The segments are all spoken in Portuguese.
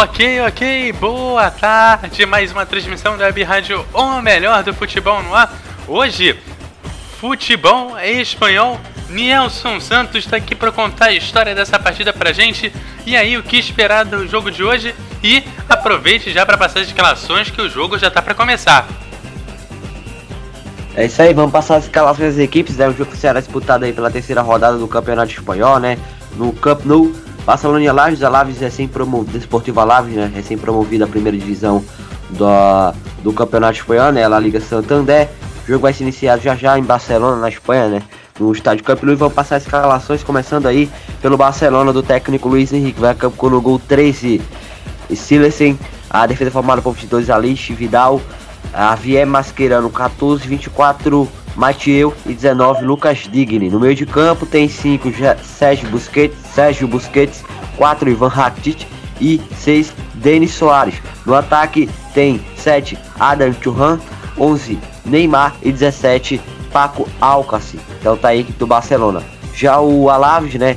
Ok, ok, boa tarde. Mais uma transmissão da Web Rádio O Melhor do Futebol no ar. Hoje, futebol espanhol. Nelson Santos está aqui para contar a história dessa partida pra gente. E aí, o que esperar do jogo de hoje? E aproveite já para passar as escalações que o jogo já tá para começar. É isso aí, vamos passar as escalações das equipes. Né? O jogo será disputado aí pela terceira rodada do Campeonato Espanhol, né? No Camp Nou. Barcelona e Alaves, Alaves recém-promovida, Desportivo Alaves, né? Recém-promovida a primeira divisão do, do Campeonato Espanhol, né? La Liga Santander. O jogo vai se iniciar já já em Barcelona, na Espanha, né? No estádio Camp Nou e vamos passar as escalações, começando aí pelo Barcelona do técnico Luiz Henrique. Vai a campo no gol 13, Silecen. A defesa formada por 22 Alice, Vidal, Javier Mascherano 14, 24 Mathieu e 19 Lucas Digni. No meio de campo tem 5 Sérgio Busquets, Sérgio Busquets, 4 Ivan Rakitic e 6 Denis Soares. No ataque tem 7 Adam Churran, 11 Neymar e 17 Paco Alcaci. Então tá aí do Barcelona. Já o Alaves, né?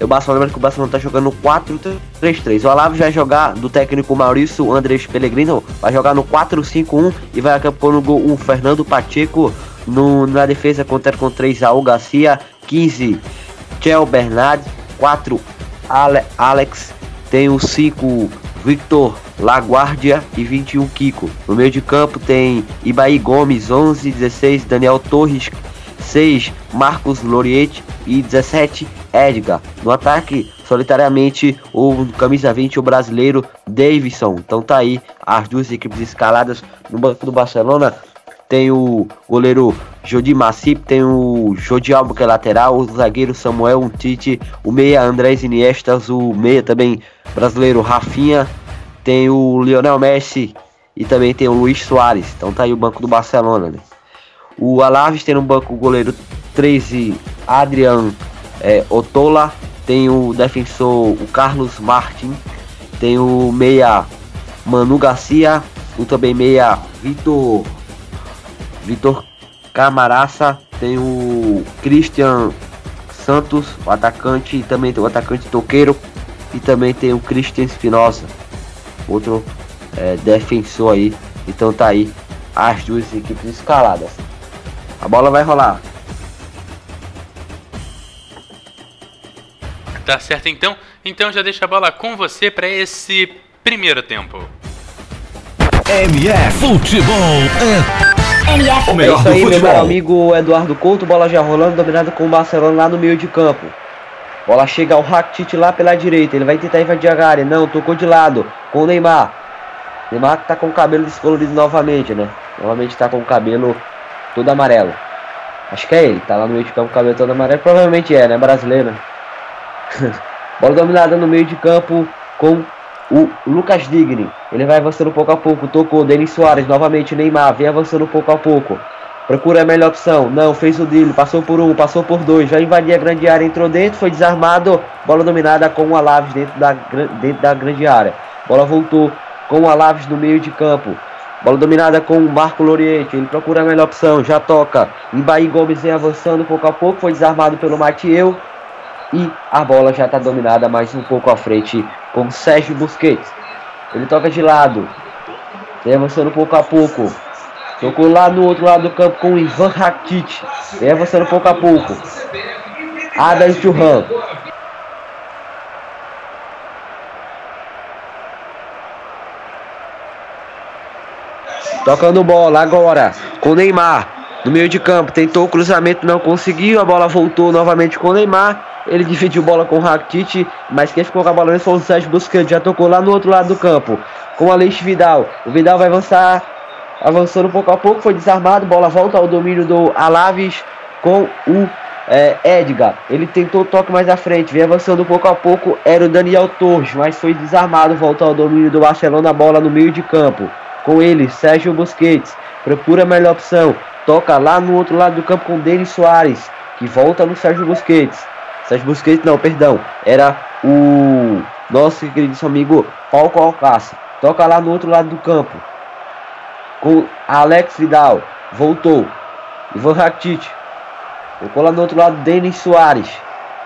O Barcelona lembra que o Barcelona tá jogando 4-3-3. O Alaves vai jogar do técnico Maurício Andrés Pellegrino, vai jogar no 4-5-1 e vai acabar no gol 1 Fernando Pacheco, no, na defesa contra com 3 Raul Garcia, 15 Tchel Bernard, 4 Ale, Alex, tem o 5 Victor Laguardia e 21 Kiko. No meio de campo tem Ibaí Gomes, 11, 16 Daniel Torres, 6 Marcos Loriete e 17 Edgar. No ataque, solitariamente, o camisa 20, o brasileiro Davidson. Então tá aí as duas equipes escaladas no banco do Barcelona tem o goleiro Jodi Massip, tem o Jodi Alba que é lateral, o zagueiro Samuel Umtiti, o meia Andrés Iniestas, o meia também brasileiro Rafinha, tem o Lionel Messi e também tem o Luiz Soares. Então tá aí o banco do Barcelona, né? O Alaves tem no banco o goleiro 13 Adrian é, Otola, tem o defensor o Carlos Martin, tem o meia Manu Garcia, o também meia Vitor Vitor Camaraça, tem o Christian Santos, o atacante, também tem o atacante Toqueiro, e também tem o Christian Espinosa, outro é, defensor aí. Então tá aí as duas equipes escaladas. A bola vai rolar. Tá certo então? Então já deixa a bola com você para esse primeiro tempo. MF Futebol é MF. o É melhor isso do aí, meu futebol. amigo Eduardo Couto, bola já rolando, dominado com o Barcelona lá no meio de campo. Bola chega ao Rakitic lá pela direita, ele vai tentar invadir a área, não, tocou de lado, com o Neymar. Neymar que tá com o cabelo descolorido novamente, né? Novamente tá com o cabelo todo amarelo. Acho que é ele, tá lá no meio de campo cabelo todo amarelo, provavelmente é, né? Brasileiro. bola dominada no meio de campo com o Lucas Digni. Ele vai avançando pouco a pouco. Tocou. Denis Soares. Novamente Neymar. Vem avançando pouco a pouco. Procura a melhor opção. Não, fez o drible. Passou por um, passou por dois. Já invadia a grande área. Entrou dentro. Foi desarmado. Bola dominada com o Alaves dentro da, dentro da grande área. Bola voltou com o Alaves no meio de campo. Bola dominada com o Marco Loriente. Ele procura a melhor opção. Já toca. Embaí Gomes vem avançando pouco a pouco. Foi desarmado pelo Matieu. E a bola já está dominada mais um pouco à frente com Sérgio Busquets. Ele toca de lado. Vem avançando pouco a pouco. Tocou lá no outro lado do campo com o Ivan Rakitic. Vem avançando pouco a pouco. Adam Churran. Tocando bola agora com o Neymar. No meio de campo, tentou o cruzamento, não conseguiu. A bola voltou novamente com o Neymar. Ele dividiu bola com o Rakitic, mas quem ficou com a bola foi o Sérgio Busquets. Já tocou lá no outro lado do campo com o Aleix Vidal. O Vidal vai avançar, avançando pouco a pouco. Foi desarmado. Bola volta ao domínio do Alaves com o é, Edgar. Ele tentou o toque mais à frente, vem avançando pouco a pouco. Era o Daniel Torres, mas foi desarmado. Volta ao domínio do Barcelona. Bola no meio de campo. Com ele, Sérgio Busquets. Procura a melhor opção. Toca lá no outro lado do campo com Denis Soares. Que volta no Sérgio Busquets. Sérgio Busquets, não, perdão. Era o nosso queridíssimo amigo Paulo Alcácer. Toca lá no outro lado do campo. Com Alex Vidal. Voltou. Ivan Rakitic. Tocou lá no outro lado Denis Soares.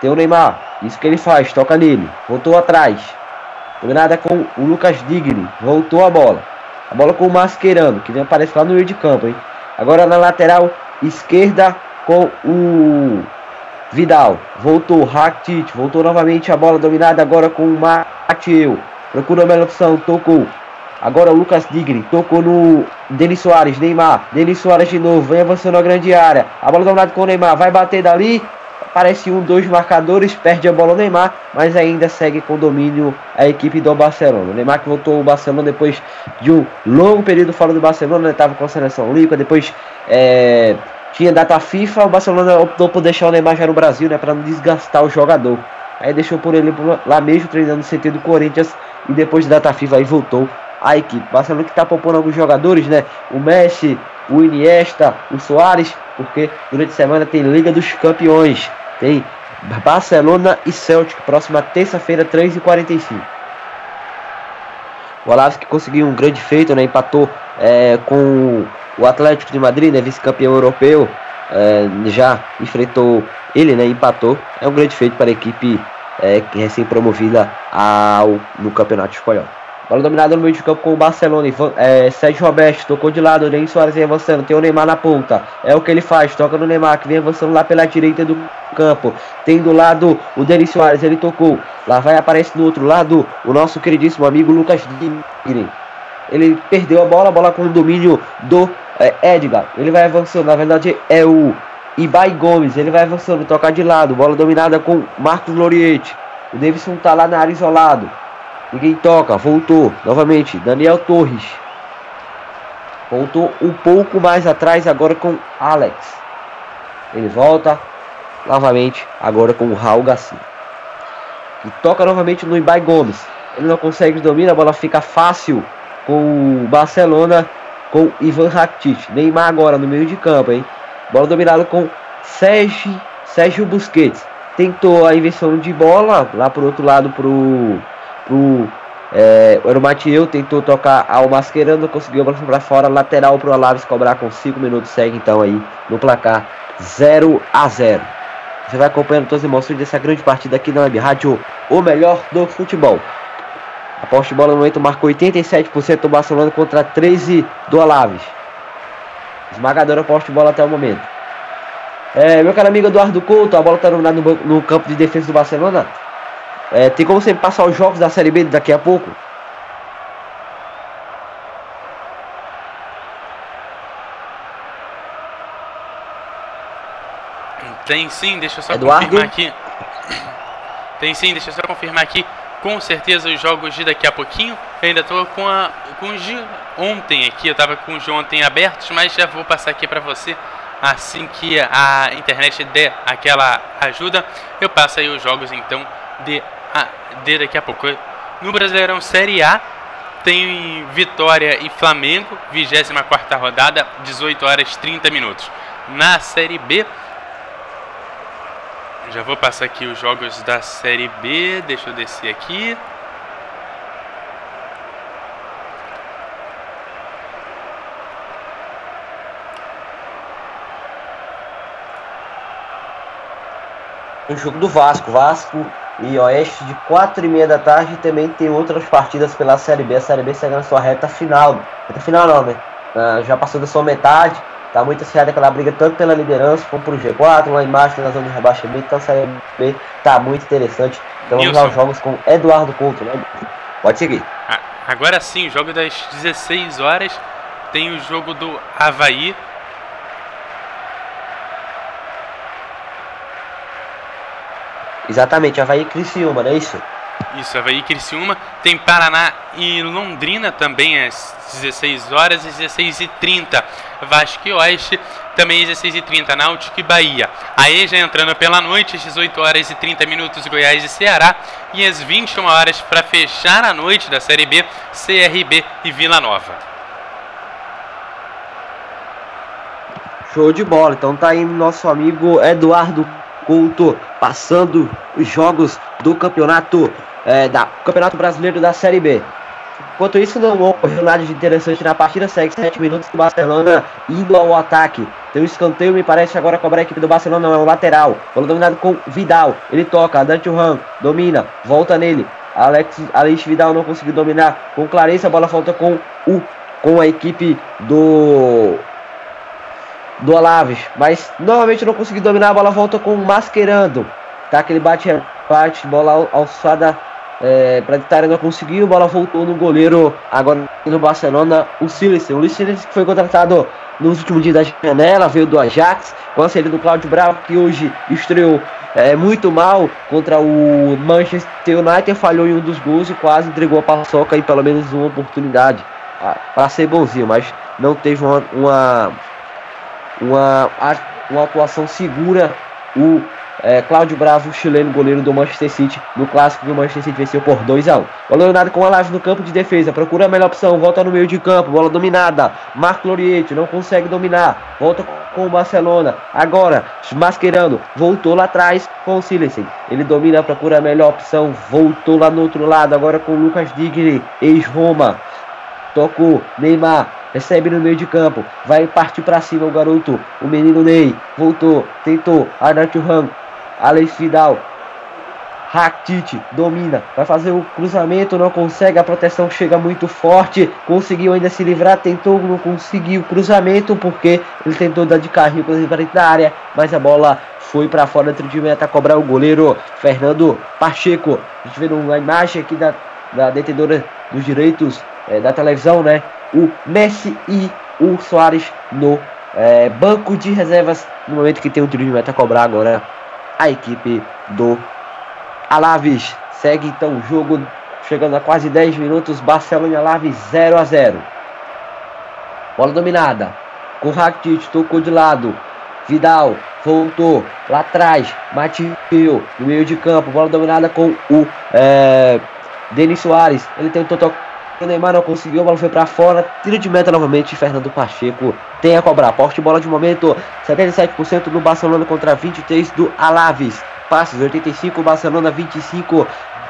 Tem o Neymar. Isso que ele faz. Toca nele. Voltou atrás. Nada com o Lucas Digni. Voltou a bola. A bola com o Mascherano. Que vem aparecer lá no meio de campo, hein? Agora na lateral esquerda com o Vidal. Voltou. Rakitic. Voltou novamente a bola dominada agora com o Mateu. Procura a melhor opção, tocou. Agora o Lucas Digri, tocou no Denis Soares, Neymar. Denis Soares de novo, vem avançando a grande área. A bola dominada com o Neymar, vai bater dali. Aparece um, dois marcadores, perde a bola o Neymar, mas ainda segue com domínio a equipe do Barcelona. O Neymar que voltou ao Barcelona depois de um longo período fora do Barcelona, estava com a seleção líquida, depois é, tinha data FIFA, o Barcelona optou por deixar o Neymar já no Brasil, né, para não desgastar o jogador. Aí deixou por ele lá mesmo treinando no CT do Corinthians e depois de data FIFA aí voltou a equipe. Barcelona que está poupando alguns jogadores, né? O Messi, o Iniesta, o Soares, porque durante a semana tem Liga dos Campeões. Tem Barcelona e Celtic, próxima terça-feira, 3h45. O Alavés que conseguiu um grande feito, né? Empatou é, com o Atlético de Madrid, né? Vice-campeão europeu. É, já enfrentou ele, né? Empatou. É um grande feito para a equipe é, recém-promovida ao, no Campeonato Espanhol. Bola dominada no meio de campo com o Barcelona. É, Sérgio Roberto tocou de lado. Nem Soares vem avançando. Tem o Neymar na ponta. É o que ele faz. Toca no Neymar que vem avançando lá pela direita do campo. Tem do lado o Denis Soares. Ele tocou. Lá vai aparecer do outro lado o nosso queridíssimo amigo Lucas Digni. Ele perdeu a bola. A bola com o domínio do é, Edgar. Ele vai avançando. Na verdade é o Ibai Gomes, ele vai avançando, tocar de lado, bola dominada com Marcos Loriete. O Davidson tá lá na área isolado. Ninguém toca, voltou novamente. Daniel Torres. Voltou um pouco mais atrás agora com Alex. Ele volta novamente agora com o Raul Garcia. E toca novamente no Ibai Gomes. Ele não consegue dominar, a bola fica fácil com o Barcelona com Ivan Rakitic. Neymar agora no meio de campo, hein? Bola dominada com Sérgio, Sérgio Busquets. Tentou a inversão de bola lá pro outro lado pro. Pro é, o Matieu tentou tocar ao Mascherano, conseguiu a bola para fora, lateral pro Alaves cobrar com 5 minutos, segue então aí no placar 0 a 0 Você vai acompanhando todas as emoções dessa grande partida aqui na Web Rádio, o melhor do futebol. A poste de bola no momento marcou 87% do Barcelona contra 13 do Alaves. Esmagadora poste de bola até o momento. É, meu caro amigo Eduardo Couto, a bola está dominada no, no, campo de defesa do Barcelona. É, tem como você passar os jogos da Série B daqui a pouco? Tem sim, deixa eu só Eduardo? confirmar aqui. Tem sim, deixa eu só confirmar aqui com certeza os jogos de daqui a pouquinho. Eu ainda estou com, a, com os de ontem aqui, eu estava com os de ontem abertos, mas já vou passar aqui para você assim que a internet der aquela ajuda. Eu passo aí os jogos então de, de daqui a pouco. No Brasileirão Série A tem Vitória e Flamengo, 24 rodada, 18 horas 30 minutos. Na Série B já vou passar aqui os jogos da Série B. Deixa eu descer aqui. O jogo do Vasco. Vasco e Oeste de 4 e meia da tarde. Também tem outras partidas pela Série B. A Série B segue na sua reta final. Reta final não, né? uh, já passou da sua metade, tá muito acirrada aquela briga tanto pela liderança como pro G4, lá embaixo na zona de rebaixamento, então a Série B tá muito interessante. Então vamos lá os jogos com Eduardo Couto, né? Pode seguir. Agora sim, jogo das 16 horas, tem o jogo do Havaí Exatamente, Havaí e Criciúma, não é isso? Isso, Havaí e Criciúma. Tem Paraná e Londrina também às 16 horas e 16 e 30 Vasco e Oeste também às 16 e 30 Náutico e Bahia. Aí já entrando pela noite, às 18 horas e 30 minutos, Goiás e Ceará. E às 21 horas, para fechar a noite da Série B, CRB e Vila Nova. Show de bola. Então tá aí nosso amigo Eduardo Couto passando os jogos do campeonato é, da Campeonato Brasileiro da Série B. Enquanto isso, não ocorreu nada de interessante na partida. Segue 7 minutos do Barcelona indo ao ataque. Tem um escanteio, me parece agora cobrar a equipe do Barcelona, não é um lateral. Bola dominado com Vidal. Ele toca, Dante Ram domina, volta nele. Alex, Alex Vidal não conseguiu dominar com clareza. A bola falta com o com a equipe do do Alaves, mas novamente não conseguiu dominar, a bola volta com o Mascherando, tá? Aquele bate-bate, bola alçada é, para Itália não conseguiu, bola voltou no goleiro, agora no Barcelona, o Silicen. O Silicen que foi contratado nos últimos dias da janela, veio do Ajax, com a saída do Cláudio Bravo, que hoje estreou é, muito mal contra o Manchester United, falhou em um dos gols e quase entregou a paçoca e pelo menos uma oportunidade ah, para ser bonzinho, mas não teve uma, uma uma, uma atuação segura. O é, Cláudio Bravo, chileno goleiro do Manchester City, no clássico do Manchester City venceu por 2 a 1 Bola dominada com a live no campo de defesa, procura a melhor opção, volta no meio de campo, bola dominada. Marco Loriete não consegue dominar, volta com o Barcelona. Agora, masquerando, voltou lá atrás com o Silensen. Ele domina, procura a melhor opção, voltou lá no outro lado, agora com o Lucas Digni, ex-Roma. Tocou, Neymar, recebe no meio de campo, vai partir para cima o garoto, o menino Ney, voltou, tentou, Arnaldo Ram, Alex Vidal, Rakitic domina, vai fazer o cruzamento, não consegue, a proteção chega muito forte, conseguiu ainda se livrar, tentou, não conseguiu. O cruzamento, porque ele tentou dar de carrinho para dentro da área, mas a bola foi para fora dentro de meta, cobrar o goleiro Fernando Pacheco. A gente vê uma imagem aqui da, da detentora dos direitos é, da televisão, né? O Messi e o Soares no é, banco de reservas no momento que tem um tiro de meta cobrar agora a equipe do Alaves. Segue então o jogo chegando a quase 10 minutos, Barcelona e Alaves 0 a 0. Bola dominada. Com Rakitic tocou de lado. Vidal voltou lá atrás. Matheus no meio de campo. Bola dominada com o é, Denis Soares. Ele tentou tocar o Neymar não conseguiu, a bola foi para fora. Tiro de meta novamente. Fernando Pacheco tem a cobrar. Porte bola de momento: 77% do Barcelona contra 23% do Alaves. Passes: 85%, Barcelona 25%,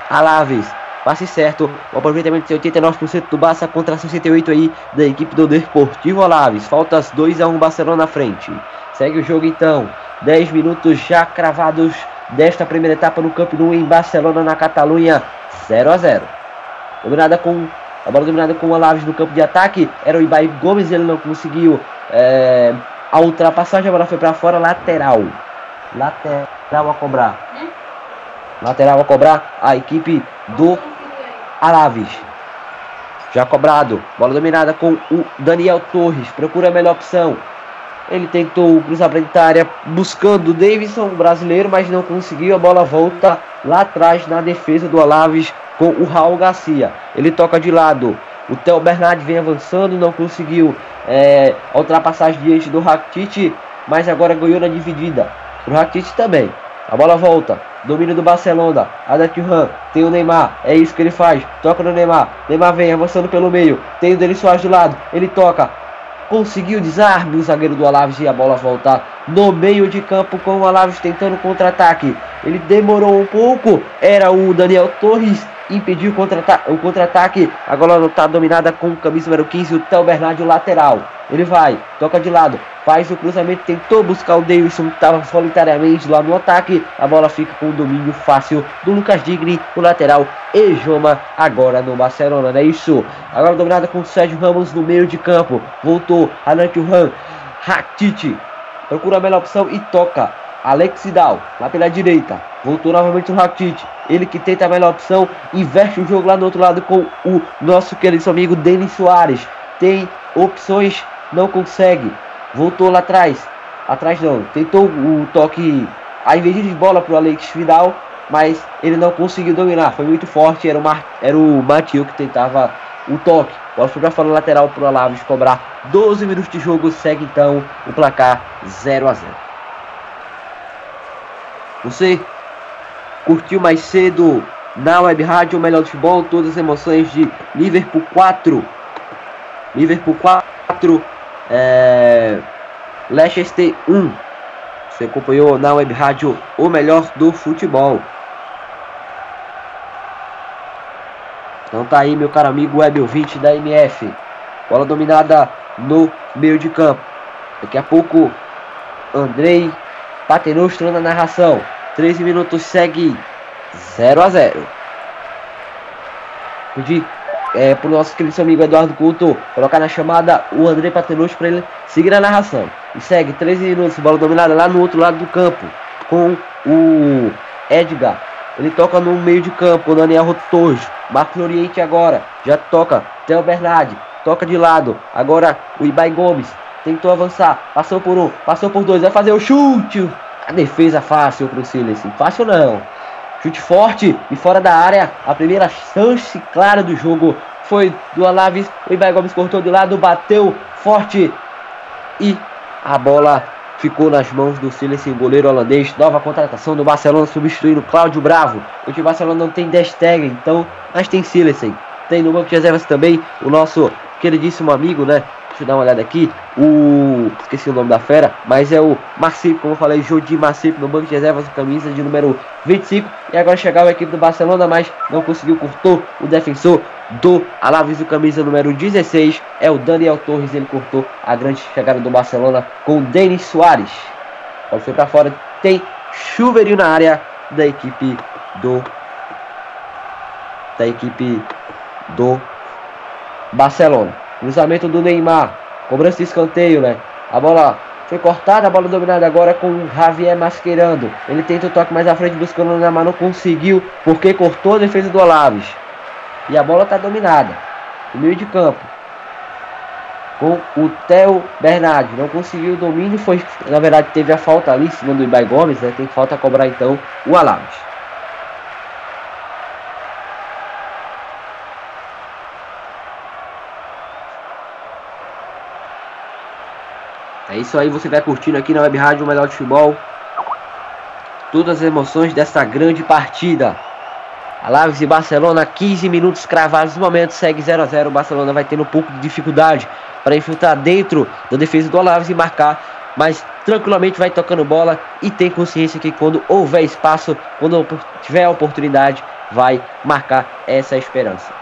Alaves. Passe certo, o aproveitamento de 89% do Barça contra 68% aí da equipe do Deportivo Alaves. Faltas 2 a 1 Barcelona na frente. Segue o jogo então. 10 minutos já cravados desta primeira etapa no Camp em Barcelona, na Catalunha. 0 a 0. Dominada com a bola dominada com o Alaves no campo de ataque. Era o Ibai Gomes, ele não conseguiu é, a ultrapassagem. A bola foi para fora, lateral. Lateral a cobrar. Lateral a cobrar a equipe do Alaves. Já cobrado. Bola dominada com o Daniel Torres. Procura a melhor opção. Ele tentou cruzar para a área buscando o Davidson, brasileiro, mas não conseguiu. A bola volta lá atrás na defesa do Alaves com o Raul Garcia. Ele toca de lado. O Theo Bernard vem avançando, não conseguiu é, ultrapassagem diante do Rakitic, mas agora ganhou na dividida. O Rakitic também. A bola volta. Domínio do Barcelona. Adakiran. Tem o Neymar. É isso que ele faz. Toca no Neymar. Neymar vem avançando pelo meio. Tem o Denis Soares do lado. Ele toca. Conseguiu desarme o zagueiro do Alaves e a bola volta no meio de campo com o Alaves tentando contra-ataque. Ele demorou um pouco. Era o Daniel Torres impediu o contra-ataque. O contra Agora está dominada com camisa número 15, o Theo Bernardi, o lateral. Ele vai, toca de lado, faz o cruzamento, tentou buscar o Davidson, estava solitariamente lá no ataque. A bola fica com o domínio fácil do Lucas Digni, o lateral e Joma agora no Barcelona, não é isso? Agora dominada com o Sérgio Ramos no meio de campo. Voltou Alan Turhan, Rakitic, procura a melhor opção e toca. Alex Dal, lá pela direita. Voltou novamente o Rakitic. Ele que tenta a melhor opção. Inverte o jogo lá do outro lado com o nosso querido amigo Denis Soares. Tem opções, não consegue. Voltou lá atrás. Atrás não. Tentou o toque. A investida de bola para o Alex Vidal. Mas ele não conseguiu dominar. Foi muito forte. Era o, Mar, era o Matheus que tentava o toque. Foi para fora lateral para o Alaves cobrar 12 minutos de jogo. Segue então o placar 0 a 0 Você curtiu mais cedo na Web Rádio o melhor do futebol, todas as emoções de Liverpool 4. Liverpool 4, é, Leicester 1. Você acompanhou na Web Rádio o melhor do futebol. Então tá aí, meu caro amigo web ouvinte da MF. Bola dominada no meio de campo. Daqui a pouco, Andrei Paterostro na narração. 13 minutos segue 0 a 0 Pedir é, pro nosso querido amigo Eduardo Couto colocar na chamada o André Paternocho para ele seguir a narração. E segue 13 minutos, bola dominada lá no outro lado do campo com o Edgar. Ele toca no meio de campo, o Daniel Torres. Marcos Oriente agora, já toca. Theo Bernardi, toca de lado. Agora o Ibai Gomes tentou avançar, passou por um, passou por dois, vai fazer o chute. A defesa fácil pro Silas. Fácil não. Chute forte e fora da área. A primeira chance clara do jogo foi do Alaves. O Ibai Gomes cortou de lado, bateu forte. E a bola ficou nas mãos do Silas, goleiro holandês. Nova contratação do Barcelona substituindo Cláudio Bravo. Hoje o Barcelona não tem Destegen, então, mas tem Silas. Tem no banco de reservas também o nosso queridíssimo amigo, né? Deixa eu dar uma olhada aqui. O. Esqueci o nome da fera. Mas é o Marcipo, como eu falei, Jodi Marcipo no banco de reservas, camisa de número 25. E agora chegava a equipe do Barcelona, mas não conseguiu, cortou o defensor do Alaves, o camisa número 16. É o Daniel Torres, ele cortou a grande chegada do Barcelona com o Denis Soares. Pode ser para fora. Tem chuveirinho na área da equipe do. Da equipe do Barcelona. Cruzamento do Neymar. Cobrança de escanteio, né? A bola foi cortada, a bola dominada agora com o Javier masquerando. Ele tenta o toque mais à frente, buscando o Neymar, não conseguiu, porque cortou a defesa do Olaves. E a bola está dominada. No meio de campo. Com o Theo Bernardi. Não conseguiu o domínio. Foi, na verdade, teve a falta ali em cima do Ibai Gomes. Né? Tem falta a cobrar então o Alaves. É isso aí, você vai curtindo aqui na Web Rádio melhor de futebol. Todas as emoções dessa grande partida. Alaves e Barcelona, 15 minutos cravados no momento, segue 0 a 0 O Barcelona vai tendo um pouco de dificuldade para infiltrar dentro da defesa do Alaves e marcar, mas tranquilamente vai tocando bola e tem consciência que quando houver espaço, quando tiver a oportunidade, vai marcar essa esperança.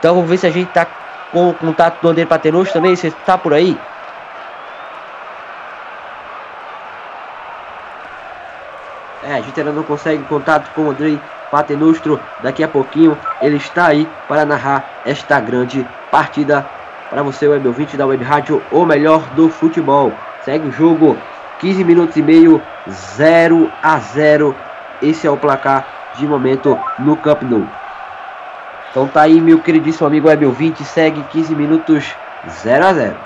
Então vamos ver se a gente está com o contato do André Patenucci também, você está por aí? É, a gente ainda não consegue contato com o Andrei Patenustro. Daqui a pouquinho ele está aí para narrar esta grande partida para você, web ouvinte da Web Rádio, o melhor do futebol. Segue o jogo, 15 minutos e meio, 0 a 0. Esse é o placar de momento no Camp Nou. Então tá aí, meu queridíssimo amigo web ouvinte, segue 15 minutos 0 a 0.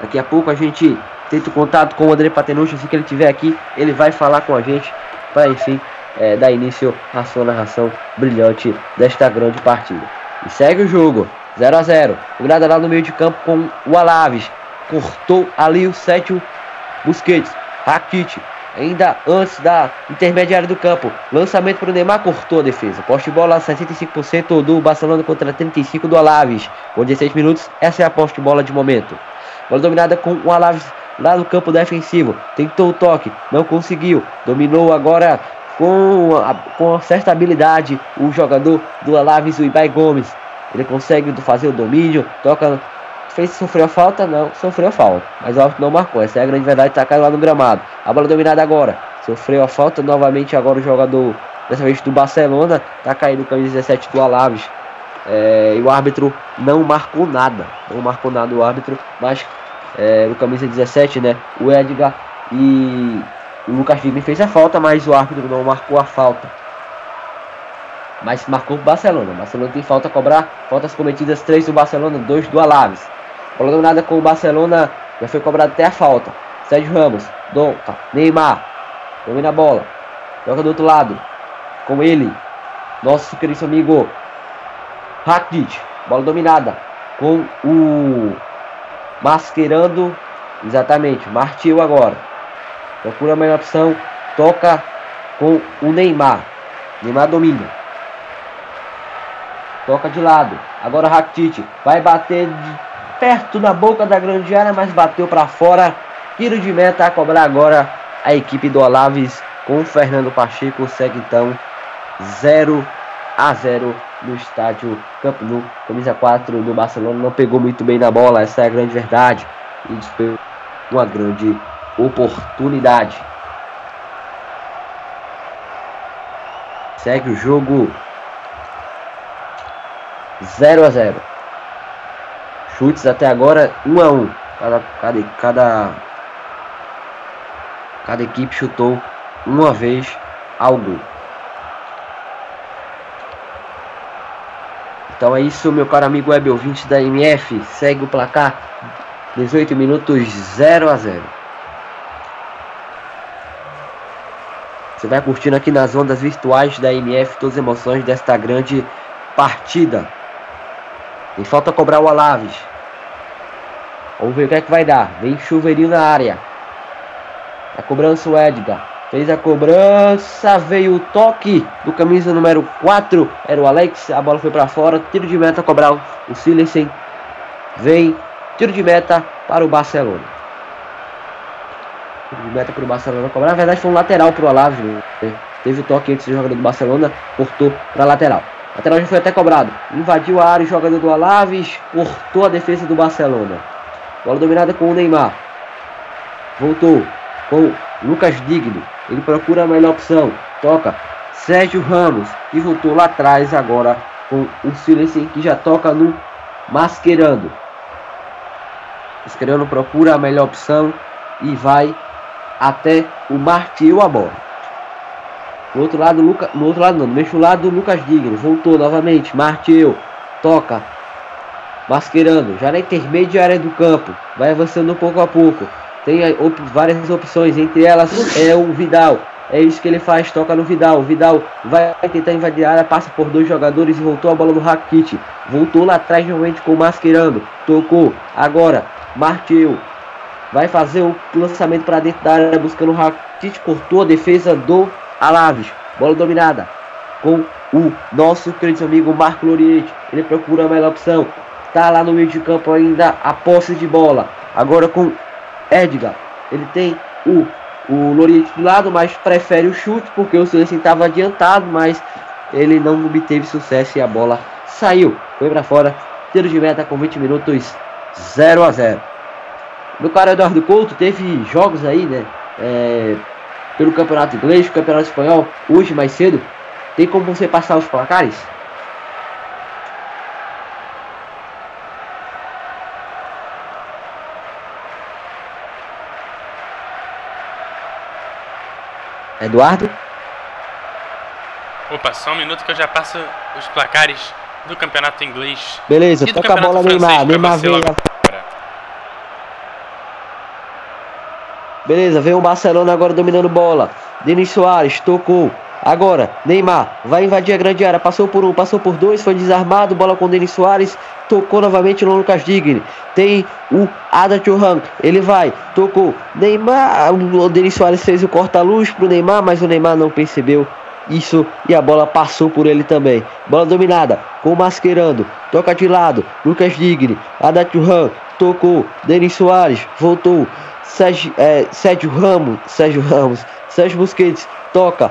Daqui a pouco a gente tento contato com o André Patenucci, assim que ele estiver aqui, ele vai falar com a gente para enfim é, dar início à sua narração brilhante desta grande partida. E segue o jogo, 0 a 0 O lá no meio de campo com o Alaves. Cortou ali o sétimo Busquets. Rakitic. Ainda antes da intermediária do campo. Lançamento para o Neymar. Cortou a defesa. Poste de bola 65% do Barcelona contra 35% do Alaves. Com 16 minutos. Essa é a poste de bola de momento. Bola dominada com o Alaves lá no campo defensivo. Tentou o toque, não conseguiu. Dominou agora com, a, com certa habilidade o jogador do Alaves, o Ibai Gomes. Ele consegue fazer o domínio, toca fez, sofreu a falta? Não, sofreu a falta. Mas o árbitro não marcou. Essa é a grande verdade, tá caindo lá no gramado. A bola dominada agora. Sofreu a falta novamente agora o jogador, dessa vez do Barcelona, tá caindo o camisa 17 do Alaves. É, e o árbitro não marcou nada. Não marcou nada o árbitro, mas é, o camisa 17, né? O Edgar e o Lucas Digni fez a falta, mas o árbitro não marcou a falta. Mas marcou o Barcelona. O Barcelona tem falta a cobrar. Faltas cometidas 3 do Barcelona, 2 do Alaves. Bola dominada com o Barcelona. Já foi cobrado até a falta. Sérgio Ramos. Donta. Neymar. Domina a bola. Joga do outro lado. Com ele. Nosso querido amigo. Rakitic. Bola dominada. Com o. Masquerando. Exatamente. Martiu agora. Procura a melhor opção. Toca com o Neymar. Neymar domina. Toca de lado. Agora Rakitic vai bater perto da boca da grande área, mas bateu para fora. Tiro de meta a cobrar agora a equipe do Olaves com o Fernando Pacheco. Segue então 0 a 0 no estádio Camp Nou. Camisa 4 do Barcelona não pegou muito bem na bola, essa é a grande verdade. E despegou uma grande oportunidade. Segue o jogo 0 a 0 Chutes até agora 1 a 1 cada, cada, cada, cada equipe chutou uma vez ao gol. Então é isso, meu caro amigo web ouvinte da MF. Segue o placar 18 minutos 0 a 0. Você vai curtindo aqui nas ondas virtuais da MF todas as emoções desta grande partida. E falta cobrar o Alaves. Vamos ver o que é que vai dar. Vem chuveirinho na área. A cobrança o Edgar. Fez a cobrança, veio o toque do camisa número 4, era o Alex, a bola foi para fora, tiro de meta cobrar o Silensen. Vem tiro de meta para o Barcelona. Tiro de meta para o Barcelona cobrar. Na verdade foi um lateral para o Alaves. Né? Teve o toque antes do jogador do Barcelona, cortou para lateral. Lateral já foi até cobrado. Invadiu a área o jogador do Alaves. Cortou a defesa do Barcelona. Bola dominada com o Neymar. Voltou com Lucas Digno. Ele procura a melhor opção. Toca Sérgio Ramos. E voltou lá atrás agora com o Silêncio que já toca no Masquerando. Masquerando procura a melhor opção. E vai até o Martiu a bola. No outro lado, Luca, no outro lado não, no mesmo lado, Lucas Digno. Voltou novamente. Martiu. Toca. Masquerando. Já na intermediária do campo. Vai avançando pouco a pouco. Tem op várias opções. Entre elas é o Vidal. É isso que ele faz. Toca no Vidal. O Vidal vai tentar invadir a área. Passa por dois jogadores e voltou a bola no Rakit. Voltou lá atrás realmente com o Masquerando. Tocou. Agora. Martiu. Vai fazer o lançamento para dentro da área. Buscando o Rakit. Cortou a defesa do Alaves, bola dominada com o nosso querido amigo Marco Loriente. Ele procura a melhor opção. Tá lá no meio de campo ainda a posse de bola. Agora com Edgar. Ele tem o, o Loriente do lado, mas prefere o chute porque o Silêncio estava adiantado, mas ele não obteve sucesso e a bola saiu. Foi para fora. Tiro de meta com 20 minutos 0 a 0. Meu cara Eduardo Couto teve jogos aí, né? É, pelo campeonato inglês, campeonato espanhol, hoje mais cedo. Tem como você passar os placares? Eduardo? Opa, só um minuto que eu já passo os placares do campeonato inglês. Beleza, toca a bola Neymar. Neymar vem. Beleza, vem o Barcelona agora dominando bola. Denis Soares tocou. Agora, Neymar vai invadir a grande área. Passou por um, passou por dois, foi desarmado. Bola com Denis Soares. Tocou novamente no Lucas Digni. Tem o Ada Churran. Ele vai, tocou. Neymar. O Denis Soares fez o corta-luz pro Neymar, mas o Neymar não percebeu isso e a bola passou por ele também. Bola dominada com Masquerando. Toca de lado. Lucas Digni. Ada Churran. Tocou. Denis Soares. Voltou. Sérgio, é, Sérgio Ramos, Sérgio Ramos, Sérgio Busquets toca,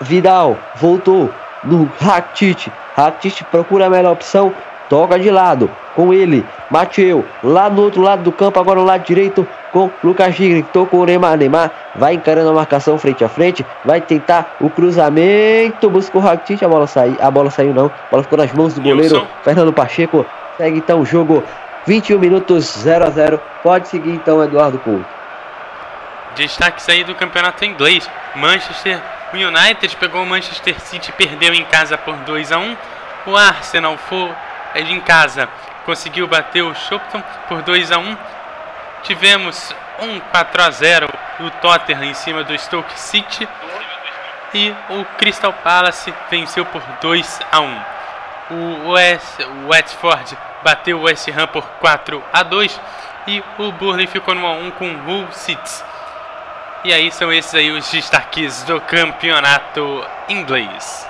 Vidal voltou no Rakitic, Rakitic procura a melhor opção, toca de lado com ele, Mateu, lá no outro lado do campo, agora no lado direito, com Lucas Gigri, tocou o Neymar, Neymar vai encarando a marcação frente a frente, vai tentar o cruzamento, busca o Rakitic, a bola saiu, a bola saiu não, a bola ficou nas mãos do goleiro. Fernando Pacheco, segue então o jogo, 21 minutos 0 a 0 pode seguir então Eduardo Couto. Destaques aí do campeonato inglês, Manchester United pegou o Manchester City, perdeu em casa por 2 a 1 o Arsenal foi em casa conseguiu bater o Shopton por 2 a 1 Tivemos um 4 a 0 o Tottenham em cima do Stoke City e o Crystal Palace venceu por 2 a 1. O West, o Watford bateu o West Ham por 4 a 2 e o Burnley ficou no 1 a 1 com o Hull City. E aí são esses aí os destaques do campeonato inglês.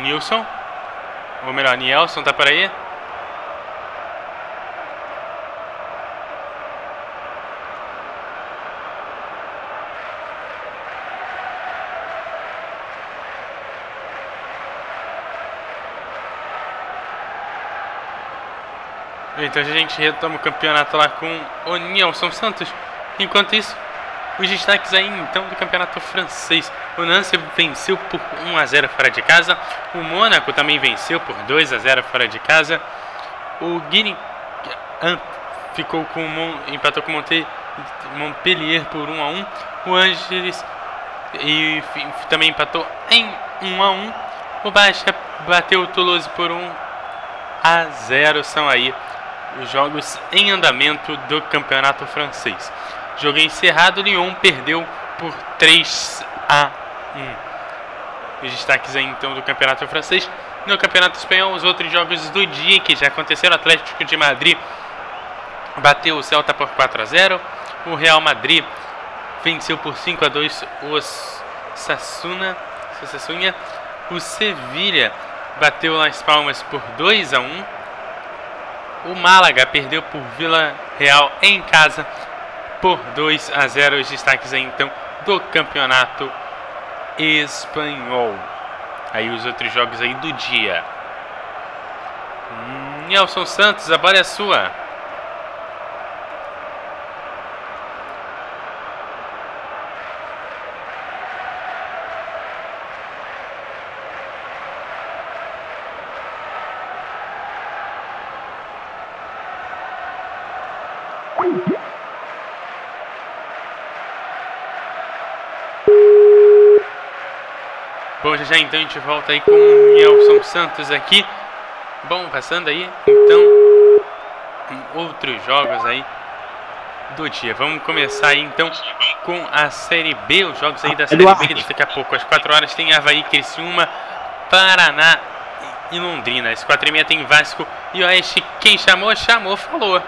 Nilson. Ou melhor, Nielson tá por aí? Então a gente retoma o campeonato lá com o Nilson Santos. Enquanto isso, os destaques aí então do campeonato francês. O Nancy venceu por 1 a 0 fora de casa. O Mônaco também venceu por 2 a 0 fora de casa. O Guinea ficou com empatou com o Montpellier por 1 a 1. O Angeles e também empatou em 1 a 1. O Baixa bateu o Toulouse por 1 a 0. São aí os jogos em andamento do campeonato francês. Jogo encerrado, Lyon perdeu por 3 a 1. Os destaques aí então do campeonato francês. No campeonato espanhol, os outros jogos do dia que já aconteceram: Atlético de Madrid bateu o Celta por 4 a 0. O Real Madrid venceu por 5 a 2 os Sassuna, Sassunha. O Sevilha bateu Las Palmas por 2 a 1. O Málaga perdeu por Vila Real em casa por 2 a 0. Os destaques aí então do campeonato espanhol. Aí os outros jogos aí do dia. Nelson Santos, a bola é sua. Bom, já, já então a gente volta aí com o Nelson Santos aqui. Bom, passando aí, então, outros jogos aí do dia. Vamos começar aí então com a Série B, os jogos aí da Série B, que daqui a pouco, às 4 horas tem Havaí, Criciúma, Paraná e Londrina. Às 4 e meia tem Vasco e Oeste. Quem chamou, chamou, falou.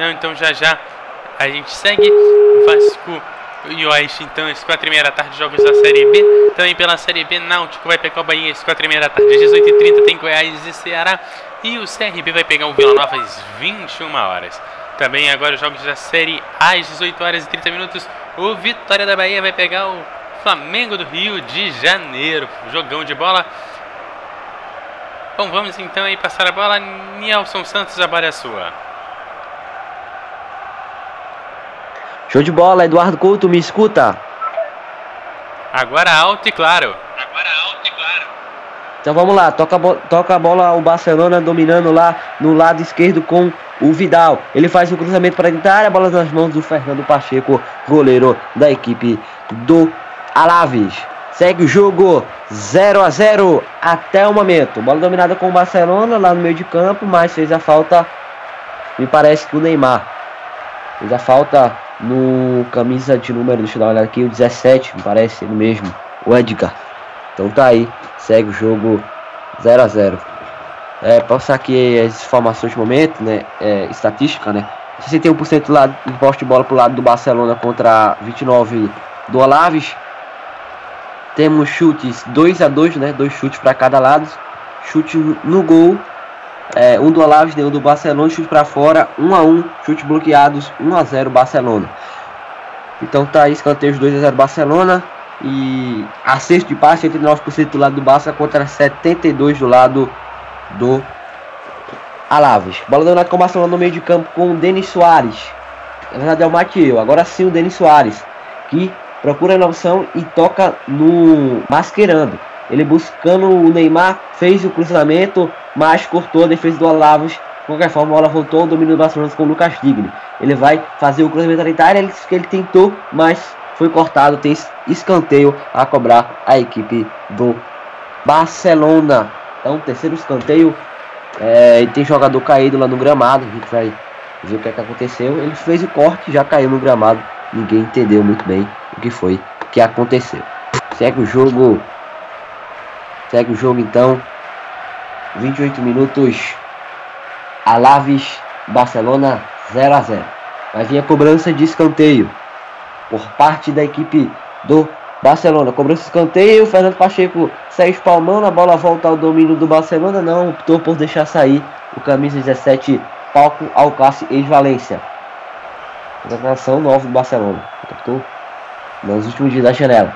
Não, então já já a gente segue. Vasco e Oeste, então, às 4 e meia da tarde, jogos da Série B. Também pela Série B, Náutico vai pegar o Bahia às 4 e meia da tarde. Às 18h30 tem Goiás e Ceará. E o CRB vai pegar o Vila Nova às 21 horas. Também agora os jogos da Série A às 18 horas e 30 minutos. O Vitória da Bahia vai pegar o Flamengo do Rio de Janeiro. Jogão de bola. Bom, vamos então aí passar a bola. Nelson Santos, a bola é sua. Show de bola, Eduardo Couto, me escuta. Agora alto e claro. Agora alto e claro. Então vamos lá, toca a, toca a bola o Barcelona dominando lá no lado esquerdo com o Vidal. Ele faz o cruzamento para a área, a bola nas mãos do Fernando Pacheco, goleiro da equipe do Alaves. Segue o jogo 0 a 0 até o momento. Bola dominada com o Barcelona lá no meio de campo, mas fez a falta, me parece que o Neymar. Fez a falta no camisa de número, deixa eu dar uma olhada aqui, o 17, me parece ele mesmo, o Edgar. Então tá aí, segue o jogo 0 a 0 é, passar aqui as informações de momento, né? É, estatística, né? 61% lá de poste de bola pro lado do Barcelona contra 29 do Alaves. Temos chutes 2 a 2 né? Dois chutes para cada lado. Chute no gol. É, um do Alaves, um do Barcelona, chute para fora, 1 a 1 chute bloqueados, 1 a 0 Barcelona. Então tá aí escanteio 2 a 0 Barcelona e acerto de passe 89% do lado do Barça contra 72 do lado do Alaves. Bola dominada com o Barcelona no meio de campo com o Denis Soares. Na verdade é o. Agora sim o Denis Soares. Que procura a opção e toca no Mascherano. Ele buscando o Neymar, fez o cruzamento, mas cortou a defesa do Alaves. De qualquer forma, a bola voltou ao domínio do Barcelona com o Lucas Digni. Ele vai fazer o cruzamento área, ele, ele tentou, mas foi cortado. Tem escanteio a cobrar a equipe do Barcelona. Então, terceiro escanteio. É, tem jogador caído lá no gramado. A gente vai ver o que, é que aconteceu. Ele fez o corte, já caiu no gramado. Ninguém entendeu muito bem o que foi que aconteceu. Segue o jogo. Segue o jogo então. 28 minutos. Alaves, Barcelona 0 a 0. Vai vir a cobrança de escanteio por parte da equipe do Barcelona. Cobrança de escanteio. Fernando Pacheco sai espalmando. A bola volta ao domínio do Barcelona. Não optou por deixar sair o camisa 17 Palco Alcácer ex-Valência. Contratação nova do Barcelona. Captou nos últimos dias da janela.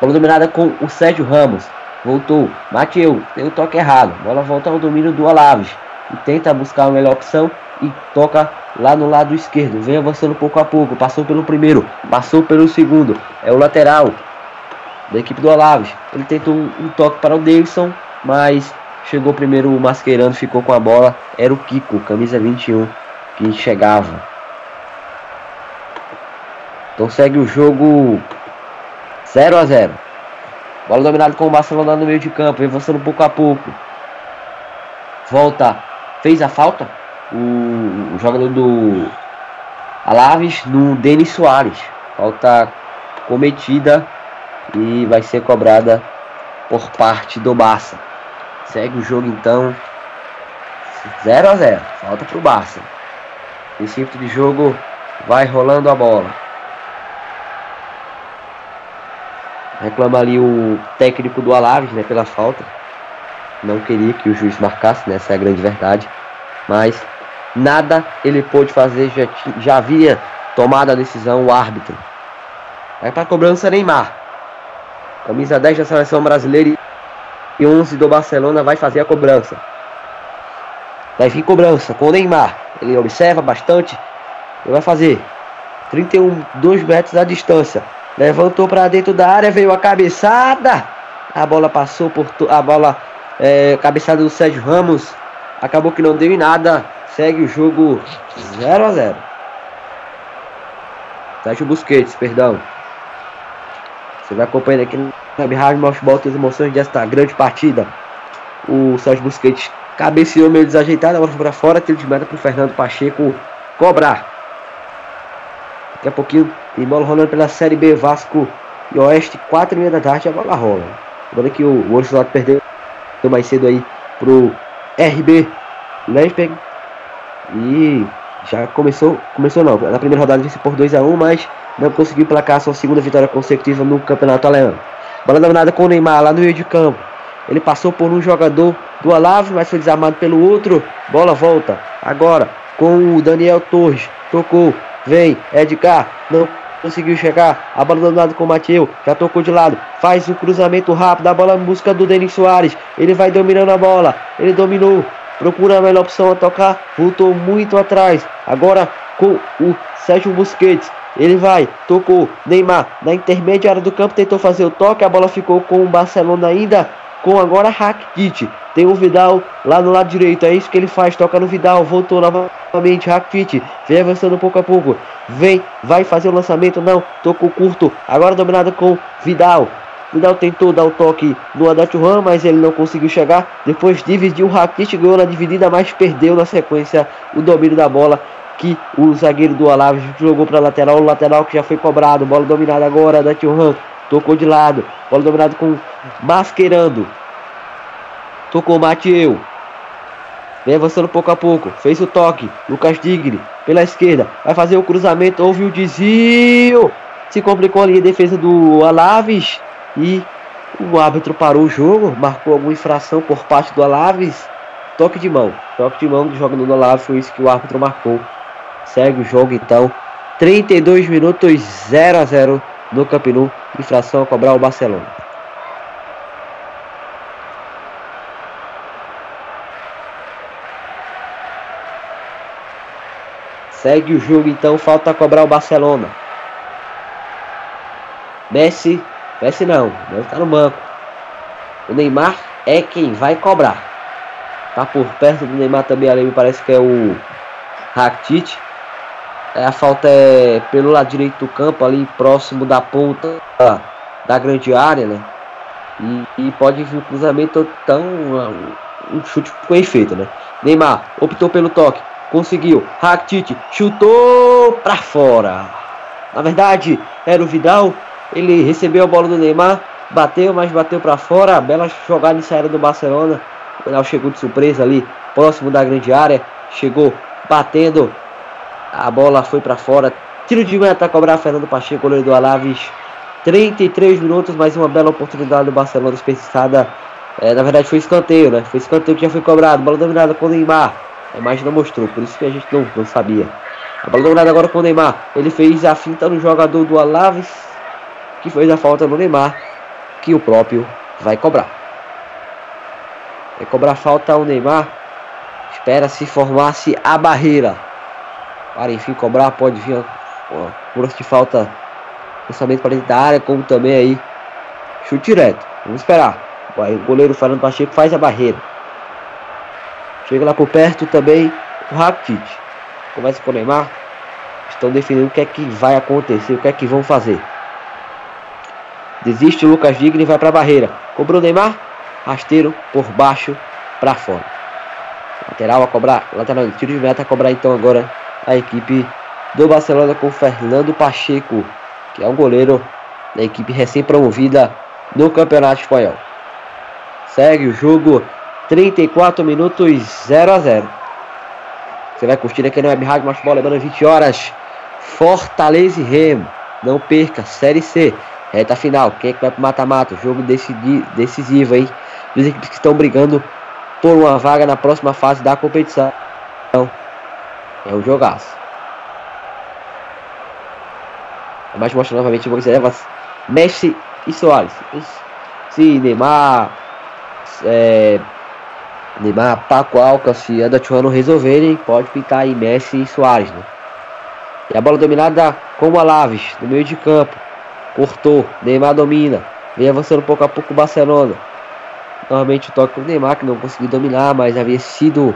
Bola dominada com o Sérgio Ramos. Voltou. Mateu. Tem o toque errado. Bola volta ao domínio do Alaves. E tenta buscar a melhor opção. E toca lá no lado esquerdo. Vem avançando pouco a pouco. Passou pelo primeiro. Passou pelo segundo. É o lateral da equipe do Alaves. Ele tentou um, um toque para o Davidson. Mas chegou primeiro o Mascherano. Ficou com a bola. Era o Kiko. Camisa 21. Que chegava. Então segue o jogo 0 a 0. Bola dominada com o Barcelona no meio de campo, avançando pouco a pouco. Volta, fez a falta. O, o jogador do Alaves no Denis Soares. Falta cometida e vai ser cobrada por parte do Barça. Segue o jogo então 0 a 0. Falta para o Barça. Tipo de jogo vai rolando a bola. Reclama ali o técnico do Alaves, né, pela falta. Não queria que o juiz marcasse, né, essa é a grande verdade. Mas nada ele pôde fazer, já, já havia tomado a decisão o árbitro. Vai para a cobrança Neymar. Camisa 10 da seleção brasileira e 11 do Barcelona vai fazer a cobrança. Vai vir cobrança com o Neymar. Ele observa bastante. Ele vai fazer 31, 2 metros a distância. Levantou para dentro da área, veio a cabeçada. A bola passou por a bola é, cabeçada do Sérgio Ramos. Acabou que não deu em nada. Segue o jogo 0 a 0. Sérgio Busquets, perdão. Você vai acompanhando aqui Web Rádio Mostball as emoções desta grande partida. O Sérgio Busquets cabeceou meio desajeitado, a bola para fora, tiro de meta para o Fernando Pacheco cobrar. Daqui a pouquinho tem bola rolando pela Série B, Vasco e Oeste, 4 e meia da tarde, a bola rola. Agora que o Wolfsburg perdeu mais cedo aí pro RB Leipzig. E já começou, começou não, na primeira rodada disse por 2 a 1 mas não conseguiu placar sua segunda vitória consecutiva no campeonato alemão. Bola dominada com o Neymar lá no meio de campo. Ele passou por um jogador do Alave, mas foi desarmado pelo outro. Bola volta. Agora com o Daniel Torres. Tocou. Vem. Edgar. Não conseguiu chegar. A bola do lado com o Mateu. Já tocou de lado. Faz o cruzamento rápido. A bola em busca do Denis Soares. Ele vai dominando a bola. Ele dominou. Procura a melhor opção a tocar. Voltou muito atrás. Agora com o Sérgio Busquets. Ele vai, tocou, Neymar na intermediária do campo tentou fazer o toque, a bola ficou com o Barcelona ainda, com agora Rakitic. Tem o Vidal lá no lado direito. É isso que ele faz. Toca no Vidal. Voltou novamente. Rakitic. Vem avançando pouco a pouco. Vem. Vai fazer o lançamento. Não. Tocou curto. Agora dominado com Vidal. Vidal tentou dar o toque no Adachuran, mas ele não conseguiu chegar. Depois dividiu o Rakitic, ganhou na dividida, mas perdeu na sequência o domínio da bola que o zagueiro do Alaves jogou para lateral, o lateral que já foi cobrado, bola dominada agora da Tiohan, tocou de lado, bola dominada com Masquerando, tocou Mateu, vem avançando pouco a pouco, fez o toque, Lucas Digre pela esquerda, vai fazer o cruzamento, houve o desvio, se complicou ali a defesa do Alaves. E o árbitro parou o jogo, marcou alguma infração por parte do Alaves, toque de mão, toque de mão do jogador do Alaves, foi isso que o árbitro marcou. Segue o jogo então. 32 minutos 0 a 0 no Camp Nou. Infração a cobrar o Barcelona. Segue o jogo então, falta cobrar o Barcelona. Messi, Messi não, não está no banco. O Neymar é quem vai cobrar. Tá por perto do Neymar também ali, me parece que é o Rakitic. É, a falta é pelo lado direito do campo, ali próximo da ponta da grande área, né? E, e pode vir um cruzamento tão. Um, um chute com efeito, né? Neymar optou pelo toque, conseguiu. Rakitic chutou para fora. Na verdade, era o Vidal. Ele recebeu a bola do Neymar, bateu, mas bateu para fora. Bela jogada saída do Barcelona. O Vidal chegou de surpresa ali, próximo da grande área. Chegou batendo a bola foi para fora. Tiro de meta cobrar Fernando Pacheco, goleiro do Alaves. 33 minutos, mais uma bela oportunidade do Barcelona desperdiçada. É, na verdade foi escanteio, né? Foi escanteio que já foi cobrado. Bola dominada com o Neymar. A imagem não mostrou, por isso que a gente não, não sabia. A bola dominada agora com o Neymar. Ele fez a finta no jogador do Alaves, que fez a falta no Neymar, que o próprio vai cobrar. Vai cobrar falta o Neymar. Espera se formasse a barreira para enfim cobrar, pode vir por de falta lançamento para dentro da área, como também aí chute direto. Vamos esperar. O goleiro Fernando Pacheco faz a barreira. Chega lá por perto também o Rakitic. Começa com o Neymar. Estão definindo o que é que vai acontecer, o que é que vão fazer. Desiste o Lucas Digno e vai para a barreira. Cobrou o Neymar. Rasteiro por baixo para fora. Lateral a cobrar. Lateral tiro de meta a cobrar então agora a equipe do Barcelona com Fernando Pacheco, que é um goleiro da equipe recém-promovida no Campeonato Espanhol. Segue o jogo, 34 minutos 0 a 0. Você vai curtir aqui no Web Rádio Mais Bola, lembrando 20 horas. Fortaleza e Remo. Não perca, Série C. Reta final. Quem é que vai pro mata-mata? Jogo decisivo aí. Duas equipes que estão brigando por uma vaga na próxima fase da competição. É um jogaço. Mas mostra novamente o reservas Messi e Soares. Se Neymar, é, Neymar, Paco Alcas e Anda não resolverem, pode pintar aí Messi e Soares. Né? E a bola dominada com o Alaves, no meio de campo. Cortou, Neymar domina. Vem avançando pouco a pouco o Barcelona. Novamente o toque o Neymar, que não conseguiu dominar, mas havia sido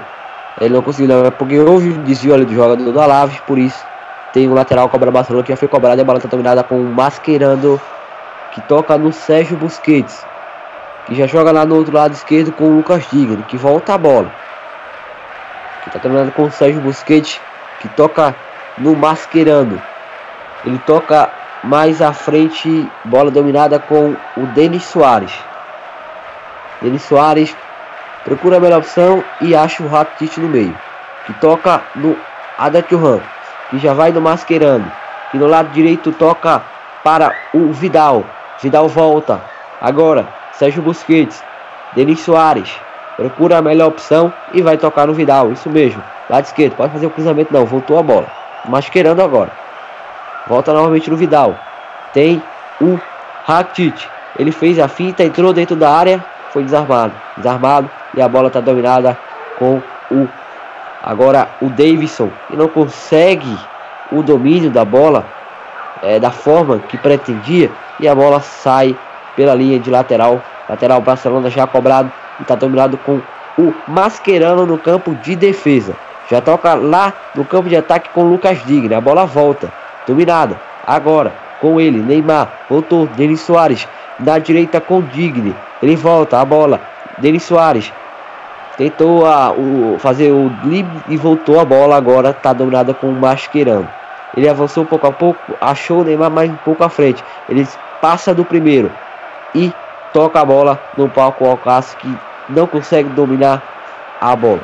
ele não conseguiu levar porque houve um desvio ali do jogador do Alaves, por isso tem o um lateral cobra Barcelona que já foi cobrado e a bola está dominada com o Mascherano que toca no Sérgio Busquets, que já joga lá no outro lado esquerdo com o Lucas Digno, que volta a bola. Que está terminando com o Sérgio Busquets, que toca no Mascherano. Ele toca mais à frente, bola dominada com o Denis Soares. Denis Soares procura a melhor opção e acha o Rakitic no meio. Que toca no Adatürhan, que já vai no Mascherano. Que no lado direito toca para o Vidal. Vidal volta. Agora, Sérgio Busquets. Denis Soares. Procura a melhor opção e vai tocar no Vidal. Isso mesmo. Lado esquerdo. Pode fazer o cruzamento. Não, voltou a bola. Mascherano agora. Volta novamente no Vidal. Tem o Rakitic. Ele fez a finta, entrou dentro da área, foi desarmado. Desarmado e a bola está dominada com o agora o Davidson e não consegue o domínio da bola é, da forma que pretendia e a bola sai pela linha de lateral lateral Barcelona já cobrado e está dominado com o Mascherano no campo de defesa. Já toca lá no campo de ataque com o Lucas Digne. A bola volta. Dominada. Agora com ele. Neymar. Voltou. Denis Soares. Na direita com Digne. Ele volta. A bola. Denis Soares. Tentou a, o, fazer o drible e voltou a bola. Agora está dominada com o Mascherano. Ele avançou pouco a pouco. Achou o Neymar mais um pouco à frente. Ele passa do primeiro. E toca a bola no palco Alcácer que não consegue dominar a bola.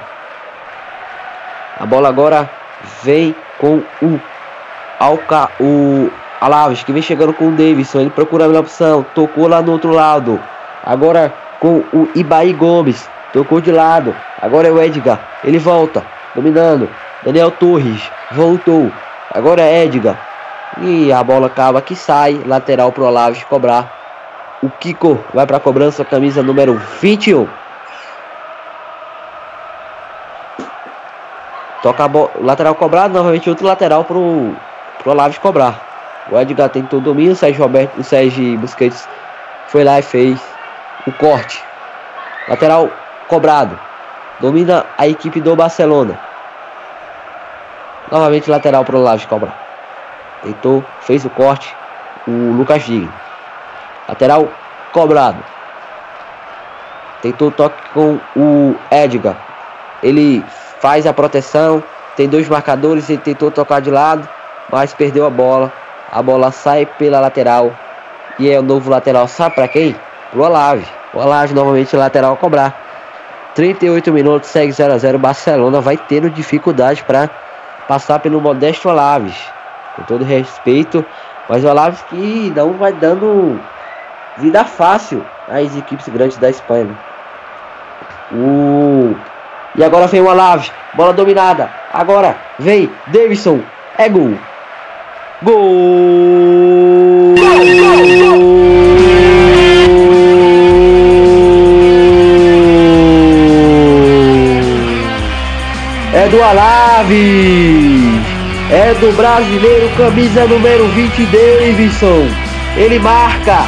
A bola agora vem com o Alca, o Alaves que vem chegando com o Davidson. Ele procura a melhor opção, tocou lá no outro lado. Agora com o Ibaí Gomes, tocou de lado. Agora é o Edgar, ele volta, dominando. Daniel Torres voltou. Agora é Edgar. E a bola acaba que sai, lateral pro Alaves cobrar. O Kiko vai para a cobrança, camisa número 21. Toca a bola, lateral cobrado, novamente outro lateral pro, pro Olaves cobrar. O Edgar tentou o domínio, Sérgio Roberto, Sérgio Busquets foi lá e fez o corte. Lateral cobrado. Domina a equipe do Barcelona. Novamente lateral pro Olaves cobrar. Tentou, fez o corte. O Lucas Digne. Lateral cobrado. Tentou o toque com o Edgar. Ele faz a proteção, tem dois marcadores, ele tentou tocar de lado, mas perdeu a bola. A bola sai pela lateral e é o novo lateral, sabe para quem? Pro Olave. O Olave novamente lateral a cobrar. 38 minutos, segue 0 a 0 Barcelona vai tendo dificuldade para passar pelo Modesto Olaves. Com todo respeito, mas o Olaves que não vai dando vida fácil às equipes grandes da Espanha. Né? O e agora vem o Alaves. Bola dominada. Agora vem Davidson. É gol. Gol! Alaves. É do brasileiro, camisa número 20, Davidson. Ele marca.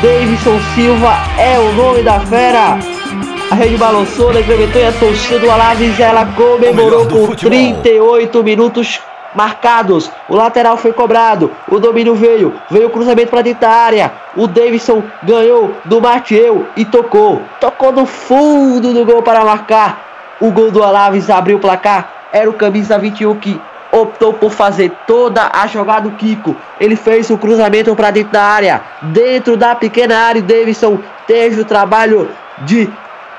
Davidson Silva é o nome da fera. A rede balançou, incrementou e a torcida do Alaves ela comemorou com futebol. 38 minutos marcados. O lateral foi cobrado. O domínio veio. Veio o cruzamento para dentro da área. O Davidson ganhou do Mateu e tocou. Tocou no fundo do gol para marcar. O gol do Alaves abriu o placar. Era o camisa 21 que optou por fazer toda a jogada do Kiko. Ele fez o cruzamento para dentro da área. Dentro da pequena área, Davidson teve o trabalho de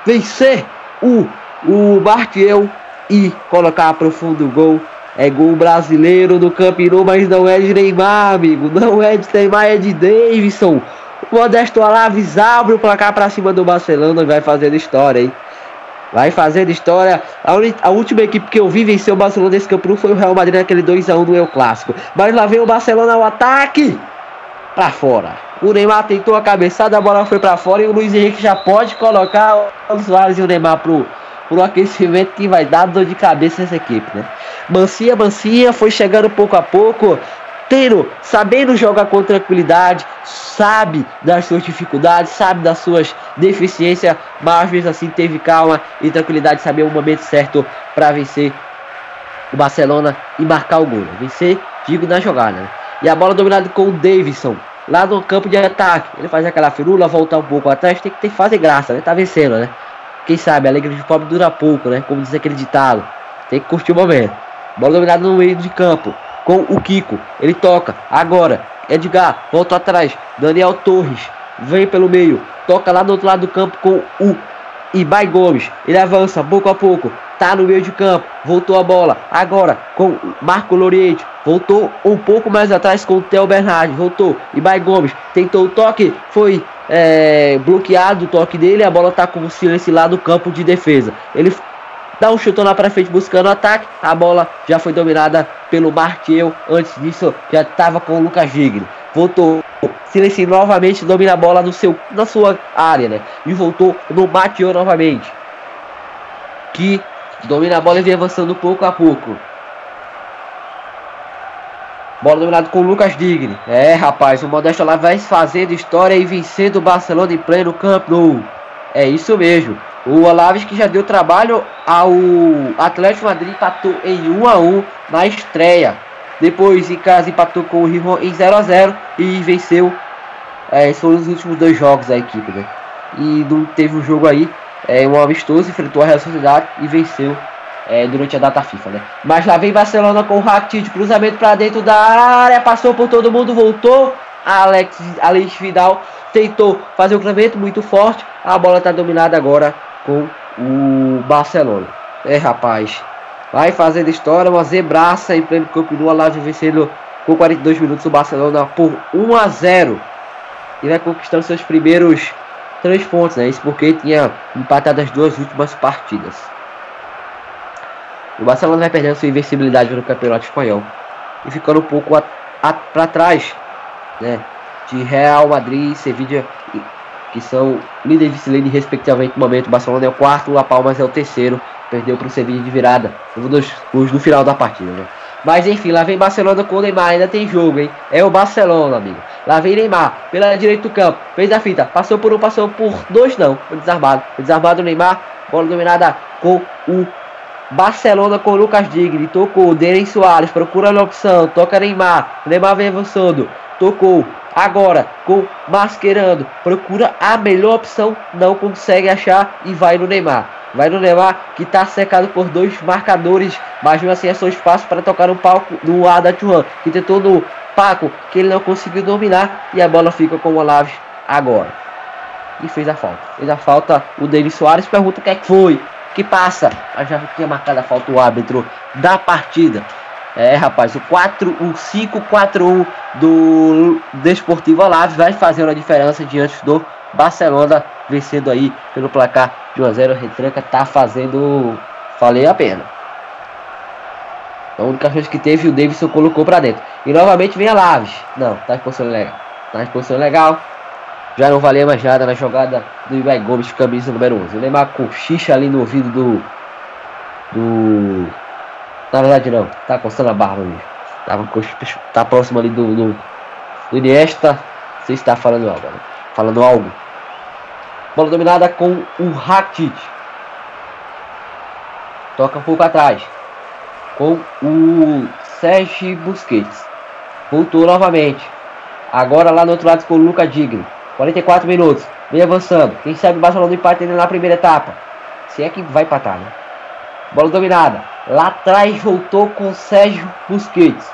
vencer o, o Bartiel e colocar para o fundo o gol. É gol brasileiro do Campeonato, mas não é de Neymar, amigo. Não é de Neymar, é de Davidson. O Modesto Alaves abre o placar para cima do Barcelona e vai fazendo história, hein? Vai fazendo história. A, a, última equipe que eu vi vencer o Barcelona nesse campeonato foi o Real Madrid naquele 2x1 do El Clássico. Mas lá vem o Barcelona ao ataque. Para fora. O Neymar tentou a cabeçada, a bola foi para fora e o Luiz Henrique já pode colocar o Soares e o Neymar pro, pro aquecimento que vai dar dor de cabeça nessa equipe, né? Mancinha, Mancinha foi chegando pouco a pouco, tendo, sabendo jogar com tranquilidade, sabe das suas dificuldades, sabe das suas deficiências, mas mesmo assim teve calma e tranquilidade, saber o momento certo para vencer o Barcelona e marcar o gol. Vencer, digo, na jogada. Né? E a bola dominada com o Davidson lá no campo de ataque. Ele faz aquela firula, voltar um pouco atrás, tem que ter fazer graça, né? Tá vencendo, né? Quem sabe, a alegria de pobre dura pouco, né? Como diz aquele ditado. Tem que curtir o momento. Bola dominada no meio de campo. Com o Kiko. Ele toca. Agora. Edgar. Volta atrás. Daniel Torres. Vem pelo meio. Toca lá do outro lado do campo com o Ibai Gomes. Ele avança pouco a pouco. Tá no meio de campo. Voltou a bola. Agora com Marco Loriente. Voltou um pouco mais atrás com o Theo Bernard. Voltou. Ibai Gomes tentou o toque. Foi é, bloqueado o toque dele. A bola tá com o silêncio lá do campo de defesa. Ele dá um chutão lá para frente buscando o ataque. A bola já foi dominada pelo Martiel. Antes disso, já estava com o Lucas Gigli. Voltou. Silenciou novamente, domina a bola no seu, na sua área, né? E voltou no Martiel novamente. Que Domina a bola e vem avançando pouco a pouco. Bola dominada com o Lucas Digne. É, rapaz, o Modesto lá vai fazendo história e vencendo o Barcelona em pleno campo. É isso mesmo. O Alaves que já deu trabalho ao Atlético Madrid empatou em 1 a 1 na estreia. Depois em casa empatou com o Rio em 0 a 0 e venceu. É, foram os últimos dois jogos da equipe, né? E não teve um jogo aí, é, um amistoso, enfrentou a Real Sociedade e venceu é, durante a data FIFA, né? Mas lá vem Barcelona com o Rakitic, cruzamento para dentro da área, passou por todo mundo, voltou. Alex, Alex Vidal tentou fazer o cruzamento muito forte. A bola está dominada agora com o Barcelona. É, rapaz. Vai fazendo história, uma zebraça em pleno campo do vencendo com 42 minutos o Barcelona por 1 a 0. E vai conquistando seus primeiros três pontos, né? Isso porque tinha empatado as duas últimas partidas. O Barcelona vai perdendo sua invencibilidade no Campeonato Espanhol e ficando um pouco para trás, né? De Real Madrid Sevilla, que são líderes de Cilene respectivamente no momento. O Barcelona é o quarto, o La Palmas é o terceiro. Perdeu para o Sevilla de virada. Um dos gols no final da partida, né? Mas enfim, lá vem Barcelona com o Neymar, ainda tem jogo, hein? É o Barcelona, amigo. Lá vem Neymar, pela direita do campo, fez a fita, passou por um, passou por dois, não. Foi desarmado. Foi desarmado o Neymar, bola dominada com o Barcelona com o Lucas Digni, tocou, Deren Soares, procura a opção, toca Neymar, Neymar vem avançando, tocou, agora com Mascherando, procura a melhor opção, não consegue achar e vai no Neymar. Vai no Neymar que está secado por dois marcadores, mas mesmo assim é só espaço para tocar no palco no Ada Churran, que tentou no Paco, que ele não conseguiu dominar e a bola fica com o Alaves agora. E fez a falta. Fez a falta o Denis Soares, pergunta o que é que foi que passa. Mas já tinha marcado a falta o árbitro da partida. É, rapaz, o 4, o 5-4-1 do Desportivo Alaves vai fazer a diferença diante do Barcelona, vencendo aí pelo placar de 1 a 0. Retranca tá fazendo falei a pena. A única chance que teve, o Davidson colocou para dentro. E novamente vem a Laves. Não, tá em posição legal. Tá em posição legal. Já não valia mais nada na jogada do Ibai Gomes, camisa número 11. O Neymar xixa ali no ouvido do. Do. Na verdade, não. Tá coçando a barba mesmo. Tava, tá próximo ali do. Do, do Iniesta. Você está falando algo, né? Falando algo. Bola dominada com o Rakitic. Toca um pouco atrás. Com o Sérgio Busquets. Voltou novamente. Agora lá no outro lado com o Luca Digno. 44 minutos. Vem avançando. Quem sabe o Barcelona empate na primeira etapa. Se é que vai empatar, né? Bola dominada. Lá atrás voltou com Sérgio Busquets.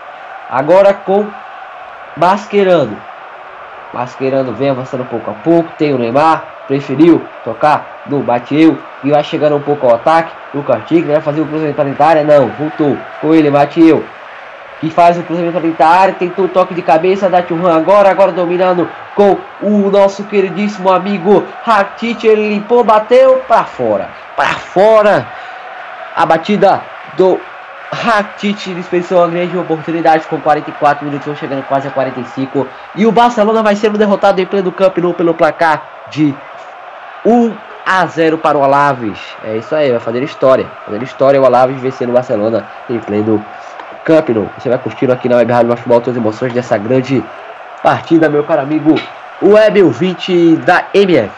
Agora com Mascherano. Mascherano vem avançando pouco a pouco. Tem o Neymar. Preferiu tocar no Bateu. E vai chegando um pouco ao ataque. O Cartigo vai fazer o cruzamento para a área. Não, voltou. Com ele, Bateu que faz o cruzamento da área, tentou o toque de cabeça da Churran agora, agora dominando com o nosso queridíssimo amigo Rakitic, ele limpou, bateu para fora, para fora, a batida do Rakitic dispensou uma grande oportunidade com 44 minutos, chegando quase a 45, e o Barcelona vai sendo derrotado em pleno campo pelo placar de 1 a 0 para o Alaves, é isso aí, vai fazer história, fazer história o Alaves vencendo o Barcelona em pleno Camp Você vai curtindo aqui na Web Rádio Futebol todas as emoções dessa grande partida, meu caro amigo Web 20 da MF.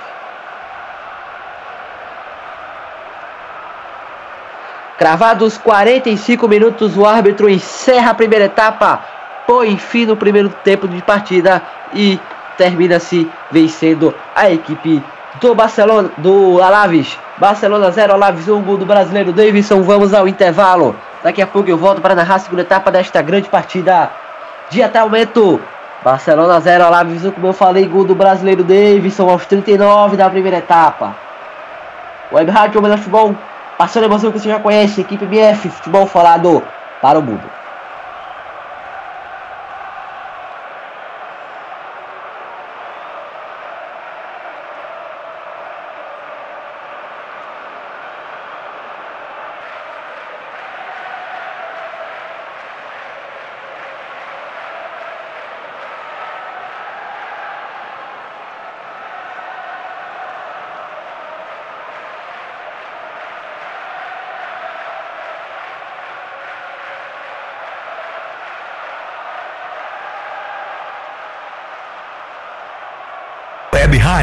Cravados 45 minutos, o árbitro encerra a primeira etapa, põe fim no primeiro tempo de partida e termina-se vencendo a equipe do Barcelona, do Alaves. Barcelona 0, Alaves 1, gol do brasileiro Davidson. Vamos ao intervalo. Daqui a pouco eu volto para narrar a segunda etapa desta grande partida de até momento. Barcelona 0, Alaves 1, como eu falei, gol do brasileiro Davidson aos 39 da primeira etapa. Web Rádio, o melhor futebol, passando a emoção que você já conhece, equipe BF, futebol falado para o mundo.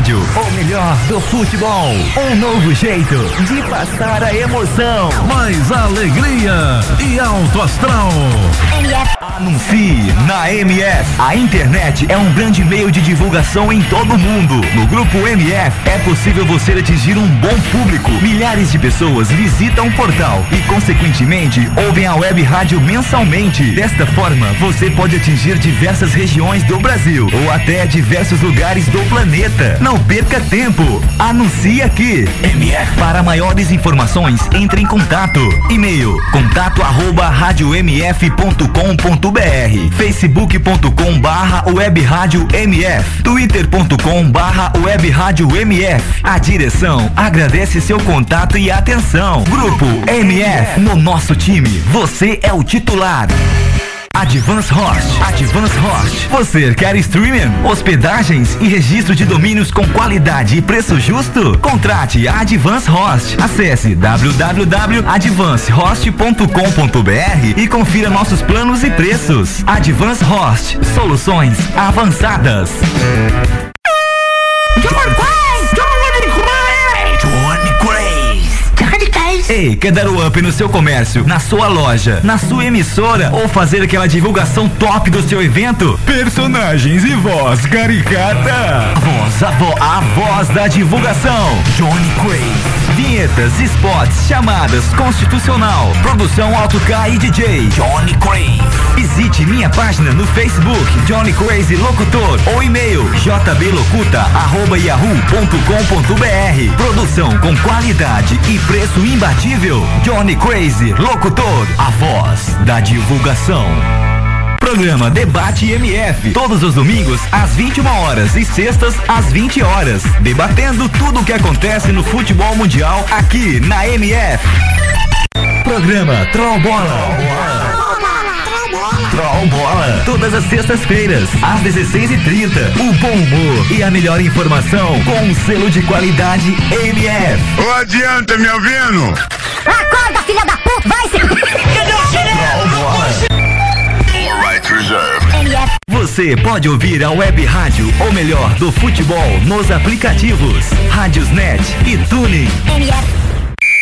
O melhor do futebol. Um novo jeito de passar a emoção. Mais alegria e alto astral. MF. Anuncie na MF. A internet é um grande meio de divulgação em todo o mundo. No grupo MF possível você atingir um bom público. Milhares de pessoas visitam o portal e, consequentemente, ouvem a web rádio mensalmente. Desta forma, você pode atingir diversas regiões do Brasil ou até diversos lugares do planeta. Não perca tempo. Anuncie aqui. MF. Para maiores informações, entre em contato. E-mail contato arroba radiomf.com.br facebook.com barra web rádio MF twitter.com barra web rádio MF A direção agradece seu contato e atenção. Grupo MF, no nosso time, você é o titular. Advance Host. Advance Host. Você quer streaming, hospedagens e registro de domínios com qualidade e preço justo? Contrate a Advance Host. Acesse www.advancehost.com.br e confira nossos planos e preços. Advance Host. Soluções avançadas. Ei, quer dar o up no seu comércio, na sua loja, na sua emissora ou fazer aquela divulgação top do seu evento? Personagens e voz caricata. Voz, a, vo, a voz da divulgação. Johnny Craze. Vinhetas, spots, chamadas, constitucional, produção Auto K e DJ. Johnny Craze. Visite minha página no Facebook, Johnny Crazy Locutor, ou e-mail jblocuta.yahoo.com.br. Produção com qualidade e preço imbatível. Johnny Crazy, locutor, a voz da divulgação. Programa Debate MF, todos os domingos às 21 horas e sextas às 20 horas, debatendo tudo o que acontece no futebol mundial aqui na MF. Programa Troll Troll Bola. Todas as sextas-feiras, às 16h30. O bom humor e a melhor informação com um selo de qualidade MF. Ô, adianta, me ouvindo? Acorda, filha da puta, vai se. Troll Bola. Right reserve. MF. Você pode ouvir a web rádio, ou melhor, do futebol, nos aplicativos Rádiosnet e Tuning. MF.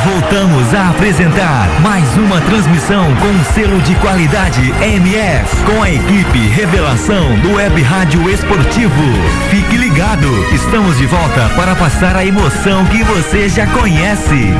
Voltamos a apresentar mais uma transmissão com selo de qualidade MF, com a equipe Revelação do Web Rádio Esportivo. Fique ligado, estamos de volta para passar a emoção que você já conhece.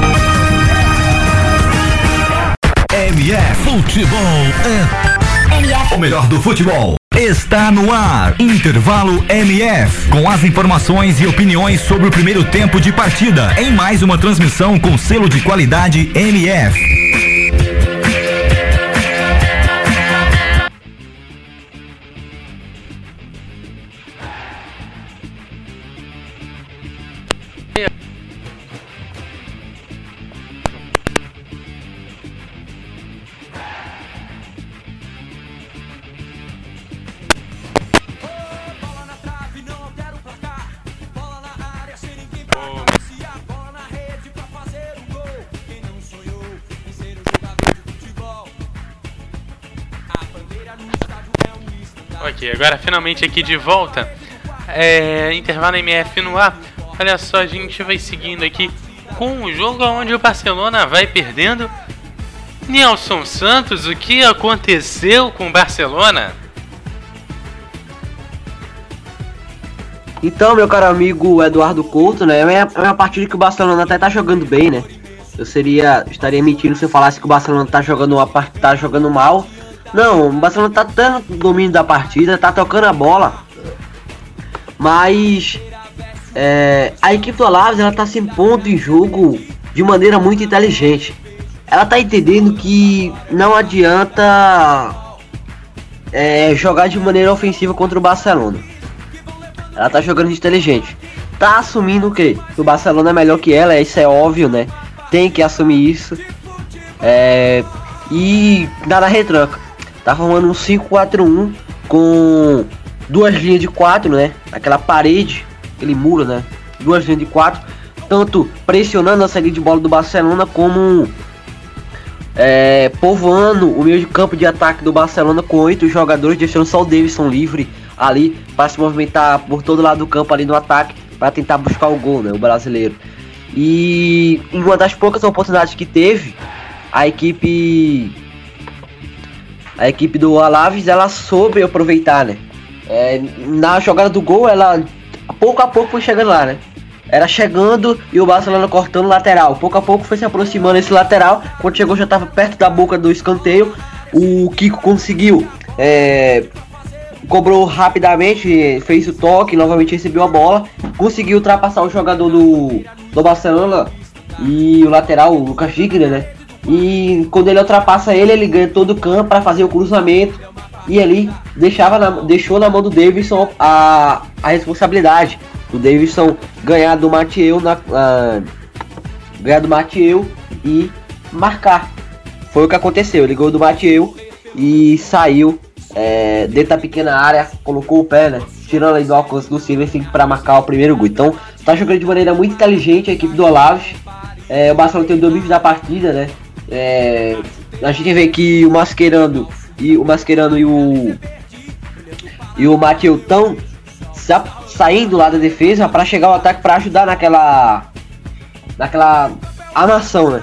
MF, Futebol é o melhor do futebol. Está no ar, Intervalo MF, com as informações e opiniões sobre o primeiro tempo de partida, em mais uma transmissão com selo de qualidade MF. Agora finalmente aqui de volta. É, intervalo MF no ar. Olha só, a gente vai seguindo aqui com o jogo onde o Barcelona vai perdendo. Nelson Santos, o que aconteceu com o Barcelona? Então, meu caro amigo Eduardo Couto, né? É uma, é uma partida que o Barcelona até tá jogando bem, né? Eu seria. estaria mentindo se eu falasse que o Barcelona tá jogando uma tá jogando mal. Não, o Barcelona tá tendo domínio da partida, tá tocando a bola. Mas é, a equipe do Alaves ela tá se impondo em jogo de maneira muito inteligente. Ela tá entendendo que não adianta é, jogar de maneira ofensiva contra o Barcelona. Ela tá jogando inteligente. Tá assumindo o quê? Que o Barcelona é melhor que ela, isso é óbvio, né? Tem que assumir isso. É, e nada retranca. Tá formando um 5-4-1 com duas linhas de 4, né? Aquela parede, aquele muro, né? Duas linhas de 4. Tanto pressionando a saída de bola do Barcelona como é, povoando o meio de campo de ataque do Barcelona com oito jogadores, deixando só o Davidson livre ali para se movimentar por todo lado do campo ali no ataque para tentar buscar o gol, né, o brasileiro. E em uma das poucas oportunidades que teve, a equipe a equipe do Alaves ela soube aproveitar, né? É, na jogada do gol, ela pouco a pouco foi chegando lá, né? Era chegando e o Barcelona cortando lateral. Pouco a pouco foi se aproximando esse lateral. Quando chegou já estava perto da boca do escanteio. O Kiko conseguiu. É, cobrou rapidamente, fez o toque, novamente recebeu a bola. Conseguiu ultrapassar o jogador do, do Barcelona e o lateral, o Lucas né? E quando ele ultrapassa ele, ele ganha todo o campo para fazer o cruzamento. E ali deixava na, deixou na mão do Davidson a, a responsabilidade. O Davidson ganhar do Mathieu na, ganhar do Mathieu e marcar. Foi o que aconteceu. Ele ganhou do Mathieu e saiu é, dentro da pequena área, colocou o pé, né? Tirando aí do alcance do Silverson para marcar o primeiro gol. Então, tá jogando de maneira muito inteligente a equipe do Olaves. É, o Barcelona tem o domínio da partida, né? É, a gente vê que o Mascherano e o Mascherano e o e o Mateu estão saindo lá da defesa para chegar ao ataque para ajudar naquela naquela armação, né?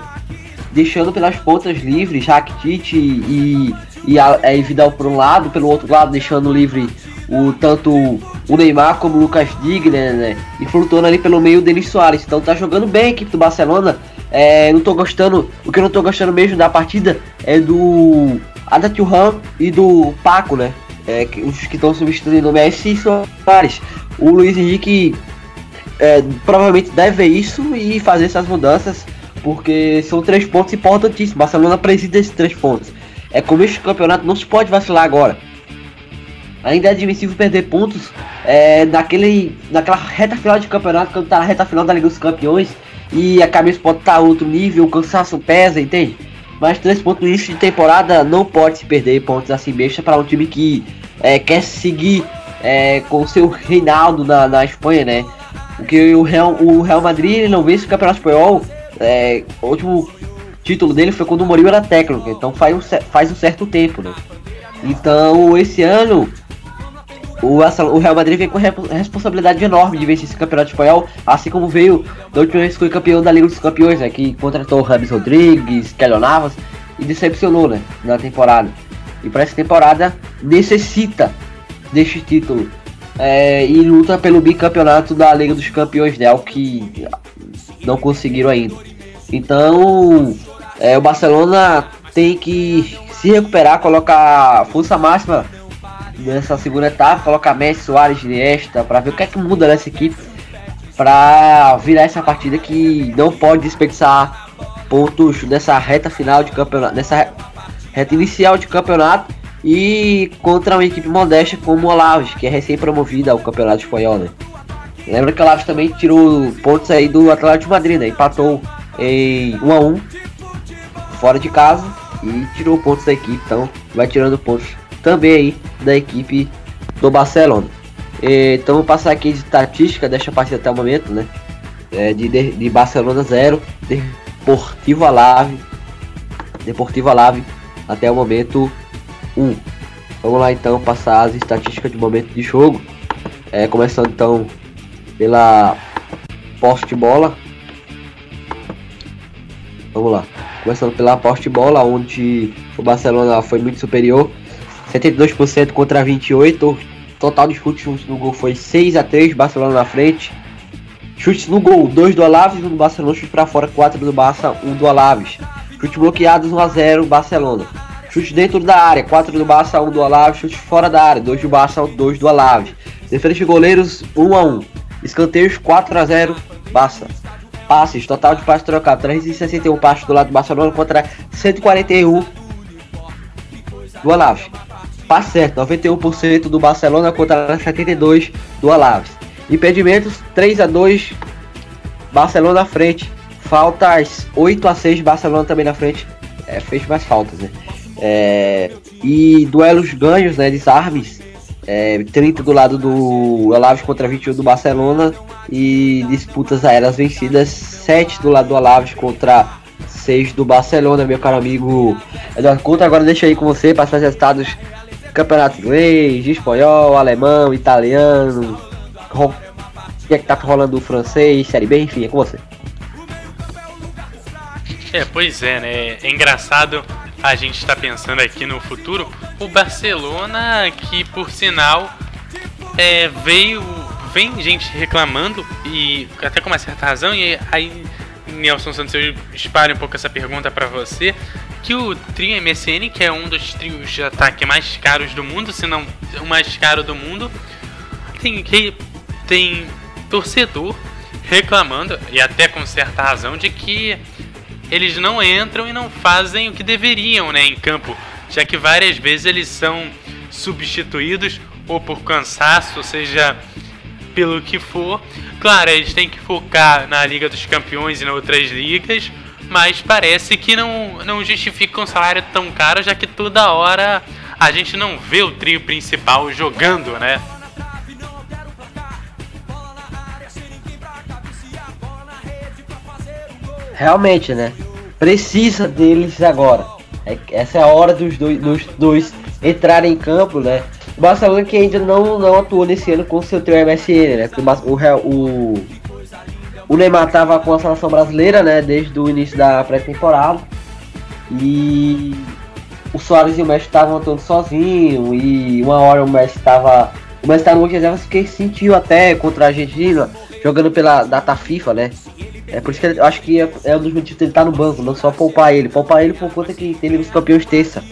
Deixando pelas pontas livres Rakitic e e, a, é, Vidal por um lado, pelo outro lado deixando livre o tanto o Neymar como o Lucas Digner, né? E flutuando ali pelo meio deles Soares. Então tá jogando bem a equipe do Barcelona. É, não tô gostando. O que eu não tô gostando mesmo da partida é do Ada Churran e do Paco, né? É, os que estão substituindo o Messi e Soares. O Luiz Henrique é, provavelmente deve isso e fazer essas mudanças, porque são três pontos importantíssimos. Barcelona precisa desses três pontos. É como este campeonato não se pode vacilar agora. Ainda é admissível perder pontos é, naquele, naquela reta final de campeonato, quando tá na reta final da Liga dos Campeões e a cabeça pode estar tá outro nível, o cansaço pesa, entende? Mas três pontos no início de temporada não pode se perder pontos assim besta para um time que é, quer seguir é, com o seu Reinaldo na, na Espanha, né? Porque o Real, o Real Madrid não vence o Campeonato Espanhol. É, o último título dele foi quando o Mourinho era técnico, então faz um, faz um certo tempo, né? Então esse ano o, o Real Madrid vem com responsabilidade enorme de vencer esse campeonato espanhol, assim como veio da última vez que foi campeão da Liga dos Campeões, né? Que contratou o Rames Rodrigues, Kelly Navas e decepcionou, né? Na temporada. E para essa temporada necessita deste título é, e luta pelo bicampeonato da Liga dos Campeões, né? O que não conseguiram ainda. Então, é, o Barcelona tem que se recuperar, colocar força máxima nessa segunda etapa, colocar Messi, Soares, Iniesta, para ver o que é que muda nessa equipe para virar essa partida que não pode desperdiçar pontos nessa reta final de campeonato, nessa reta inicial de campeonato e contra uma equipe modesta como o Olaves, que é recém-promovida ao campeonato espanhol, né? Lembra que o Olaves também tirou pontos aí do Atlético de Madrid, né? Empatou em 1 a 1 fora de casa e tirou pontos da equipe, então vai tirando pontos também aí da equipe do Barcelona. Então vou passar aqui de estatística desta partida até o momento, né? É, de, de, Barcelona 0, Deportivo Alave, Deportivo Alave até o momento 1. Um. Vamos lá então passar as estatísticas de momento de jogo. É, começando então pela poste bola. Vamos lá. Começando pela poste bola, onde o Barcelona foi muito superior 72% contra 28%. Total de chutes no gol foi 6 a 3 Barcelona na frente. Chutes no gol, 2 do Alaves, 1 do Barcelona, chute para fora, 4 do Barça, 1 do Alaves. Chutes bloqueados, 1 a 0 Barcelona. Chute dentro da área, 4 do Barça, 1 do Alaves. Chute fora da área, 2 do Barça, 2 do Alaves. Defesa de goleiros, 1 a 1 Escanteios 4 a 0 Barça. Passes, total de passes trocados, 361 passes do lado do Barcelona contra 141 do Alaves. Passe certo, 91% do Barcelona contra 72 do Alaves. Impedimentos 3 a 2 Barcelona à frente. Faltas 8 a 6 Barcelona também na frente. É, fez mais faltas, né? É, e duelos ganhos, né? Desarmes. É, 30 do lado do Alaves contra 21 do Barcelona. E disputas aéreas vencidas. 7 do lado do Alaves contra 6 do Barcelona, meu caro amigo Eduardo Couto. Agora deixa aí com você para os resultados campeonato inglês, espanhol, alemão, italiano. O que é que tá rolando o francês, série B, enfim, é com você. É, pois é, né? É engraçado a gente estar tá pensando aqui no futuro. O Barcelona, que por sinal é, veio. Vem gente reclamando, e até com uma certa razão, e aí, Nelson Santos, eu espalho um pouco essa pergunta para você. Que o trio MSN, que é um dos trios de ataque mais caros do mundo, se não o mais caro do mundo, tem, tem torcedor reclamando, e até com certa razão, de que eles não entram e não fazem o que deveriam né, em campo, já que várias vezes eles são substituídos ou por cansaço, ou seja, pelo que for. Claro, eles têm que focar na Liga dos Campeões e em outras ligas, mas parece que não, não justifica um salário tão caro, já que toda hora a gente não vê o trio principal jogando, né? Realmente, né? Precisa deles agora. É, essa é a hora dos dois, dos dois entrarem em campo, né? O Barcelona que ainda não, não atuou nesse ano com o seu trio MSN, né? Porque o, o, o Neymar estava com a seleção brasileira, né? Desde o início da pré-temporada. E o Soares e o Messi estavam atuando sozinho. E uma hora o Messi estava. O Messi estava no reserva que sentiu até contra a Argentina, jogando pela data FIFA, né? É por isso que eu acho que é, é um dos motivos dele estar tá no banco, não só poupar ele. Poupar ele por conta que tem os campeões terça.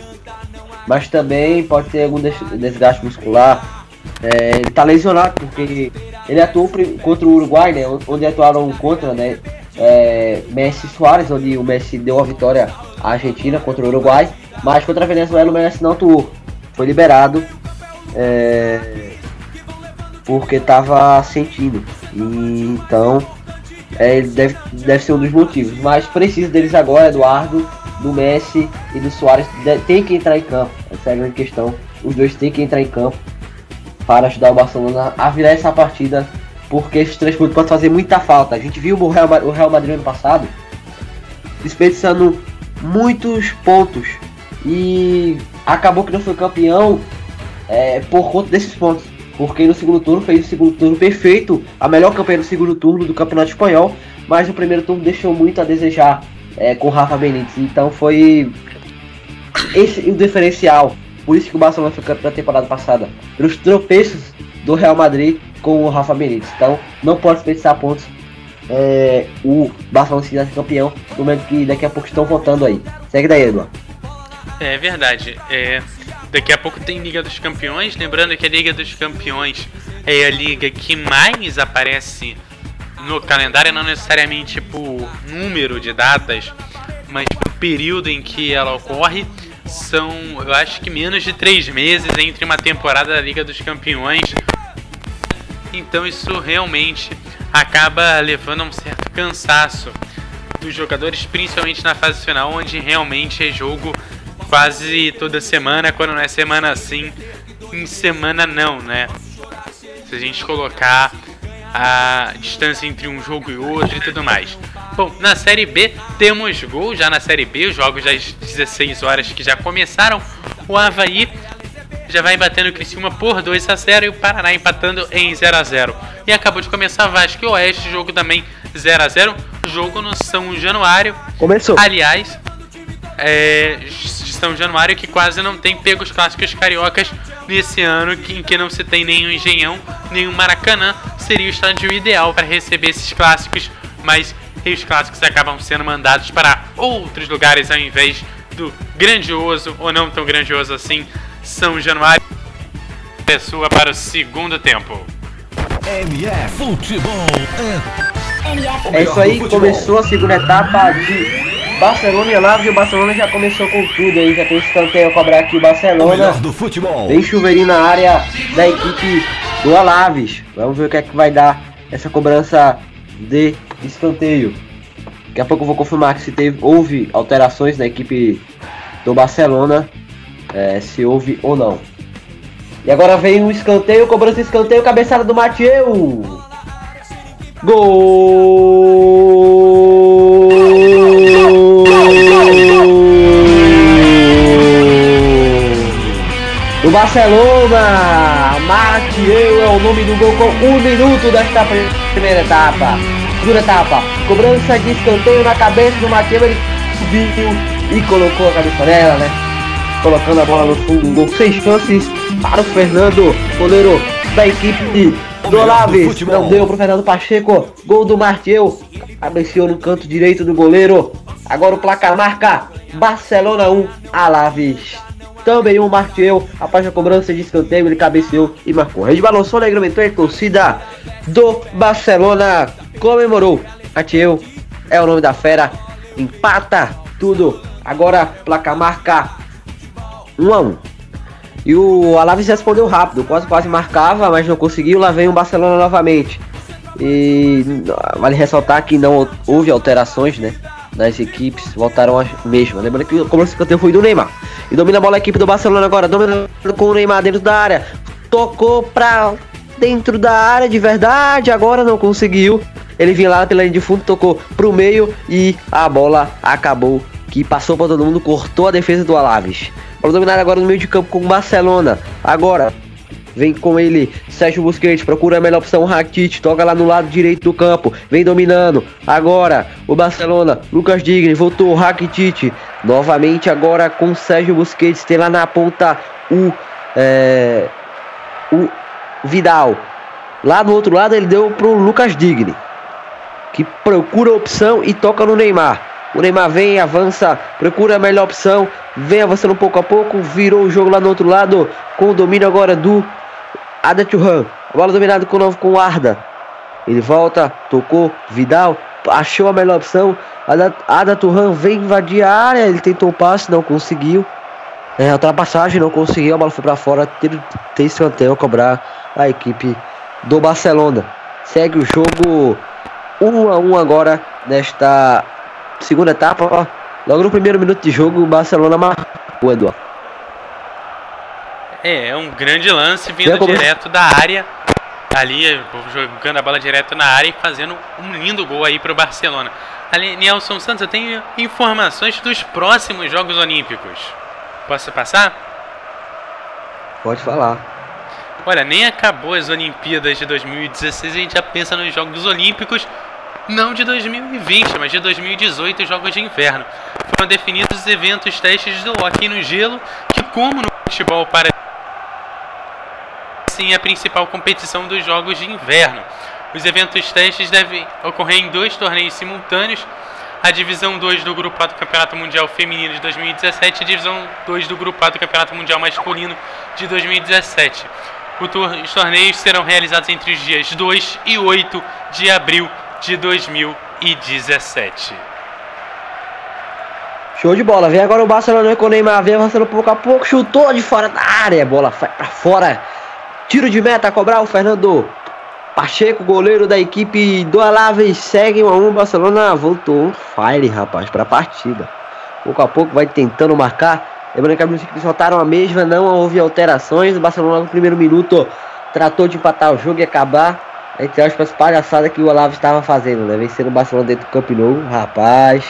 Mas também pode ter algum desgaste muscular. É, ele tá lesionado porque ele atuou contra o Uruguai, né? Onde atuaram contra, né? É, Messi Soares, onde o Messi deu a vitória à Argentina contra o Uruguai. Mas contra a Venezuela o Messi não atuou. Foi liberado. É, porque tava sentindo. E, então é, deve, deve ser um dos motivos. Mas precisa deles agora, Eduardo, do Messi e do Soares. Tem que entrar em campo. Essa é a grande questão. Os dois têm que entrar em campo para ajudar o Barcelona a virar essa partida. Porque esses três pontos podem fazer muita falta. A gente viu o Real, o Real Madrid ano passado desperdiçando muitos pontos. E acabou que não foi campeão é, por conta desses pontos porque no segundo turno fez o segundo turno perfeito, a melhor campanha do segundo turno do Campeonato Espanhol, mas o primeiro turno deixou muito a desejar é, com o Rafa Benítez. Então foi esse o diferencial. Por isso que o Barcelona foi campeão na temporada passada. Pelos tropeços do Real Madrid com o Rafa Benítez. Então não pode desperdiçar pontos. É, o Barcelona se ser campeão no momento que daqui a pouco estão votando aí. Segue daí, Eduardo. É verdade. É, Daqui a pouco tem Liga dos Campeões. Lembrando que a Liga dos Campeões é a liga que mais aparece no calendário, não necessariamente por número de datas, mas pelo período em que ela ocorre. São, eu acho que menos de três meses entre uma temporada da Liga dos Campeões. Então isso realmente acaba levando a um certo cansaço dos jogadores, principalmente na fase final, onde realmente é jogo quase toda semana, quando não é semana assim, em semana não, né? Se a gente colocar a distância entre um jogo e outro e tudo mais. Bom, na Série B temos gol já na Série B, os jogos das 16 horas que já começaram. O Havaí já vai batendo o Criciúma por 2 a 0 e o Paraná empatando em 0 a 0 E acabou de começar Vasco e Oeste, jogo também 0 a 0 jogo no São Januário. Começou. Aliás, é, São Januário que quase não tem pego os clássicos cariocas nesse ano em que não se tem nenhum Engenhão, nenhum Maracanã, seria o estádio ideal para receber esses clássicos, mas os clássicos acabam sendo mandados para outros lugares ao invés do grandioso ou não tão grandioso assim São Januário. Pessoa para o segundo tempo. MF Futebol é É isso aí, começou a segunda etapa de Barcelona e e o Barcelona já começou com tudo aí, já tem escanteio a cobrar aqui o o Barcelona. melhor do futebol. Vem chuveirinho na área da equipe do Alaves. Vamos ver o que é que vai dar essa cobrança de escanteio. Daqui a pouco eu vou confirmar que se teve, houve alterações na equipe do Barcelona, é, se houve ou não. E agora vem um escanteio, cobrança escanteio, cabeçada do Mateu. Gol! Barcelona, Mateu é o nome do gol com um minuto desta primeira etapa. Segunda etapa, cobrança de escanteio na cabeça do Mateu, ele subiu e colocou a cabeça nela, né? Colocando a bola no fundo, gol seis chances para o Fernando, goleiro da equipe do Olaves. Não deu pro Fernando Pacheco, gol do Mateu, cabeceou no canto direito do goleiro. Agora o placar marca Barcelona 1, Alaves. Também um Martiel, após a cobrança de escanteio, ele cabeceou e marcou. Rede balançou alegremente a torcida do Barcelona comemorou. Martiel é o nome da fera, empata tudo. Agora placa marca 1 a 1. E o Alaves respondeu rápido, quase quase marcava, mas não conseguiu. Lá vem o Barcelona novamente. E vale ressaltar que não houve alterações, né? Das equipes voltaram as mesmas. Lembrando que o cobrança de escanteio foi do Neymar. E domina a bola a equipe do Barcelona agora, dominando com o Neymar dentro da área. Tocou pra dentro da área de verdade, agora não conseguiu. Ele vinha lá pela linha de fundo, tocou pro meio e a bola acabou que passou para todo mundo, cortou a defesa do Alaves. Bola dominada agora no meio de campo com o Barcelona. Agora vem com ele Sérgio Busquets, procura a melhor opção, Rakitic, toca lá no lado direito do campo, vem dominando. Agora o Barcelona, Lucas Digni, voltou, Rakitic, novamente agora com Sérgio Busquets, tem lá na ponta o, é, o Vidal. Lá no outro lado ele deu pro Lucas Digni, que procura a opção e toca no Neymar. O Neymar vem, avança, procura a melhor opção, vem avançando pouco a pouco, virou o jogo lá no outro lado, com o domínio agora do Ada Churran. Bola dominada com novo com o Arda. Ele volta, tocou, Vidal, achou a melhor opção. Ada, Ada vem invadir a área, ele tentou o passe, não conseguiu. É, ultrapassagem não conseguiu, a bola foi para fora, tem, tem escanteio a cobrar a equipe do Barcelona. Segue o jogo 1 a 1 agora nesta segunda etapa. Logo no primeiro minuto de jogo, o Barcelona marcou, Eduardo. É, é um grande lance vindo direto da área. Ali, jogando a bola direto na área e fazendo um lindo gol aí pro Barcelona. Ali, Nelson Santos, eu tenho informações dos próximos Jogos Olímpicos. Posso passar? Pode falar. Olha, nem acabou as Olimpíadas de 2016 e a gente já pensa nos Jogos Olímpicos, não de 2020, mas de 2018, os Jogos de Inverno. Foram definidos os eventos testes do hockey no gelo, que como no futebol para sim a principal competição dos Jogos de Inverno. Os eventos testes devem ocorrer em dois torneios simultâneos, a divisão 2 do Grupo A do Campeonato Mundial Feminino de 2017 e a divisão 2 do Grupo A do Campeonato Mundial Masculino de 2017. O tor- os torneios serão realizados entre os dias 2 e 8 de abril de 2017. Show de bola. Vem agora o Barcelona com o Neymar. Vem avançando pouco a pouco. Chutou de fora da área. Bola vai pra fora. Tiro de meta a cobrar o Fernando Pacheco, goleiro da equipe do Alaves. Segue 1 a 1. Barcelona voltou on fire, rapaz, pra partida. Pouco a pouco vai tentando marcar. Lembrando que as equipes soltaram a mesma. Não houve alterações. O Barcelona no primeiro minuto tratou de empatar o jogo e acabar. Entre aspas, palhaçada que o Alaves estava fazendo, né? Vencendo o Barcelona dentro do Camp Nou, rapaz.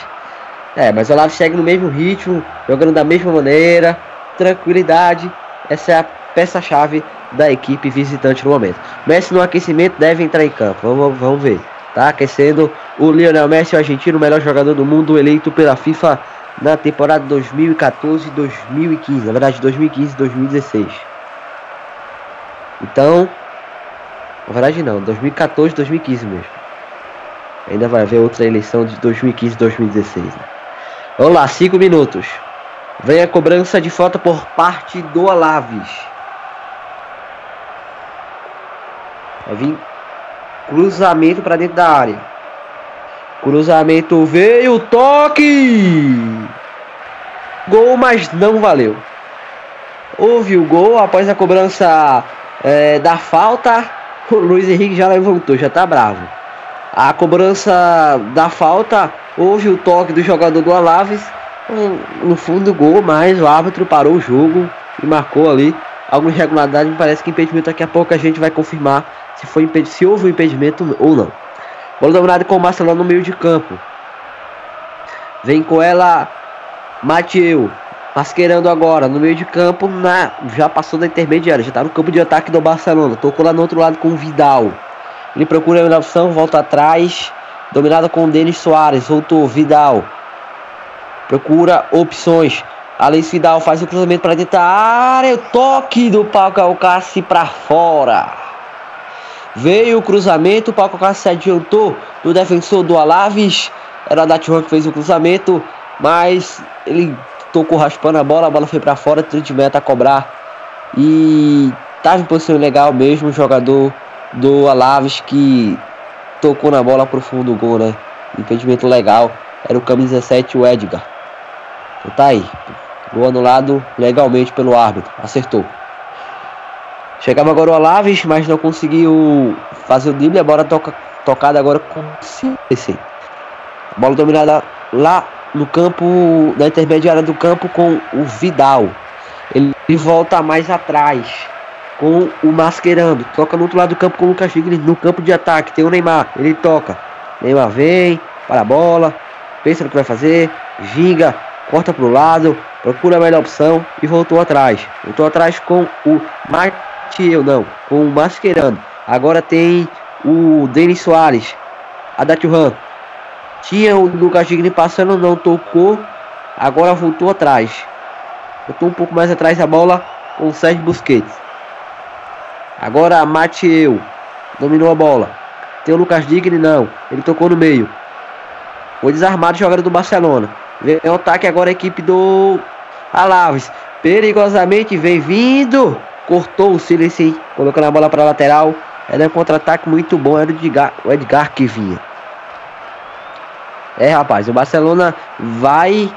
É, mas o Olavo segue no mesmo ritmo, jogando da mesma maneira, tranquilidade. Essa é a peça-chave da equipe visitante no momento. Messi no aquecimento deve entrar em campo. Vamos, vamos ver. Tá aquecendo o Lionel Messi, o argentino, melhor jogador do mundo, eleito pela FIFA na temporada 2014-2015. Na verdade, 2015-2016. Então, na verdade não, 2014-2015 mesmo. Ainda vai haver outra eleição de 2015-2016. Né? Vamos lá, 5 minutos. Vem a cobrança de falta por parte do Alaves. Vai vir cruzamento para dentro da área. Cruzamento veio, toque! Gol, mas não valeu. Houve o gol após a cobrança é, da falta. O Luiz Henrique já levantou, já tá bravo. A cobrança da falta, houve o toque do jogador do Alaves. No fundo do gol, mas o árbitro parou o jogo e marcou ali alguma irregularidade. Me parece que impedimento daqui a pouco a gente vai confirmar se foi se houve um impedimento ou não. Bola dominada com o Marcelo no meio de campo. Vem com ela Mateu. Masquerando agora no meio de campo. Na, já passou da intermediária. Já está no campo de ataque do Barcelona. Tocou lá no outro lado com o Vidal. Ele procura a opção. Volta atrás. Dominada com o Denis Soares. Voltou. Vidal. Procura opções. Alex Vidal faz o cruzamento para dentro da área. O toque do Paco Alcácer para fora. Veio o cruzamento. O Paco Alcácer se adiantou do defensor do Alaves. Era a Datiwan que fez o cruzamento. Mas ele tocou raspando a bola. A bola foi para fora. Tiro de meta a cobrar. E estava em posição legal mesmo. O jogador do Alaves que tocou na bola pro fundo do gol, né? Impedimento legal. Era o camisa 17, o Edgar. Então tá aí. Gol anulado legalmente pelo árbitro. Acertou. Chegava agora o Alaves, mas não conseguiu fazer o drible. A bola toca, tocada agora com CC. Bola dominada lá no campo, na intermediária do campo com o Vidal. Ele volta mais atrás com o Mascherano. Toca no outro lado do campo com o Lucas Figueiredo no campo de ataque. Tem o Neymar. Ele toca. Neymar vem, para a bola, pensa no que vai fazer, ginga, corta para o lado, procura a melhor opção e voltou atrás. Voltou atrás com o Matieu, não, com o Mascherano. Agora tem o Denis Soares, a Datiuhan. Tinha o Lucas Digni passando, não tocou. Agora voltou atrás. Voltou um pouco mais atrás a bola com o Sérgio Busquets. Agora Matieu dominou a bola. Tem o Lucas Digni, não. Ele tocou no meio. Foi desarmado jogador do Barcelona. Vem o ataque agora a equipe do Alaves. Perigosamente vem vindo. Cortou o silêncio, colocando a bola para lateral. Era um contra-ataque muito bom. Era o Edgar, o Edgar que vinha. É, rapaz, o Barcelona vai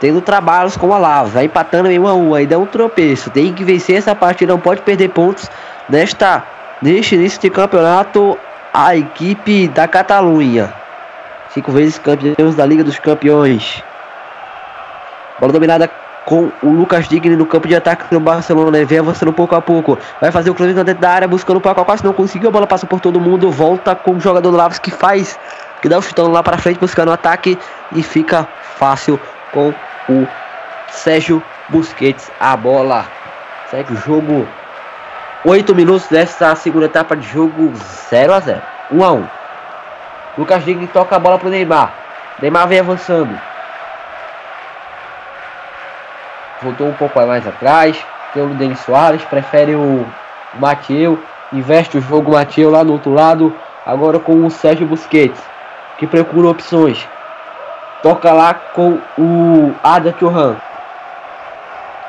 tendo trabalhos com a Lava, vai empatando em 1 a 1, aí dá um tropeço. Tem que vencer essa partida, não pode perder pontos nesta neste início de campeonato. A equipe da Catalunha, cinco vezes campeões da Liga dos Campeões. Bola dominada com o Lucas Digni no campo de ataque do Barcelona. Vem avançando pouco a pouco. Vai fazer o cruzamento dentro da área, buscando o Paco quase não conseguiu. A bola passa por todo mundo. Volta com o jogador do Laves que faz, que dá o chutão lá para frente, buscando o ataque. E fica fácil com o Sérgio Busquets. A bola segue o jogo. 8 minutos dessa segunda etapa de jogo 0 a 0 1 a 1 Lucas Digni toca a bola pro Neymar. Neymar vem avançando. Voltou um pouco mais atrás. Tem o Denis Soares. Prefere o Mateu. Investe o jogo Mateu lá no outro lado. Agora com o Sérgio Busquets. Que procura opções. Toca lá com o Ada Churran.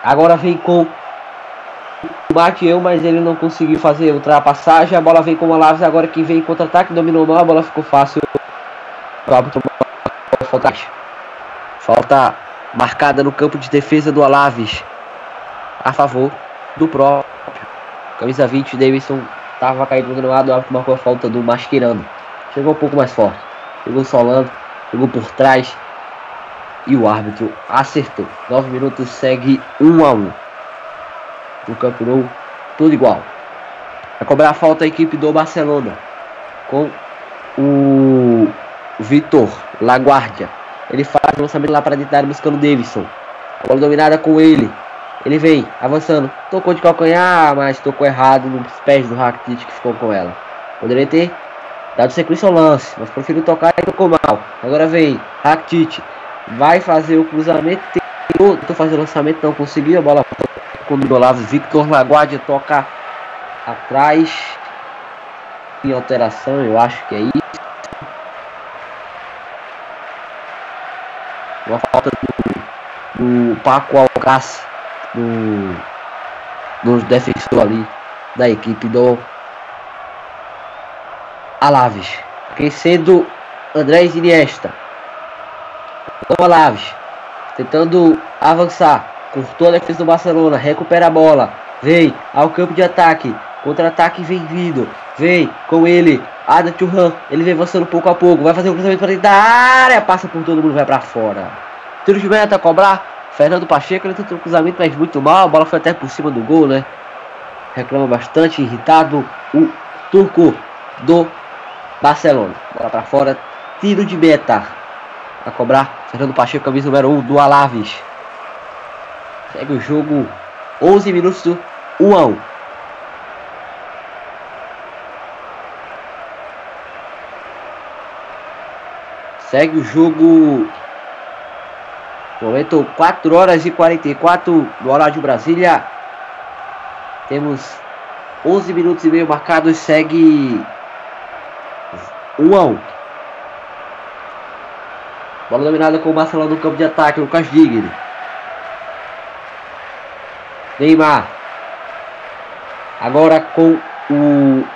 Agora vem com o Mateu, mas ele não conseguiu fazer ultrapassagem. A bola vem com o Alaves agora que vem contra-ataque. Dominou mal, a bola ficou fácil. Falta, falta marcada no campo de defesa do Alaves. A favor do próprio. Camisa 20, Davidson estava caído no lado. O árbitro marcou a falta do Mascherano. Chegou um pouco mais forte. Chegou Solando. Chegou por trás. E o árbitro acertou. 9 minutos segue 1 a 1 No campo nou, tudo igual. Vai cobrar a falta a equipe do Barcelona. Com o Vitor Laguardia. Ele faz o lançamento lá para dentro buscando Davidson. A bola dominada com ele. Ele vem avançando. Tocou de calcanhar, mas tocou errado nos pés do Rakitic que ficou com ela. Poderia ter dado sequência ao lance, mas preferiu tocar e tocou mal. Agora vem Rakitic. Vai fazer o cruzamento. Tentou fazer o lançamento, não conseguiu. A bola com o Olavo. Victor Laguardia toca atrás. Em alteração, eu acho que é isso. Uma falta do, do Paco Alcácer no, no defensor ali da equipe do Alaves. Quem sendo Andrés Iniesta. O Alaves. Tentando avançar. Cortou a defesa do Barcelona. Recupera a bola. Vem ao campo de ataque. Contra-ataque vem vindo. Vem com ele. Ada Churran. Ele vem avançando pouco a pouco. Vai fazer o cruzamento para dentro da área. Passa por todo mundo. Vai para fora. Tiro de meta cobrar. Fernando Pacheco. Ele tentou o cruzamento, mas muito mal. A bola foi até por cima do gol, né? Reclama bastante. Irritado. O turco do Barcelona. Bola para fora. Tiro de meta. A cobrar. Fernando Pacheco, camisa número 1 um, do Alaves. Segue o jogo. 11 minutos do 1 a 1. Segue o jogo. Momento 4 horas e 44 no horário de Brasília. Temos 11 minutos e meio marcados. Segue 1 a 1. Bola dominada com o Barcelona no campo de ataque. Lucas Digni. Neymar. Agora com o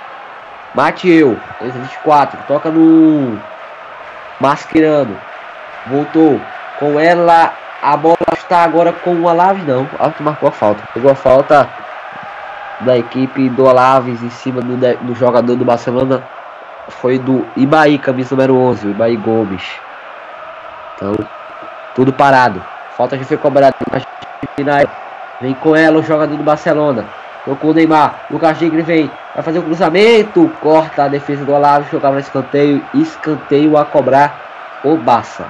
Mateu. 24. Toca no Mascherano. Voltou. Com ela. A bola está agora com o Alaves. Não. O Alaves marcou a falta. Pegou a falta da equipe do Alaves em cima do, do jogador do Barcelona. Foi do Ibaí, camisa número 11. O Ibaí Gomes. Então, tudo parado. Falta já foi cobrada. Vem com ela o jogador do Barcelona. Tocou o Neymar. Lucas Tigre vem. Vai fazer o um cruzamento. Corta a defesa do Alaves. Jogava no escanteio. Escanteio a cobrar o Barça.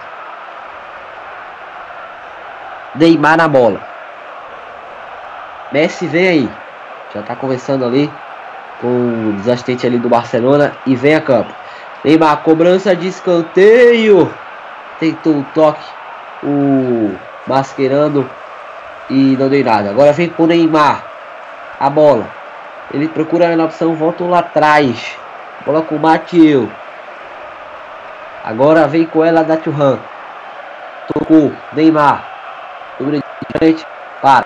Neymar na bola. Messi vem aí. Já tá conversando ali com os assistentes ali do Barcelona. E vem a campo. Neymar, cobrança de escanteio. Tentou o toque. O Mascherano. E não deu nada. Agora vem com o Neymar. A bola. Ele procura na opção. Volta lá atrás. Bola com o Mathieu. Agora vem com ela da Churran. Tocou. Neymar. Sobre frente. Para.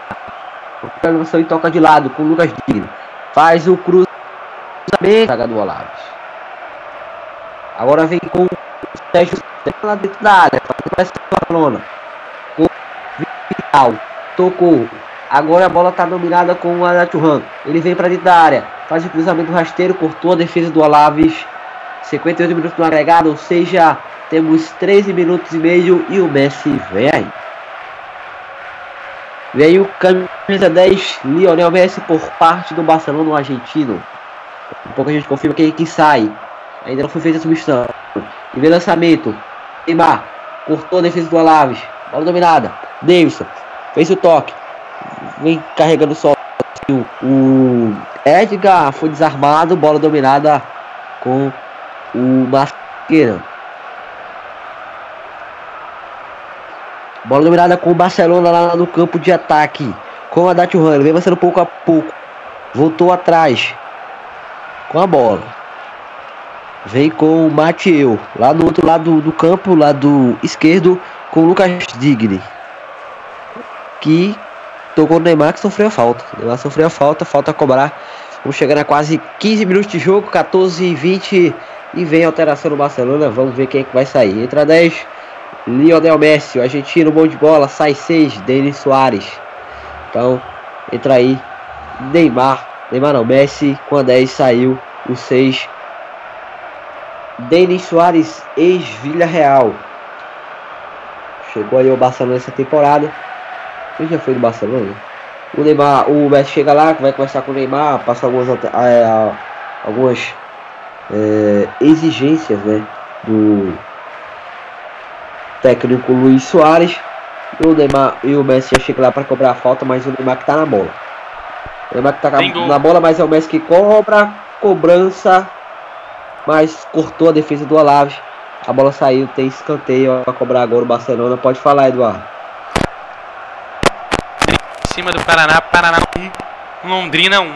Procura e toca de lado com o Lucas Digno. Faz o cruzamento. Do Olaves. Agora vem com o Sérgio lá dentro da área. Faz a lona. Com Vital. Tocou. Agora a bola está dominada com o Anaturran. Ele vem para dentro da área. Faz o cruzamento rasteiro. Cortou a defesa do Alaves. 58 minutos no agregado. Ou seja, temos 13 minutos e meio. E o Messi vem aí. Veio camisa 10, Lionel Messi por parte do Barcelona, o argentino. Um pouco a gente confirma quem que sai. Ainda não foi feita a substituição. E vem lançamento. Neymar. Cortou a defesa do Alaves. Bola dominada. Davidson. Fez o toque. Vem carregando só. O Edgar foi desarmado. Bola dominada com o Masqueira. Bola dominada com o Barcelona lá no campo de ataque. Com a Dati Runner. Vem avançando pouco a pouco. Voltou atrás. Com a bola. Vem com o Mateu. Lá no outro lado do campo, lado esquerdo, com o Lucas Digni. Que tocou no Neymar que sofreu a falta. O Neymar sofreu a falta, falta a cobrar. Vamos chegar a quase 15 minutos de jogo, 14 e 20. E vem a alteração no Barcelona. Vamos ver quem é que vai sair. Entra 10. Lionel Messi, o argentino, bom de bola, sai 6, Denis Soares. Então, entra aí Neymar, Neymar não, Messi, com a 10 saiu o 6. Denis Soares, ex-Vilha Real. Chegou aí o Barcelona essa temporada. Ele já foi do Barcelona? O Neymar, o Messi chega lá, vai conversar com o Neymar, passa algumas, é, algumas é, exigências né, do técnico Luiz Soares. E o Neymar e o Messi já chega lá para cobrar a falta, mas o Neymar que tá na bola. O Neymar que tá na bola, mas é o Messi que cobra, cobrança, mas cortou a defesa do Alaves. A bola saiu, tem escanteio para cobrar agora o Barcelona. Pode falar, Eduardo. Cima do Paraná, Paraná 1, Londrina 1.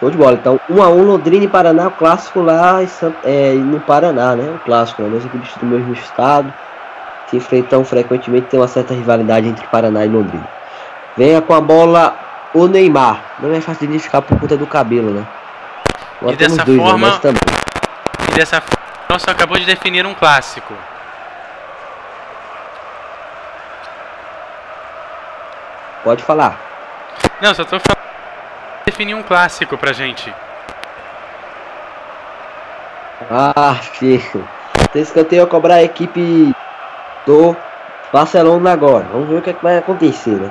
Show de bola. Então, 1 a 1 Londrina e Paraná, o clássico lá é, no Paraná, né? O clássico, né? Duas equipes do mesmo estado se enfrentam frequentemente, tem uma certa rivalidade entre Paraná e Londrina. Venha com a bola o Neymar. Não é fácil de identificar por conta do cabelo, né? E dessa dois, né? forma- Nós também. E dessa forma, acabou de definir um clássico. Pode falar. Não, só tô falando. Definir um clássico pra gente. Ah, filho. Tem escanteio a cobrar a equipe do Barcelona agora. Vamos ver o que, é que vai acontecer, né?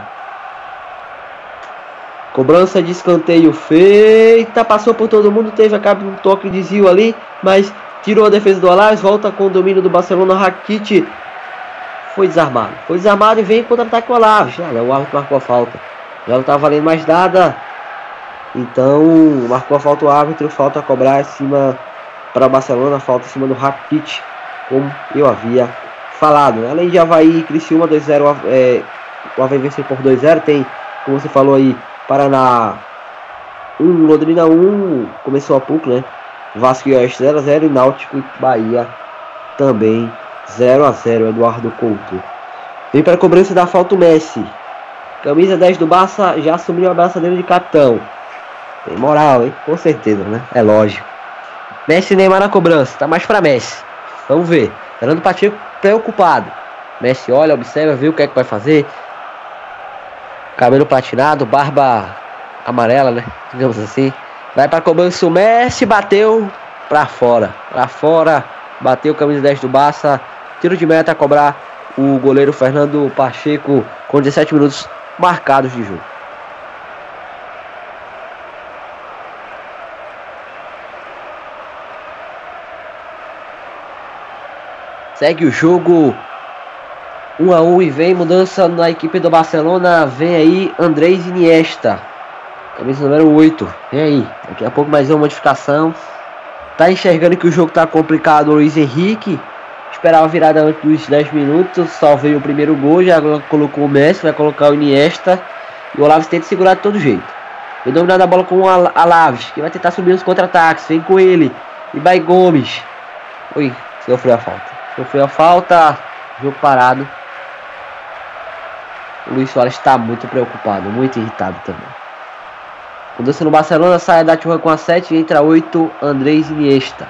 Cobrança de escanteio feita. Passou por todo mundo. Teve acaba um toque de desvio ali. Mas tirou a defesa do Alaves. Volta com o domínio do Barcelona. Rakitic foi desarmado. Foi desarmado e vem contra-ataque o Alaves. Olha, o árbitro marcou a falta. Já não tá valendo mais nada. Então, marcou a falta o árbitro. Falta a cobrar em cima para o Barcelona, falta em cima do Rakitic, como eu havia falado. Além de Havaí e Criciúma 2-0, é, o Havaí venceu por 2-0, tem, como você falou aí, Paraná 1, Londrina 1, começou há pouco, né? Vasco e Oeste 0x0 e Náutico e Bahia também 0x0, Eduardo Couto. Vem para a cobrança da falta o Messi. Camisa 10 do Barça já assumiu a braçadeira de capitão. Tem moral, hein? Com certeza, né? É lógico. Messi e Neymar na cobrança, tá mais pra Messi. Vamos ver. Fernando Pacheco preocupado. Messi olha, observa, vê o que é que vai fazer. Cabelo platinado, barba amarela, né? Digamos assim. Vai pra cobrança o Messi, bateu pra fora. Pra fora, bateu camisa 10 do Barça. Tiro de meta a cobrar o goleiro Fernando Pacheco com 17 minutos marcados de jogo. Segue o jogo 1 a 1 e vem mudança na equipe do Barcelona. Vem aí Andrés Iniesta. Camisa número 8. Vem aí. Daqui a pouco mais uma modificação. Tá enxergando que o jogo tá complicado Luiz Henrique. Esperava a virada antes dos 10 minutos. Só veio o primeiro gol. Já colocou o Messi. Vai colocar o Iniesta. E o Olaves tenta segurar de todo jeito. Vem dominando a bola com o Al- Alaves. Que vai tentar subir os contra-ataques. Vem com ele. E vai Gomes. Oi, sofreu a falta. Sofreu a falta. Jogo parado. O Luiz Soares está muito preocupado, muito irritado também. Mudança no Barcelona, sai a Dachurra com a 7 entra 8, Andrés Iniesta.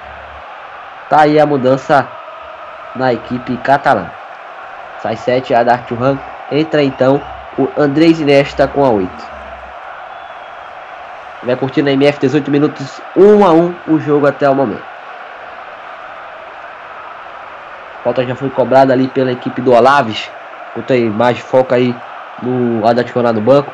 Tá aí a mudança na equipe catalã. Sai 7, a Dachurra entra então o Andrés Iniesta com a 8. Vai curtindo a MF 18 minutos, 1 a 1 o jogo até o momento. Falta já foi cobrada ali pela equipe do Olaves. Bota aí mais foco aí no Atlético no banco.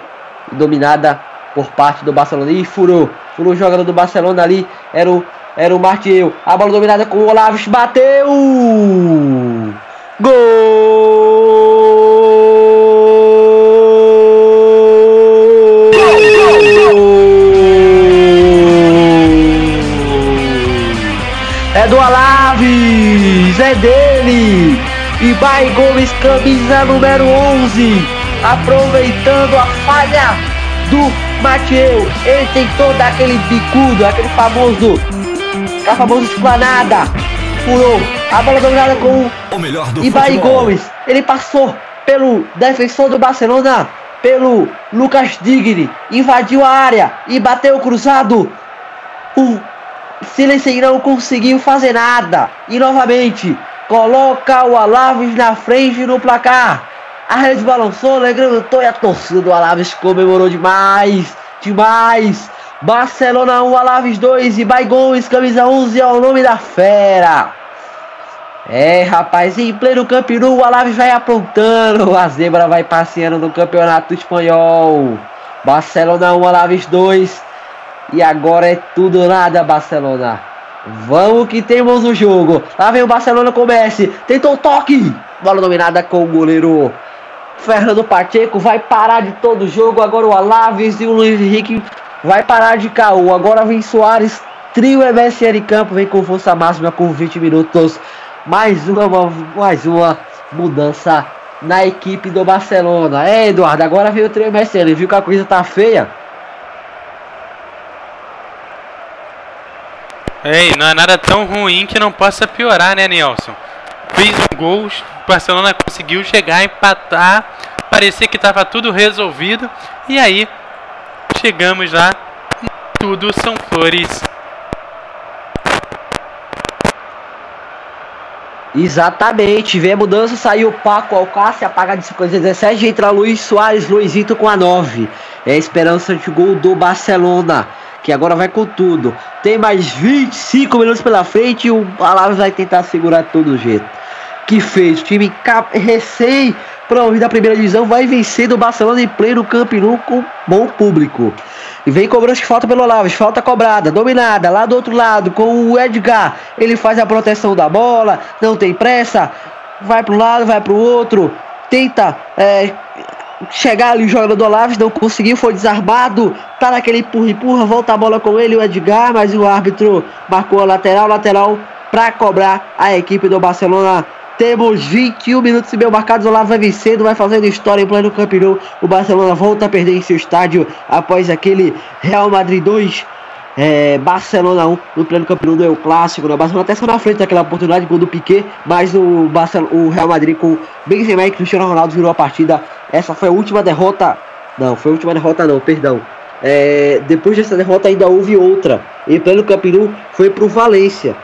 Dominada por parte do Barcelona. E furou. Furou o jogador do Barcelona ali. Era o, era o Martiel. A bola dominada com o Olaves. Bateu! Gol! É do Alaves! É dele! Ibai Gomes, camisa número 11, aproveitando a falha do Mateu. Ele tentou dar aquele bicudo, aquele famoso, a famosa esplanada. Furou a bola dominada com O melhor do Ibai futebol. Gomes. Ele passou pelo defensor do Barcelona, pelo Lucas Digni, invadiu a área e bateu cruzado. O Silencio não conseguiu fazer nada. E novamente, coloca o Alaves na frente no placar. A rede balançou, levantou e a torcida do Alaves comemorou demais. Demais. Barcelona 1, Alaves 2 e Bai Gomes, camisa 11 é o nome da fera. É, rapaz, em pleno Camp Nou, o Alaves vai aprontando. A zebra vai passeando no campeonato espanhol. Barcelona 1, Alaves 2. E agora é tudo nada, Barcelona. Vamos que temos o jogo. Lá vem o Barcelona com o Messi. Tentou o toque. Bola dominada com o goleiro Fernando Pacheco. Vai parar de todo o jogo. Agora o Alaves e o Luiz Henrique vai parar de caô. Agora vem Soares. Trio MSN Campo. Vem com força máxima com 20 minutos. Mais uma, mais uma mudança na equipe do Barcelona. É, Eduardo. Agora veio o trio MSN. Viu que a coisa tá feia? Ei, não é nada tão ruim que não possa piorar, né, Nelson? Fez um gol, o Barcelona conseguiu chegar, empatar, parecia que estava tudo resolvido, e aí chegamos já. Tudo são flores. Exatamente, vem a mudança, saiu Paco Alcácer, apaga de 17, entra Luiz Soares, Luizito com a 9. É a esperança de gol do Barcelona, que agora vai com tudo. Tem mais 25 minutos pela frente e o Palavras vai tentar segurar todo jeito. Que fez o time recém promovido da primeira divisão vai vencer do Barcelona em pleno Camp Nou com bom público. E vem cobrança de falta pelo Olaves, falta cobrada, dominada, lá do outro lado com o Edgar. Ele faz a proteção da bola, não tem pressa, vai para um lado, vai para o outro, tenta é, chegar ali o jogador do Olaves, não conseguiu, foi desarmado, tá naquele empurra-empurra, volta a bola com ele, o Edgar, mas o árbitro marcou a lateral, lateral para cobrar a equipe do Barcelona temos 21 minutos e meio marcados. O Olavo vai vencendo, vai fazendo história em pleno Camp Nou. O Barcelona volta a perder em seu estádio após aquele Real Madrid 2. É, Barcelona 1 no pleno Camp Nou do clássico. Né? O Barcelona até saiu na frente daquela oportunidade com o Piquet, mas o, Barcelona, o Real Madrid com Benzema e Cristiano Ronaldo virou a partida. Essa foi a última derrota. Não, foi a última derrota não, perdão. É, depois dessa derrota ainda houve outra. Em pleno Camp Nou foi pro Valência.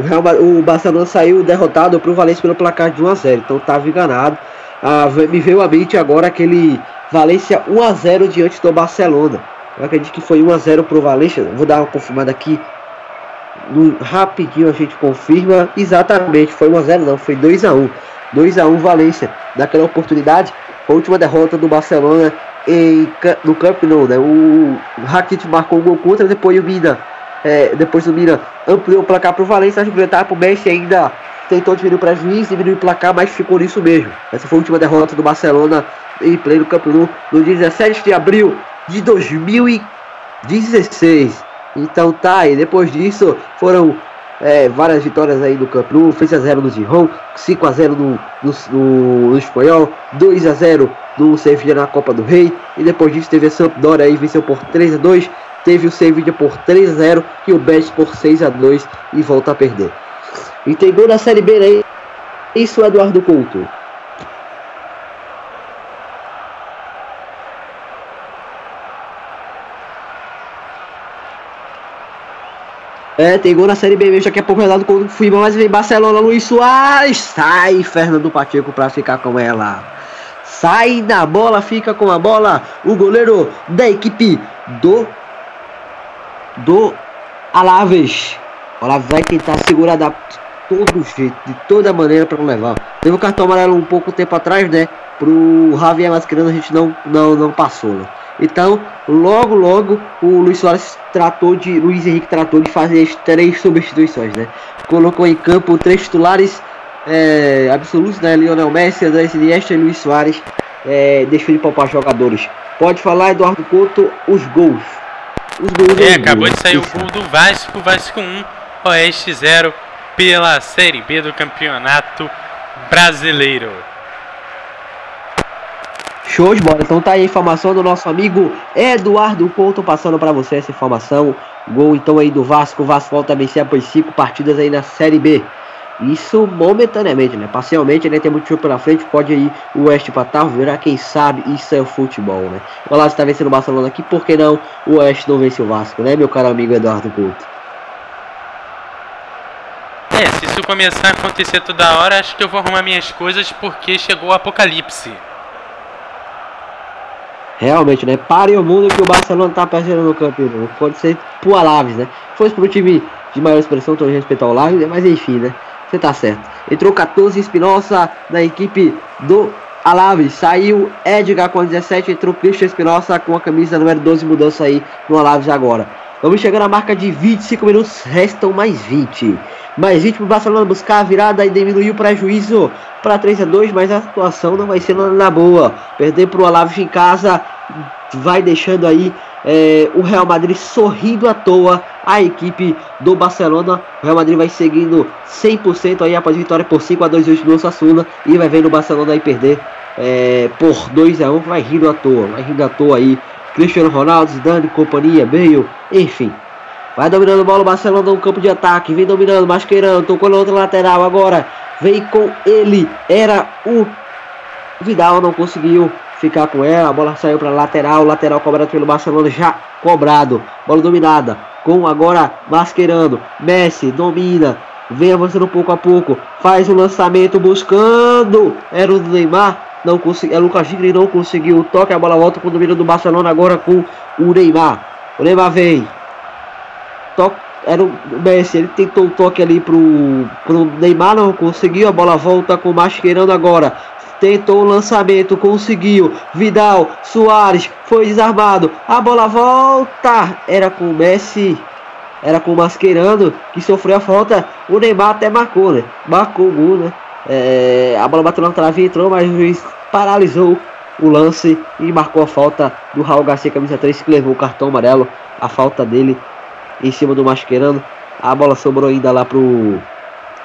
O, Real, o Barcelona saiu derrotado para o Valência pelo placar de 1 a 0 então estava enganado. Ah, me veio à mente agora aquele Valência 1 a 0 diante do Barcelona. Eu acredito que foi 1 a 0 para o Valência. Vou dar uma confirmada aqui. No, rapidinho a gente confirma. Exatamente, foi 1 a 0 não, foi 2 a 1 2 a 1 Valência. Naquela oportunidade, a última derrota do Barcelona em, no Camp Nou, né? O Rakitic marcou um gol contra, depois o Mina é, depois do Milan ampliou o placar para o Valência, a etapa, o Messi ainda tentou diminuir o prejuízo, diminuir o placar, mas ficou nisso mesmo. Essa foi a última derrota do Barcelona em pleno Campo Nou no dia 17 de abril de 2016. Então tá aí, depois disso foram é, várias vitórias aí no Camp Nou, 3 a 0 no Gijón, 5 a 0 no, no, no, no Espanhol, 2 a 0 no Sevilla na Copa do Rei, e depois disso teve a Sampdoria aí, venceu por 3 a 2 teve o Sevilla por 3 a 0 e o Betis por 6 a 2 e volta a perder. E tem gol na Série B aí. Isso, Eduardo Couto. É, tem gol na Série B mesmo, daqui a pouco Eduardo Couto firma, mas vem Barcelona, Luiz Soares, sai Fernando Pacheco para ficar com ela. Sai da bola, fica com a bola o goleiro da equipe do do Alaves. O Alaves vai tentar segurar da todo jeito, de toda maneira para não levar. Teve o um cartão amarelo um pouco tempo atrás, né? Pro Javier Mascherano a gente não, não, não passou, né? Então, logo, logo, o Luiz Soares tratou de. Luiz Henrique tratou de fazer as três substituições, né? Colocou em campo três titulares é, absolutos, né? Lionel Messi, André Iniesta e Luiz Soares. É, deixou de poupar jogadores. Pode falar, Eduardo Couto, os gols. Os gols é, acabou de sair o gol do Vasco, Vasco 1, Oeste 0, pela Série B do Campeonato Brasileiro. Show de bola. Então tá aí a informação do nosso amigo Eduardo Couto passando para você essa informação. Gol então aí do Vasco. O Vasco volta a vencer após cinco partidas aí na Série B. Isso momentaneamente, né? Parcialmente, né? Tem muito jogo pela frente, pode ir o West empatar, virar, quem sabe, isso é o futebol, né? O Lazio está vencendo o Barcelona aqui, por que não o West não vence o Vasco, né, meu caro amigo Eduardo Couto? É, se isso começar a acontecer toda hora, acho que eu vou arrumar minhas coisas porque chegou o apocalipse. Realmente, né? Pare o mundo que o Barcelona tá perdendo no campeonato. Pode ser pro Alaves, né? Fosse pro time de maior expressão, todo respeito ao Alaves, né? mas enfim, né? Você tá certo. Entrou 14 Espinosa na equipe do Alaves. Saiu Edgar com 17. Entrou Christian Espinosa com a camisa número 12. Mudança aí no Alaves agora. Vamos chegar na marca de 25 minutos. Restam mais 20. Mais 20 para o Barcelona buscar a virada e diminuir o prejuízo para 3 a 2 Mas a situação não vai ser na boa. Perder para o Alaves em casa vai deixando aí é, o Real Madrid sorrindo à toa a equipe do Barcelona. O Real Madrid vai seguindo 100% aí após vitória por 5 a 2 hoje no Sassuna e vai vendo o Barcelona aí perder é, por 2 a 1 vai rindo à toa, vai rindo à toa aí. Cristiano Ronaldo, Zidane, companhia, Bale, enfim. Vai dominando a bola o Barcelona no campo de ataque, vem dominando, Masqueirando, tocou na outra lateral agora. Vem com ele, era o Vidal, não conseguiu ficar com ela. A bola saiu para lateral, lateral cobrado pelo Barcelona, já cobrado. Bola dominada, com agora masquerando. Messi domina, Vem avançando pouco a pouco. Faz o lançamento buscando. Era o Neymar. Não conseguiu. É Lucas Gigli não conseguiu o toque. A bola volta com o domínio do Barcelona agora com o Neymar. O Neymar vem. Toque. Era o Messi. Ele tentou o toque ali pro, pro Neymar. Não conseguiu. A bola volta com o Mascherano agora. Tentou o lançamento, conseguiu. Vidal, Soares, foi desarmado. A bola volta. Era com o Messi. Era com o Mascherano que sofreu a falta. O Neymar até marcou, né? Marcou o gol, né? É, a bola bateu na trave entrou, mas o juiz paralisou o lance e marcou a falta do Raul Garcia, camisa 3, que levou o cartão amarelo. A falta dele em cima do Mascherano. A bola sobrou ainda lá pro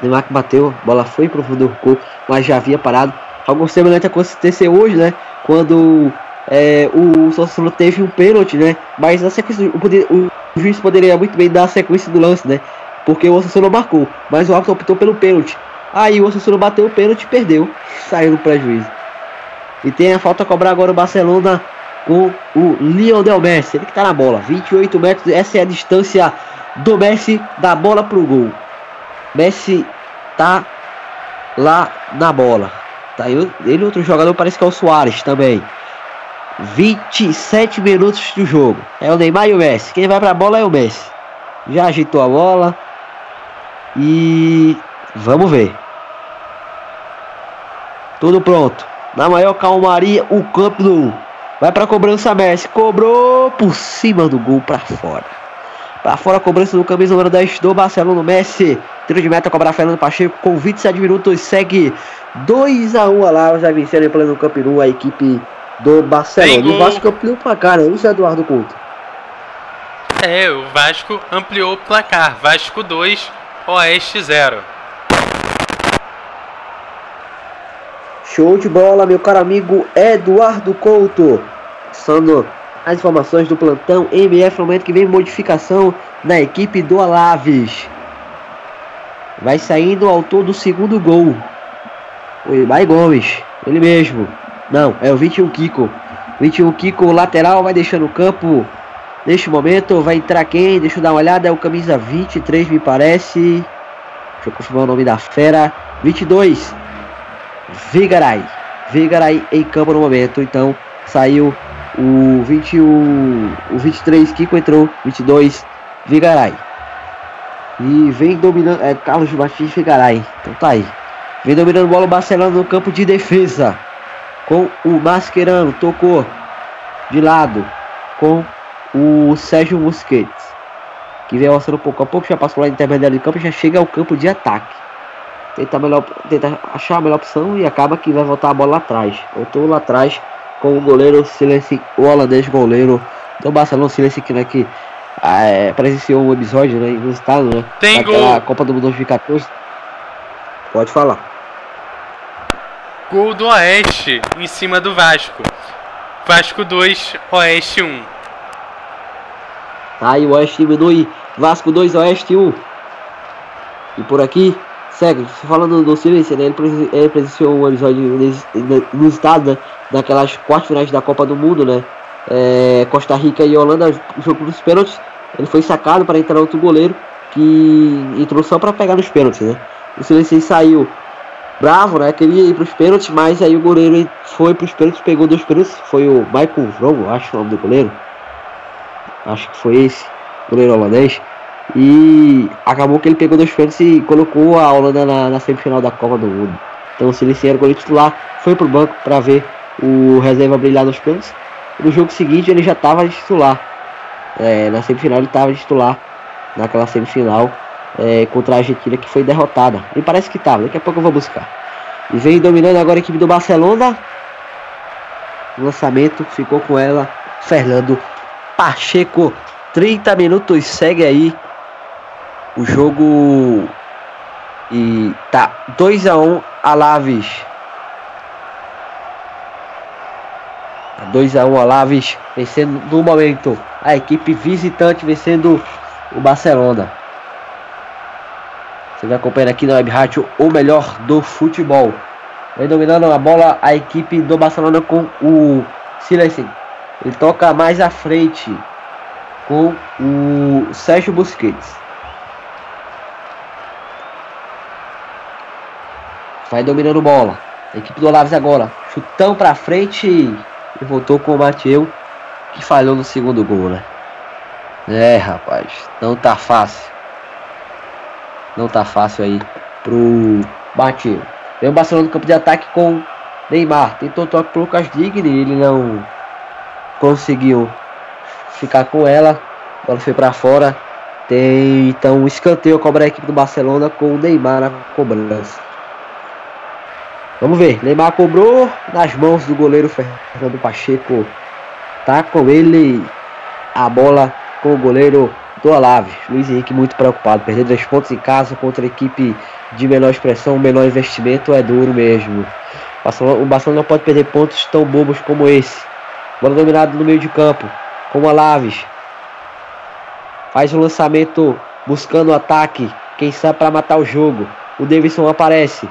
Neymar que bateu. A bola foi pro fundo do gol, mas já havia parado. Algo semelhante aconteceu hoje, né? Quando é, o Sassuolo teve um pênalti, né? Mas na sequência, o, o, juiz poderia muito bem dar a sequência do lance, né? Porque o Sassuolo marcou, mas o árbitro optou pelo pênalti. Aí o Sassuolo bateu o pênalti e perdeu, saiu no prejuízo. E tem a falta a cobrar agora o Barcelona com o Lionel Messi, ele que tá na bola, 28 metros, essa é a distância do Messi da bola pro gol. Messi tá lá na bola. Tá ele, ele outro jogador parece que é o Soares também. 27 minutos do jogo. É o Neymar e o Messi. Quem vai pra bola é o Messi. Já agitou a bola. E vamos ver. Tudo pronto. Na maior calmaria, o campo do vai para cobrança Messi. Cobrou por cima do gol para fora. Para fora a cobrança do camisa número 10 do Barcelona Messi. Tiro de meta cobrar Fernando Pacheco com 27 minutos. Segue 2 a 1 a lá. Já venceram em pleno Camp Nou a equipe do Barcelona. O Vasco ampliou o placar, né? Isso, Eduardo Couto. É, o Vasco ampliou o placar. Vasco 2, Oeste 0. Show de bola, meu caro amigo Eduardo Couto. Passando as informações do plantão MF, no momento que vem modificação na equipe do Alaves. Vai saindo o autor do segundo gol. O Ibai Gomes, ele mesmo. Não, é o 21 Kiko. 21 Kiko, lateral, vai deixando o campo. Neste momento, vai entrar quem? Deixa eu dar uma olhada. É o camisa 23, me parece. Deixa eu confirmar o nome da fera. 22. Vigaray. Vigaray em campo no momento. Então, saiu o 21. O 23, Kiko entrou. 22, Vigaray. E vem dominando. É Carlos Batista Vigaray. Então tá aí. Vem dominando bola o Barcelona no campo de defesa com o Mascherano, tocou de lado com o Sérgio Busquets, que vem avançando pouco a pouco, já passou lá intermediário de campo, já chega ao campo de ataque. Tenta, melhor, tenta achar a melhor opção e acaba que vai voltar a bola lá atrás. Voltou lá atrás com o goleiro Silêncio, o holandês goleiro do Barcelona, Silêncio que, né, que é, presenciou um episódio né, inusitado, né? Tem daquela gol. Copa do Mundo 2014. Pode falar. Gol do Oeste em cima do Vasco. Vasco 2, Oeste 1. Tá aí o Oeste diminui. Vasco 2, Oeste 1. E por aqui, segue. Falando do Silêncio, né? Ele, presen- ele presenciou um episódio estado, né? Daquelas quartas finais da Copa do Mundo, né? É, Costa Rica e Holanda, jogo dos pênaltis. Ele foi sacado para entrar outro goleiro que entrou só para pegar nos pênaltis, né? O Silêncio saiu bravo, né? Queria ir para os pênaltis, mas aí o goleiro foi para os pênaltis, pegou dois pênaltis. Foi o Michael Vrogo, acho o nome do goleiro. Acho que foi esse, goleiro holandês. E acabou que ele pegou dois pênaltis e colocou a Holanda na, na semifinal da Copa do Mundo. Então o Silêncio era o goleiro titular, foi pro banco para ver o reserva brilhar nos pênaltis. No jogo seguinte ele já estava titular. É, na semifinal ele estava titular. Naquela semifinal é, contra a Argentina que foi derrotada. Me parece que estava, daqui a pouco eu vou buscar. E vem dominando agora a equipe do Barcelona. O lançamento ficou com ela. Fernando Pacheco. 30 minutos segue aí o jogo. E tá 2 a 1 Alaves. 2 a 1 Alaves vencendo no momento a equipe visitante vencendo o Barcelona. Você vai acompanhando aqui na Web Rádio o melhor do futebol. Vem dominando a bola a equipe do Barcelona com o Silencio. Ele toca mais à frente com o Sérgio Busquets. Vai dominando bola. A equipe do Olaves agora. Chutão pra frente. E voltou com o Mateu. Que falhou no segundo gol, né? É, rapaz. Não tá fácil. Não tá fácil aí pro Mateu. Vem o Barcelona no campo de ataque com Neymar. Tentou toque pro Lucas Digni. Ele não conseguiu ficar com ela. A bola foi para fora. Tem então um escanteio cobra a equipe do Barcelona com o Neymar na cobrança. Vamos ver, Neymar cobrou nas mãos do goleiro Fernando Pacheco. Tá com ele a bola com o goleiro do Alaves. Luiz Henrique muito preocupado, perder dois pontos em casa contra a equipe de menor expressão, menor investimento é duro mesmo. O Barcelona não pode perder pontos tão bobos como esse. Bola dominada no meio de campo, com o Alaves. Faz o lançamento buscando o ataque. Quem sabe para matar o jogo. O Davidson aparece.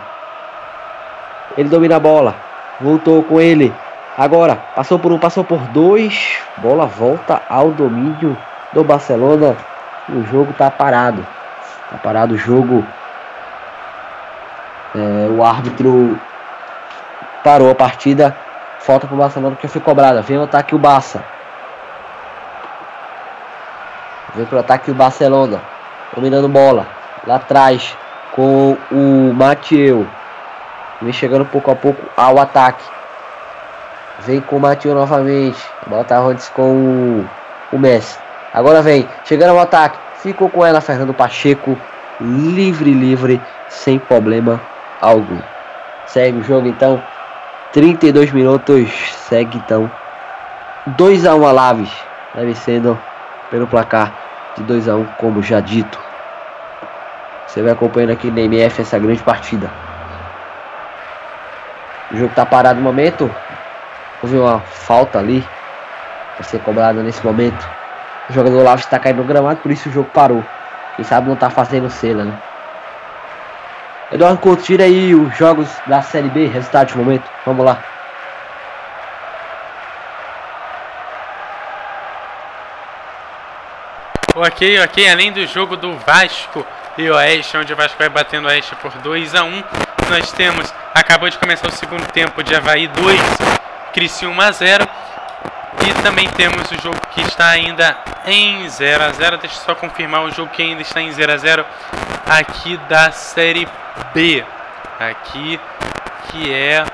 Ele domina a bola. Voltou com ele. Agora, passou por um, passou por dois. Bola volta ao domínio do Barcelona. O jogo está parado. Está parado o jogo. É, o árbitro parou a partida. Falta para o Barcelona que foi cobrada. Vem o ataque o Barça. Vem pro ataque o Barcelona. Dominando bola. Lá atrás. Com o Mateu. Vem chegando pouco a pouco ao ataque. Vem com o Mateu novamente. A bola tá antes com o, o Messi. Agora vem. Chegando ao ataque. Ficou com ela Fernando Pacheco. Livre, livre. Sem problema algum. Segue o jogo então. 32 minutos. Segue então. 2 a 1 Alaves. Deve sendo pelo placar de 2 a 1 como já dito. Você vai acompanhando aqui na MF essa grande partida. O jogo está parado no momento. Houve uma falta ali. Vai ser cobrada nesse momento. O jogador Lavo está caindo no gramado, por isso o jogo parou. Quem sabe não está fazendo cena, né? Eduardo Couto, tira aí os jogos da Série B, resultado de momento. Vamos lá. Ok, ok. Além do jogo do Vasco e Oeste, onde o Vasco vai batendo o Oeste por 2 a 1 nós temos. Acabou de começar o segundo tempo de Havaí 2, Criciúma 0. E também temos o jogo que está ainda em 0 a 0 Deixa eu só confirmar o jogo que ainda está em 0 a 0 aqui da Série B. Aqui que é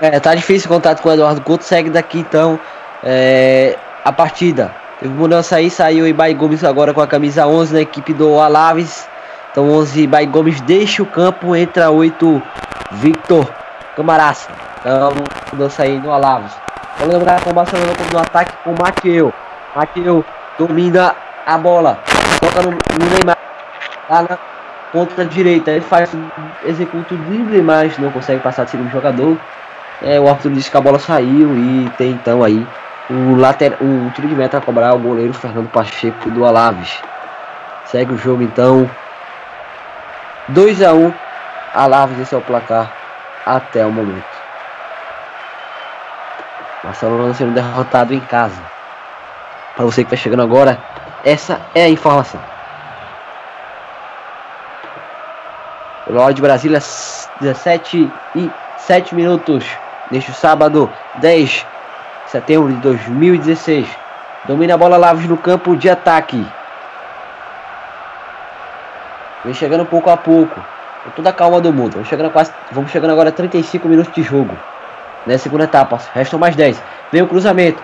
É, tá difícil o contato com o Eduardo Couto. Segue daqui então é, a partida. Teve mudança aí, saiu o Ibai Gomes agora com a camisa 11 na equipe do Alaves. Então 11 Ibai Gomes deixa o campo, entra 8 Victor Camaraça. Então mudança aí no Alaves. Vamos lembrar com o Barcelona no ataque com o Mateu. Mateu domina a bola. Toca no, no Neymar. Lá na ponta direita. Ele faz, executa o drible, mas não consegue passar de segundo jogador. É, o árbitro disse que a bola saiu e tem então aí o lateral, um tiro de meta a cobrar o goleiro Fernando Pacheco do Alaves. Segue o jogo então. 2 a 1 Alaves esse é o placar até o momento. Barcelona sendo derrotado em casa. Para você que está chegando agora, essa é a informação. Pelo de Brasília, 17 e 7 minutos neste sábado 10 de setembro de 2016. Domina a bola Laves no campo de ataque. Vem chegando pouco a pouco. Com toda a calma do mundo. Vamos chegando, quase, vamos chegando agora a 35 minutos de jogo. Na segunda etapa. Restam mais 10. Vem o cruzamento.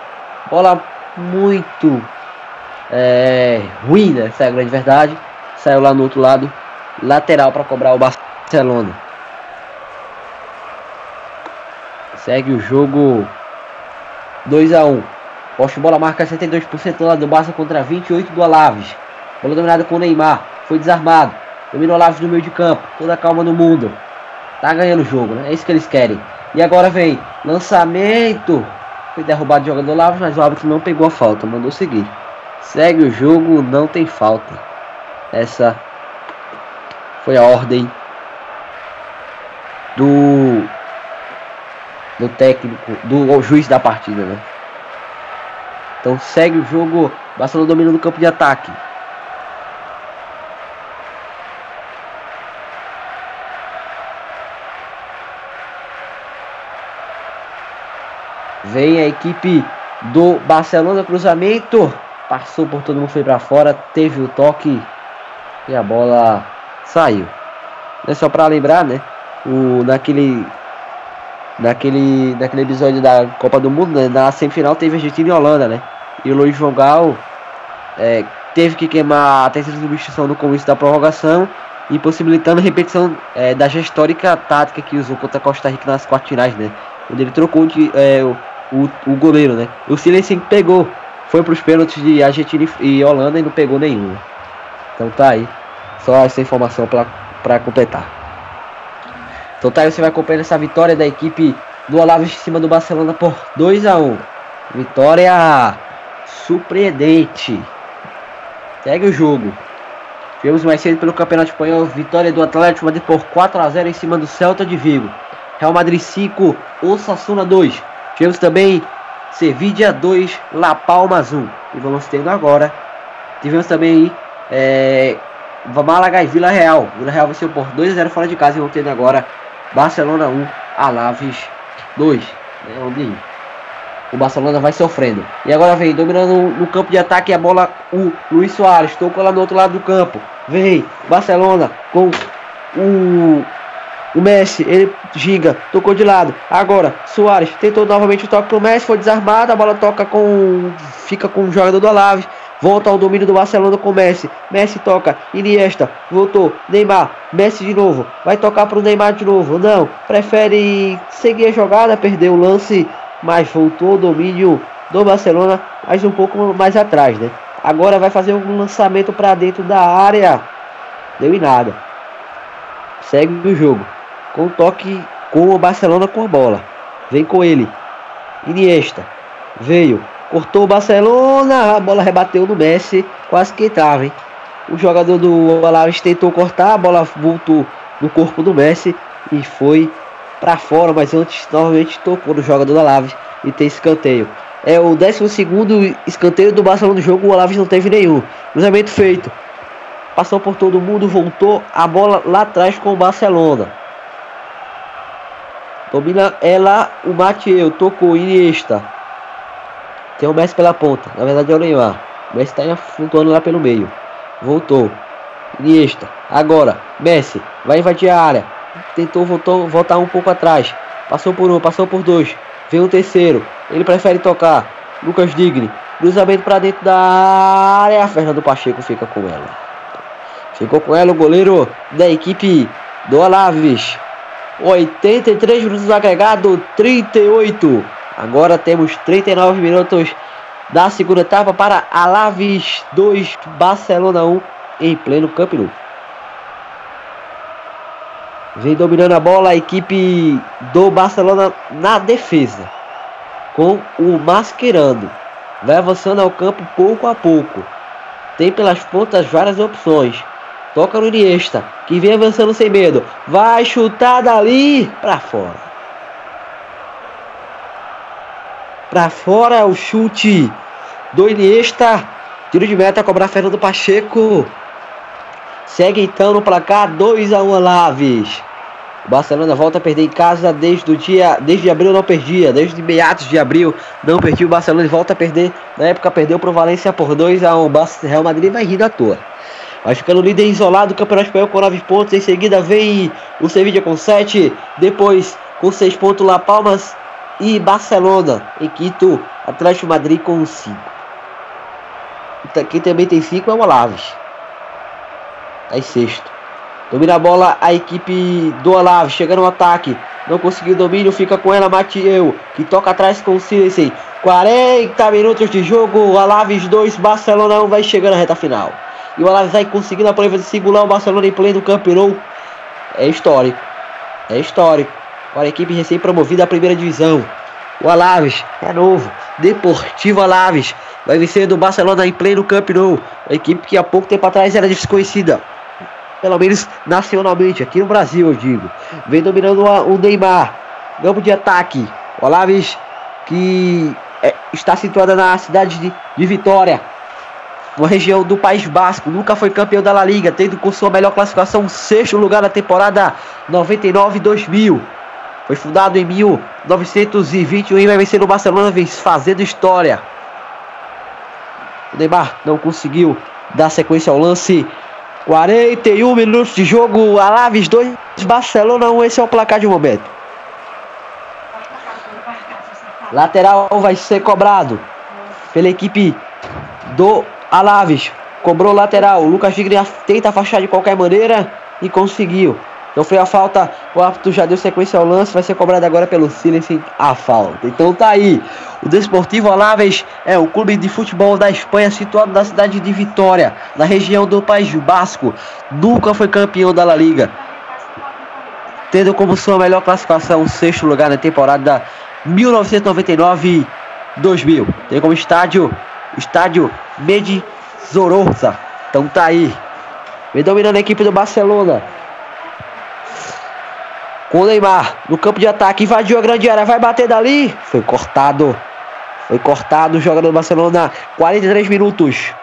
Bola muito é, ruim, né? Essa é a grande verdade. Saiu lá no outro lado. Lateral para cobrar o Barcelona. Segue o jogo 2 a 1 Poste bola marca 72% do lado do Barça contra 28 do Alaves. Bola dominada com o Neymar. Foi desarmado. Domina o Alaves no meio de campo. Toda a calma no mundo. Tá ganhando o jogo, né? É isso que eles querem. E agora vem lançamento. Foi derrubado o jogador Alaves, mas o árbitro não pegou a falta. Mandou seguir. Segue o jogo, não tem falta. Essa foi a ordem do do técnico, do juiz da partida, né? Então segue o jogo, Barcelona dominando o campo de ataque. Vem a equipe do Barcelona cruzamento, passou por todo mundo, foi para fora, teve o toque e a bola saiu. É só para lembrar, né? O naquele naquele naquele episódio da Copa do Mundo, né, na semifinal teve Argentina e Holanda, né? E o Luiz Van Gaal é, teve que queimar a terceira substituição no começo da prorrogação, impossibilitando a repetição é, da histórica tática que usou contra a Costa Rica nas quartas finais, né? Onde ele trocou de, é, o, o, o, goleiro, né? O Silencio pegou, foi para os pênaltis de Argentina e Holanda e não pegou nenhum. Então tá aí, só essa informação para completar. Então tá aí, você vai acompanhando essa vitória da equipe do Olaves em cima do Barcelona por 2 a 1 Vitória surpreendente. Segue o jogo. Tivemos mais cedo pelo Campeonato Espanhol, vitória do Atlético Madrid por 4 a 0 em cima do Celta de Vigo. Real Madrid 5, Osasuna 2. Tivemos também Sevilla 2, La Palmas 1. E vamos tendo agora. Tivemos também é, e Vila Real. Vila Real venceu por 2 a 0 fora de casa e vamos tendo agora Barcelona 1, Alaves 2. É onde o Barcelona vai sofrendo. E agora vem dominando no campo de ataque a bola o Luiz Soares. Tocou lá no outro lado do campo. Vem Barcelona com o o Messi, ele giga, tocou de lado. Agora, Soares tentou novamente o toque pro Messi, foi desarmado, a bola toca com fica com o jogador do Alaves. Volta ao domínio do Barcelona com Messi. Messi toca. Iniesta. Voltou. Neymar. Messi de novo. Vai tocar para o Neymar de novo. Não. Prefere seguir a jogada. Perdeu o lance. Mas voltou o domínio do Barcelona. Mas um pouco mais atrás, né? Agora vai fazer um lançamento para dentro da área. Deu em nada. Segue o jogo. Com toque com o Barcelona com a bola. Vem com ele. Iniesta. Veio. Cortou o Barcelona, a bola rebateu no Messi, quase que entrava, hein? O jogador do Alaves tentou cortar, a bola voltou no corpo do Messi e foi para fora, mas antes novamente tocou no jogador do Alaves e tem escanteio. É o 12 escanteio do Barcelona no jogo, o Alaves não teve nenhum. Cruzamento feito. Passou por todo mundo, voltou a bola lá atrás com o Barcelona. Domina ela o Mateu, tocou Iniesta. Tem o Messi pela ponta. Na verdade é o Neymar. O Messi está flutuando lá pelo meio. Voltou. Iniesta. Agora. Messi. Vai invadir a área. Tentou voltou, voltar um pouco atrás. Passou por um, passou por dois. Vem o terceiro. Ele prefere tocar. Lucas Digni. Cruzamento para dentro da área. Fernando Pacheco fica com ela. Ficou com ela o goleiro da equipe do Alaves. 83 minutos agregado, 38. Agora temos 39 minutos da segunda etapa para Alaves 2, Barcelona 1 em pleno Camp Nou. Vem dominando a bola a equipe do Barcelona na defesa. Com o Mascherano. Vai avançando ao campo pouco a pouco. Tem pelas pontas várias opções. Toca no Iniesta, que vem avançando sem medo. Vai chutar dali para fora. Para fora o chute do Iniesta. Tiro de meta cobrar Fernando Pacheco. Segue então no placar 2 a 1 Alaves. O Barcelona volta a perder em casa desde o dia, desde abril não perdia, desde meados de abril não perdia o Barcelona e volta a perder. Na época perdeu para o Valência por 2 a 1. O Real Madrid vai rir à toa. Vai ficando líder isolado do Campeonato Espanhol com 9 pontos. Em seguida vem o Sevilla com 7. Depois com 6 pontos La Palmas e Barcelona em quinto, Atlético Madrid com 5. Quem também tem 5 é o Alaves. Aí sexto. Domina a bola a equipe do Alaves, chega no ataque. Não conseguiu domínio, fica com ela Matieu, que toca atrás com o Silense. 40 minutos de jogo, Alaves 2, Barcelona 1 vai chegando na reta final. E o Alaves vai conseguindo a prova de segurar o Barcelona em pleno campeonato. É histórico. É histórico para a equipe recém-promovida à primeira divisão. O Alaves é novo. Deportivo Alaves vai vencer do Barcelona em pleno Camp Nou. A equipe que há pouco tempo atrás era desconhecida. Pelo menos nacionalmente, aqui no Brasil, eu digo. Vem dominando o Neymar. Campo de ataque. O Alaves que é, está situada na cidade de, de Vitória, uma região do País Basco. Nunca foi campeão da La Liga, tendo com sua melhor classificação sexto lugar na temporada 99-2000. Foi fundado em 1921 e vai vencer no Barcelona, fazendo história. O Neymar não conseguiu dar sequência ao lance. 41 minutos de jogo, Alaves 2, Barcelona 1. Esse é o placar de momento. Lateral vai ser cobrado pela equipe do Alaves. Cobrou lateral. O Lucas Digre tenta afastar de qualquer maneira e conseguiu. Então foi a falta. O árbitro já deu sequência ao lance. Vai ser cobrado agora pelo Silencio a falta. Então tá aí. O Desportivo Alaves é o clube de futebol da Espanha situado na cidade de Vitória, na região do País Basco. Nunca foi campeão da La Liga. Tendo como sua melhor classificação o sexto lugar na temporada 1999-2000. Tem como estádio estádio Medi Zorroza. Então tá aí. Vem dominando a equipe do Barcelona. Com o Neymar no campo de ataque. Invadiu a grande área. Vai bater dali. Foi cortado. Foi cortado o jogador do Barcelona. 43 minutos.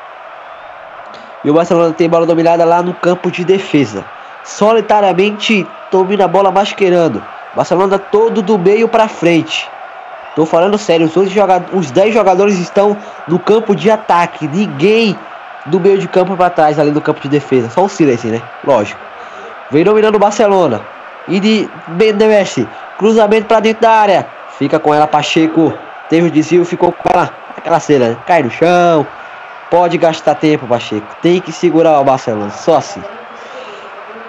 E o Barcelona tem bola dominada lá no campo de defesa. Solitariamente domina a bola masquerando. Barcelona todo do meio para frente. Tô falando sério, os, os 10 jogadores estão no campo de ataque. Ninguém do meio de campo para trás, ali do campo de defesa. Só o Silencio, né? Lógico. Vem dominando o Barcelona. E de Messi. Cruzamento para dentro da área. Fica com ela Pacheco. Teve o desvio, ficou com ela. Aquela cena, cai no chão. Pode gastar tempo, Pacheco. Tem que segurar o Barcelona. Só assim.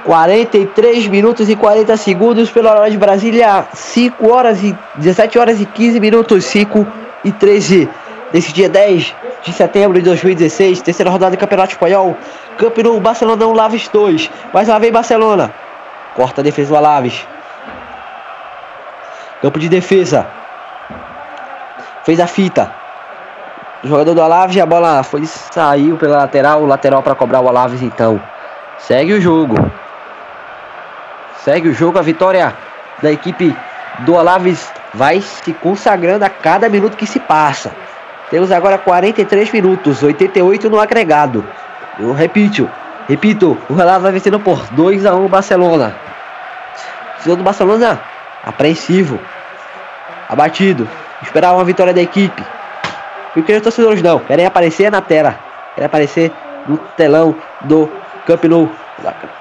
43 minutos e 40 segundos pela hora de Brasília, 5 horas e 17 horas e 15 minutos, 5 e 13 desse dia 10 de setembro de 2016, terceira rodada do Campeonato Espanhol. Campeonato Barcelona 1, Laves 2. Mais uma vez Barcelona. Corta a defesa do Alaves. Campo de defesa. Fez a fita. O jogador do Alaves, a bola foi saiu pela lateral, lateral para cobrar o Alaves então. Segue o jogo. Segue o jogo, a vitória da equipe do Alaves vai se consagrando a cada minuto que se passa. Temos agora 43 minutos, 88 no agregado. Eu repito, repito, o Alaves vai vencendo por 2 a 1 o Barcelona. O do Barcelona apreensivo, abatido, esperava uma vitória da equipe. E o que os torcedores não, querem aparecer na tela, querem aparecer no telão do Camp Nou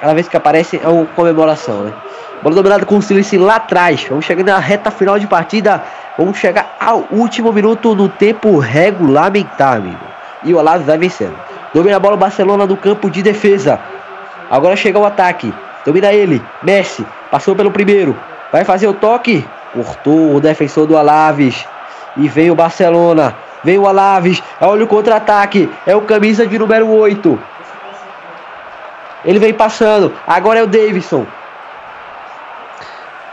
Cada vez que aparece é uma comemoração, né? Bola dominada com o Silêncio lá atrás. Vamos chegando na reta final de partida. Vamos chegar ao último minuto no tempo regulamentar, amigo. E o Alaves vai vencendo. Domina a bola o Barcelona no campo de defesa. Agora chega o ataque. Domina ele. Messi. Passou pelo primeiro. Vai fazer o toque. Cortou o defensor do Alaves. E vem o Barcelona. Vem o Alaves. Olha o contra-ataque. É o camisa de número 8. Ele vem passando. Agora é o Davidson.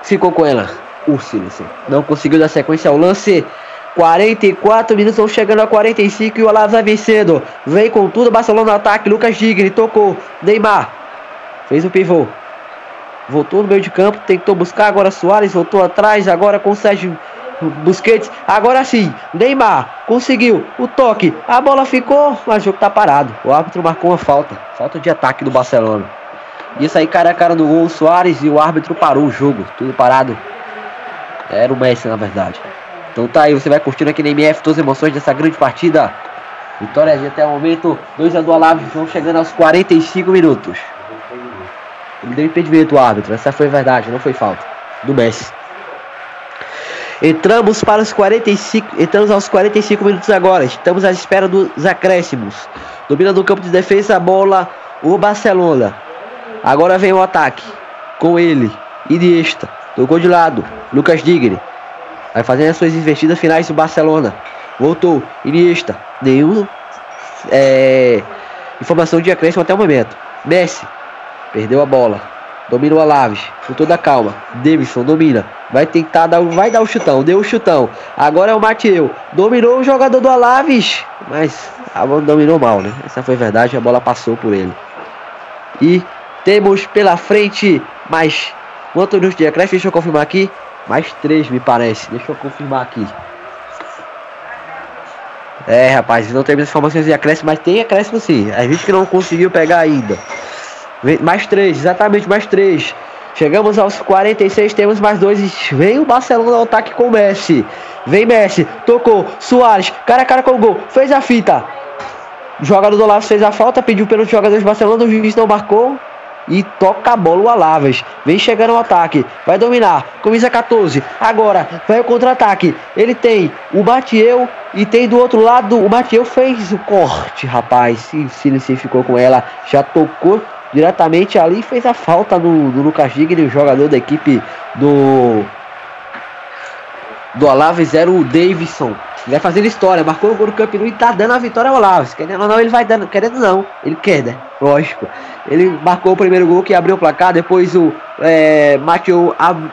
Ficou com ela. O Silencio. Não conseguiu dar sequência ao lance. 44 minutos, estão chegando a 45 e o Alas vai vencendo. Vem com tudo, Barcelona no ataque. Lucas Digni tocou. Neymar fez o pivô. Voltou no meio de campo, tentou buscar. Agora Soares voltou atrás. Agora com o Sérgio Busquets, agora sim, Neymar conseguiu o toque, a bola ficou, mas o jogo tá parado. O árbitro marcou uma falta, falta de ataque do Barcelona. Isso aí, cara a cara do gol, Soares e o árbitro parou o jogo, tudo parado. Era o Messi, na verdade. Então tá aí, você vai curtindo aqui na MF todas as emoções dessa grande partida. Vitória de até o momento, 2 a 2 Alaves, vão chegando aos 45 minutos. Ele deu impedimento o árbitro, essa foi verdade, não foi falta. Do Messi. Entramos para os 45, entramos aos 45 minutos agora. Estamos à espera dos acréscimos. Domina do campo de defesa a bola o Barcelona. Agora vem o ataque com ele, Iniesta. Tocou de lado, Lucas Digre. Vai fazendo as suas investidas finais o Barcelona. Voltou, Iniesta. Nenhum é, informação de acréscimo até o momento. Messi perdeu a bola. Domina o Alaves. Com toda a calma. Davidson domina. Vai tentar dar, vai dar o chutão. Deu o chutão. Agora é o Mateu. Dominou o jogador do Alaves. Mas a bola dominou mal, né? Essa foi verdade. A bola passou por ele. E Temos pela frente mais quantos minutos de acréscimo? Deixa eu confirmar aqui. Mais três, me parece. Deixa eu confirmar aqui. É, rapaz, não temos informações de acréscimo, mas tem acréscimo sim. A gente que não conseguiu pegar ainda. Mais três, exatamente, mais três. Chegamos aos 46, temos mais dois. e Vem o Barcelona ao ataque com o Messi. Vem Messi, tocou, Soares, cara a cara com o gol, fez a fita. O jogador do Alavés fez a falta, pediu pelos jogadores do Barcelona, o juiz não marcou. E toca a bola o Alavés. Vem chegando o ataque. Vai dominar. Camisa 14. Agora vai o contra-ataque. Ele tem o Matieu e tem do outro lado. O Matieu fez o corte, rapaz. Se, se, ficou com ela. Já tocou diretamente ali fez a falta no, no Lucas o jogador da equipe do. Do Alaves era o Davidson. Vai fazendo história, marcou o gol do e tá dando a vitória ao Alaves. Querendo ou não, ele vai dando. Querendo não, ele quer, né? Lógico. Ele marcou o primeiro gol que abriu o placar. Depois o é,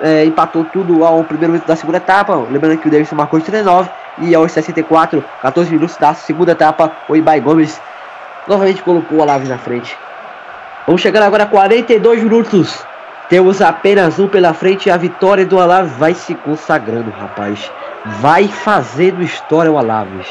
é, empatou tudo ao primeiro minuto da segunda etapa. Lembrando que o Davidson marcou de 39. E aos 64, 14 minutos da segunda etapa, o Ibai Gomes novamente colocou o Alaves na frente. Vamos chegando agora a 42 minutos. Temos apenas um pela frente a vitória do Alaves vai se consagrando, rapaz. Vai fazendo história o Alaves.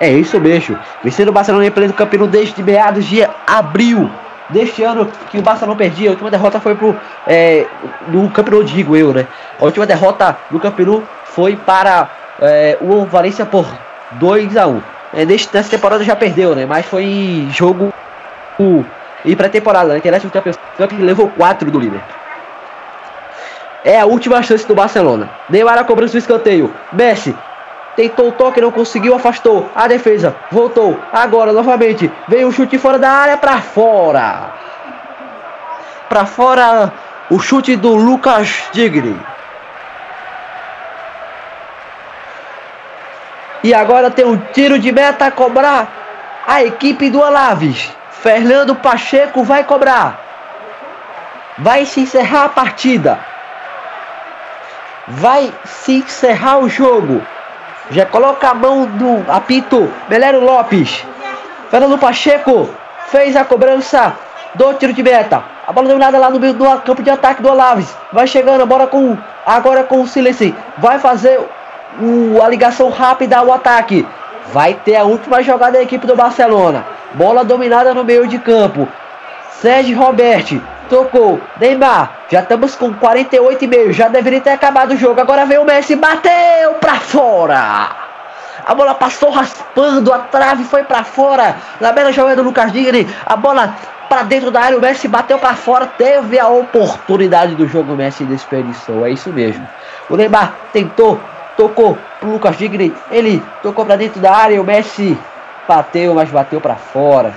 É isso mesmo. Vencendo o Barcelona em pleno campeão desde meados de abril deste ano que o Barcelona perdia. A última derrota foi pro é, no campeonato, digo eu, né? A última derrota no campeonato foi para é, o Valência por 2 a 1 é, Nessa temporada já perdeu, né? Mas foi jogo e pré-temporada, né? Que o campeão levou 4 do líder. É a última chance do Barcelona. Neymar a cobrança do escanteio. Messi tentou o toque, não conseguiu, afastou. A defesa voltou. Agora novamente veio o chute fora da área para fora. Para fora o chute do Lucas Digri. E agora tem um tiro de meta a cobrar a equipe do Alaves. Fernando Pacheco vai cobrar. Vai se encerrar a partida. Vai se encerrar o jogo. Já coloca a mão do apito Belero Lopes. Fernando Pacheco fez a cobrança do tiro de meta. A bola dominada lá no meio do campo de ataque do Alaves. Vai chegando, bora com agora com o Silenci. Vai fazer o, a ligação rápida ao ataque. Vai ter a última jogada da equipe do Barcelona. Bola dominada no meio de campo. Sérgio Roberti tocou. Neymar, já estamos com 48,5. Já deveria ter acabado o jogo. Agora vem o Messi, bateu pra fora. A bola passou raspando, a trave foi pra fora. Na bela jogada do Lucas Digni, a bola para dentro da área, o Messi bateu para fora, teve a oportunidade do jogo, o Messi desperdiçou. É isso mesmo. O Neymar tentou, tocou pro Lucas Digni, ele tocou para dentro da área, o Messi bateu, mas bateu para fora.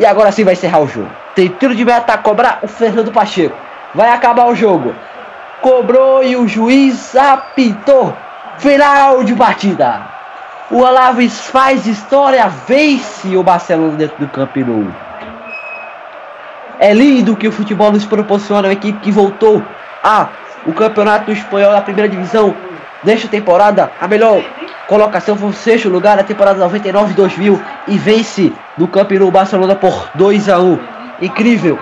E agora sim vai encerrar o jogo. Tem tiro de meta cobrar o Fernando Pacheco. Vai acabar o jogo. Cobrou e o juiz apitou. Final de partida. O Alaves faz história, vence o Barcelona dentro do Camp Nou. É lindo que o futebol nos proporciona uma equipe que voltou a o campeonato espanhol da primeira divisão nesta temporada. A melhor colocação foi o sexto lugar na temporada 99-2000 e vence no Camp Nou Barcelona por 2 a 1. Incrível.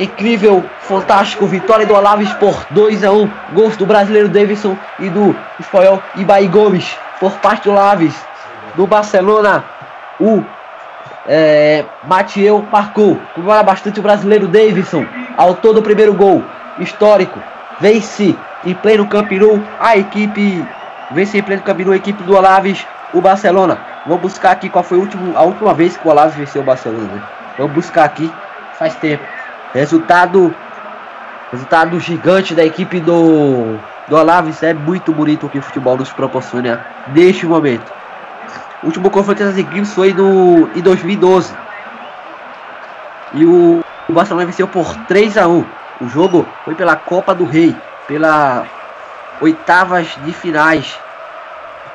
Incrível, fantástico, vitória do Alaves por 2 a 1. Gols do brasileiro Davidson e do espanhol Ibai Gomes por parte do Alaves. Do Barcelona, o é, Matieu marcou. Comemora bastante o brasileiro Davidson. Autor do primeiro gol. Histórico. Vence em pleno Camp Nou a equipe. Vence em pleno Camp a equipe do Alaves, o Barcelona. Vamos buscar aqui qual foi a última, a última vez que o Alaves venceu o Barcelona. Né? Vamos buscar aqui. Faz tempo. Resultado. Resultado gigante da equipe do. Do Alaves. É muito bonito o que o futebol nos proporciona neste momento. O último confronto das equipes foi no, em 2012. E o, o Barcelona venceu por 3 a 1 O jogo foi pela Copa do Rei, pela oitavas de finais.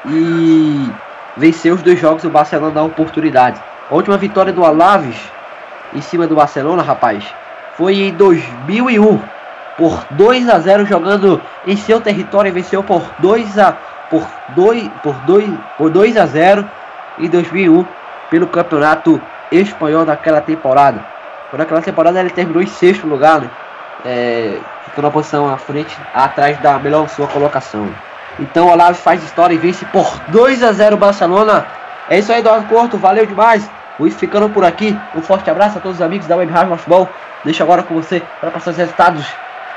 E venceu os dois jogos o Barcelona dá oportunidade. A última vitória do Alaves em cima do Barcelona, rapaz, foi em 2001 por 2 a 0 jogando em seu território e venceu por 2 a por 2 por 2 por 2 a 0 em 2001 pelo campeonato espanhol daquela temporada. Por aquela temporada ele terminou em sexto lugar, né? É, na posição à frente, atrás da melhor sua colocação. Então o Olavo faz história e vence por 2 a 0 Barcelona. É isso aí, Eduardo Corto, valeu demais. Vou ficando por aqui. Um forte abraço a todos os amigos da Web Rádio Futebol. Deixo agora com você para passar os resultados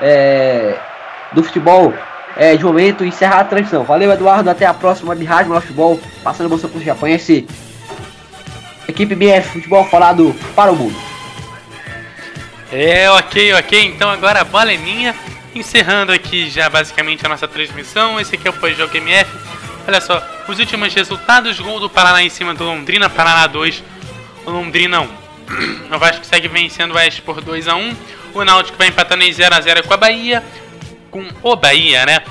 é, do futebol é, de momento e encerrar a transmissão. Valeu, Eduardo. Até a próxima de Rádio Futebol. Passando você por japonês. Equipe BF Futebol falado para o mundo. É, ok, ok. Então agora a bola minha. Encerrando aqui já basicamente a nossa transmissão. Esse aqui é o pós-jogo MF. Olha só, os últimos resultados: gol do Paraná em cima do Londrina, Paraná 2, Londrina 1. O Vasco segue vencendo o Oeste por 2 a 1 O Náutico vai empatando em 0 a 0 com a Bahia. Com o Bahia, né?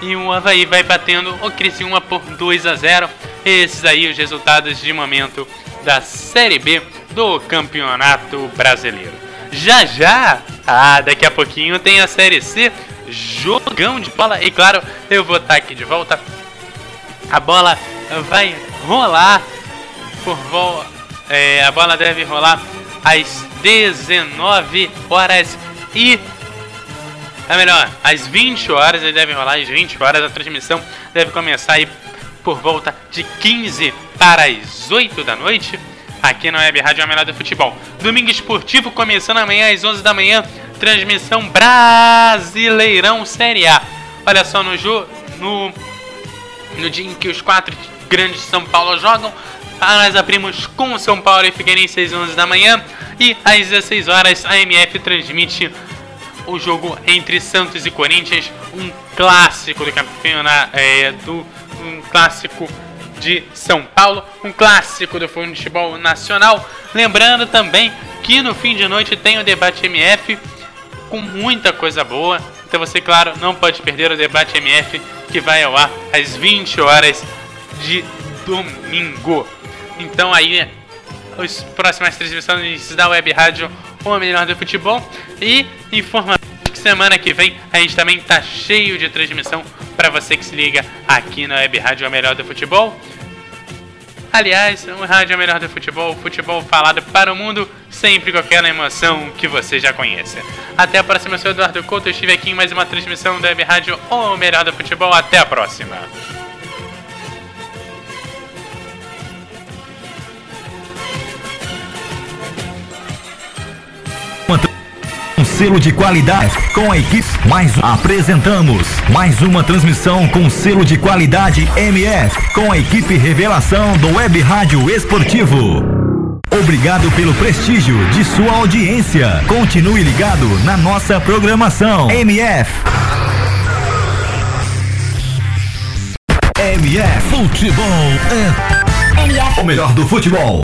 E o Havaí vai batendo o Criciúma por 2 a 0 Esses aí os resultados de momento da Série B do Campeonato Brasileiro. Já já, ah, daqui a pouquinho tem a Série C, jogão de bola. E claro, eu vou estar aqui de volta. A bola vai rolar por volta. É, a bola deve rolar às 19 horas e. É melhor, às 20 horas ele deve rolar às 20 horas. A transmissão deve começar aí por volta de 15 para as 8 da noite aqui na Web Rádio Melhor do Futebol. Domingo esportivo começando amanhã às 11 da manhã, transmissão Brasileirão Série A. Olha só no jogo, no, no dia em que os quatro grandes de São Paulo jogam, nós abrimos com o São Paulo e Figueirense às 11 da manhã e às 16 horas a MF transmite o jogo entre Santos e Corinthians, um clássico do campeonato, é, do um clássico de São Paulo, um clássico do futebol nacional. Lembrando também que no fim de noite tem o debate MF com muita coisa boa. Então você, claro, não pode perder o debate MF que vai ao ar às 20 horas de domingo. Então aí as próximas transmissões da Web Rádio O Melhor do Futebol e informações que semana que vem a gente também tá cheio de transmissão para você que se liga aqui na Web Rádio O Melhor do Futebol. Aliás, o rádio é o melhor do futebol, futebol falado para o mundo, sempre com aquela emoção que você já conhece. Até a próxima, eu sou Eduardo Couto, eu estive aqui em mais uma transmissão da Web Rádio O Melhor do Futebol. Até a próxima. Um selo de qualidade com a equipe. Mais apresentamos mais uma transmissão com selo de qualidade MF com a equipe Revelação do Web Rádio Esportivo. Obrigado pelo prestígio de sua audiência. Continue ligado na nossa programação. MF. MF Futebol é MF, o melhor do futebol.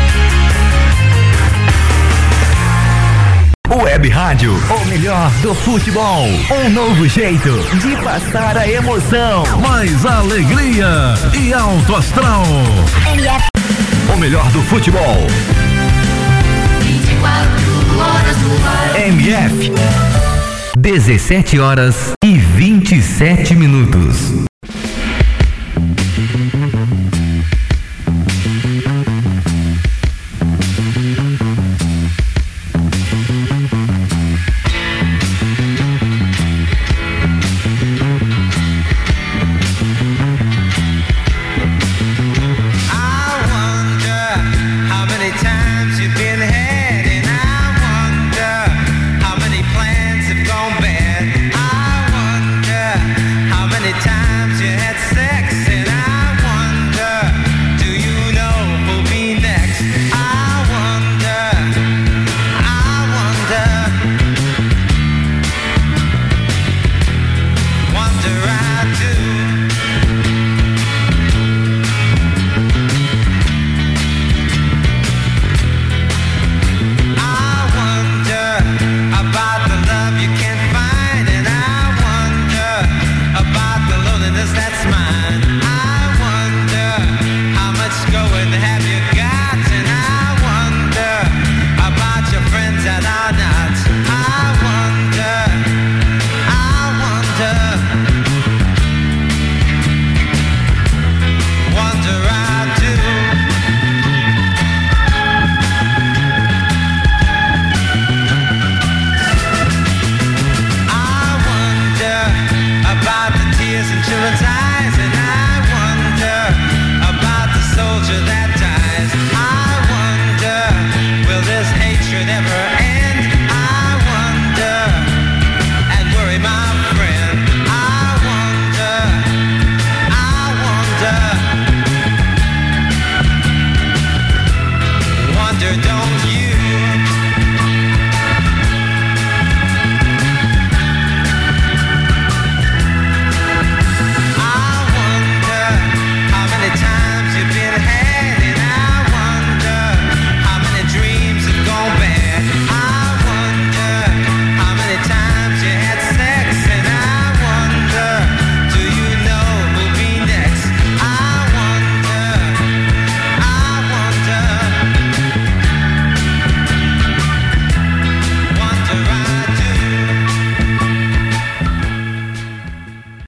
Web Rádio, o melhor do futebol. Um novo jeito de passar a emoção. Mais alegria e alto astral. MF, O melhor do futebol. 24 horas no ar. MF. 17 horas e 27 minutos.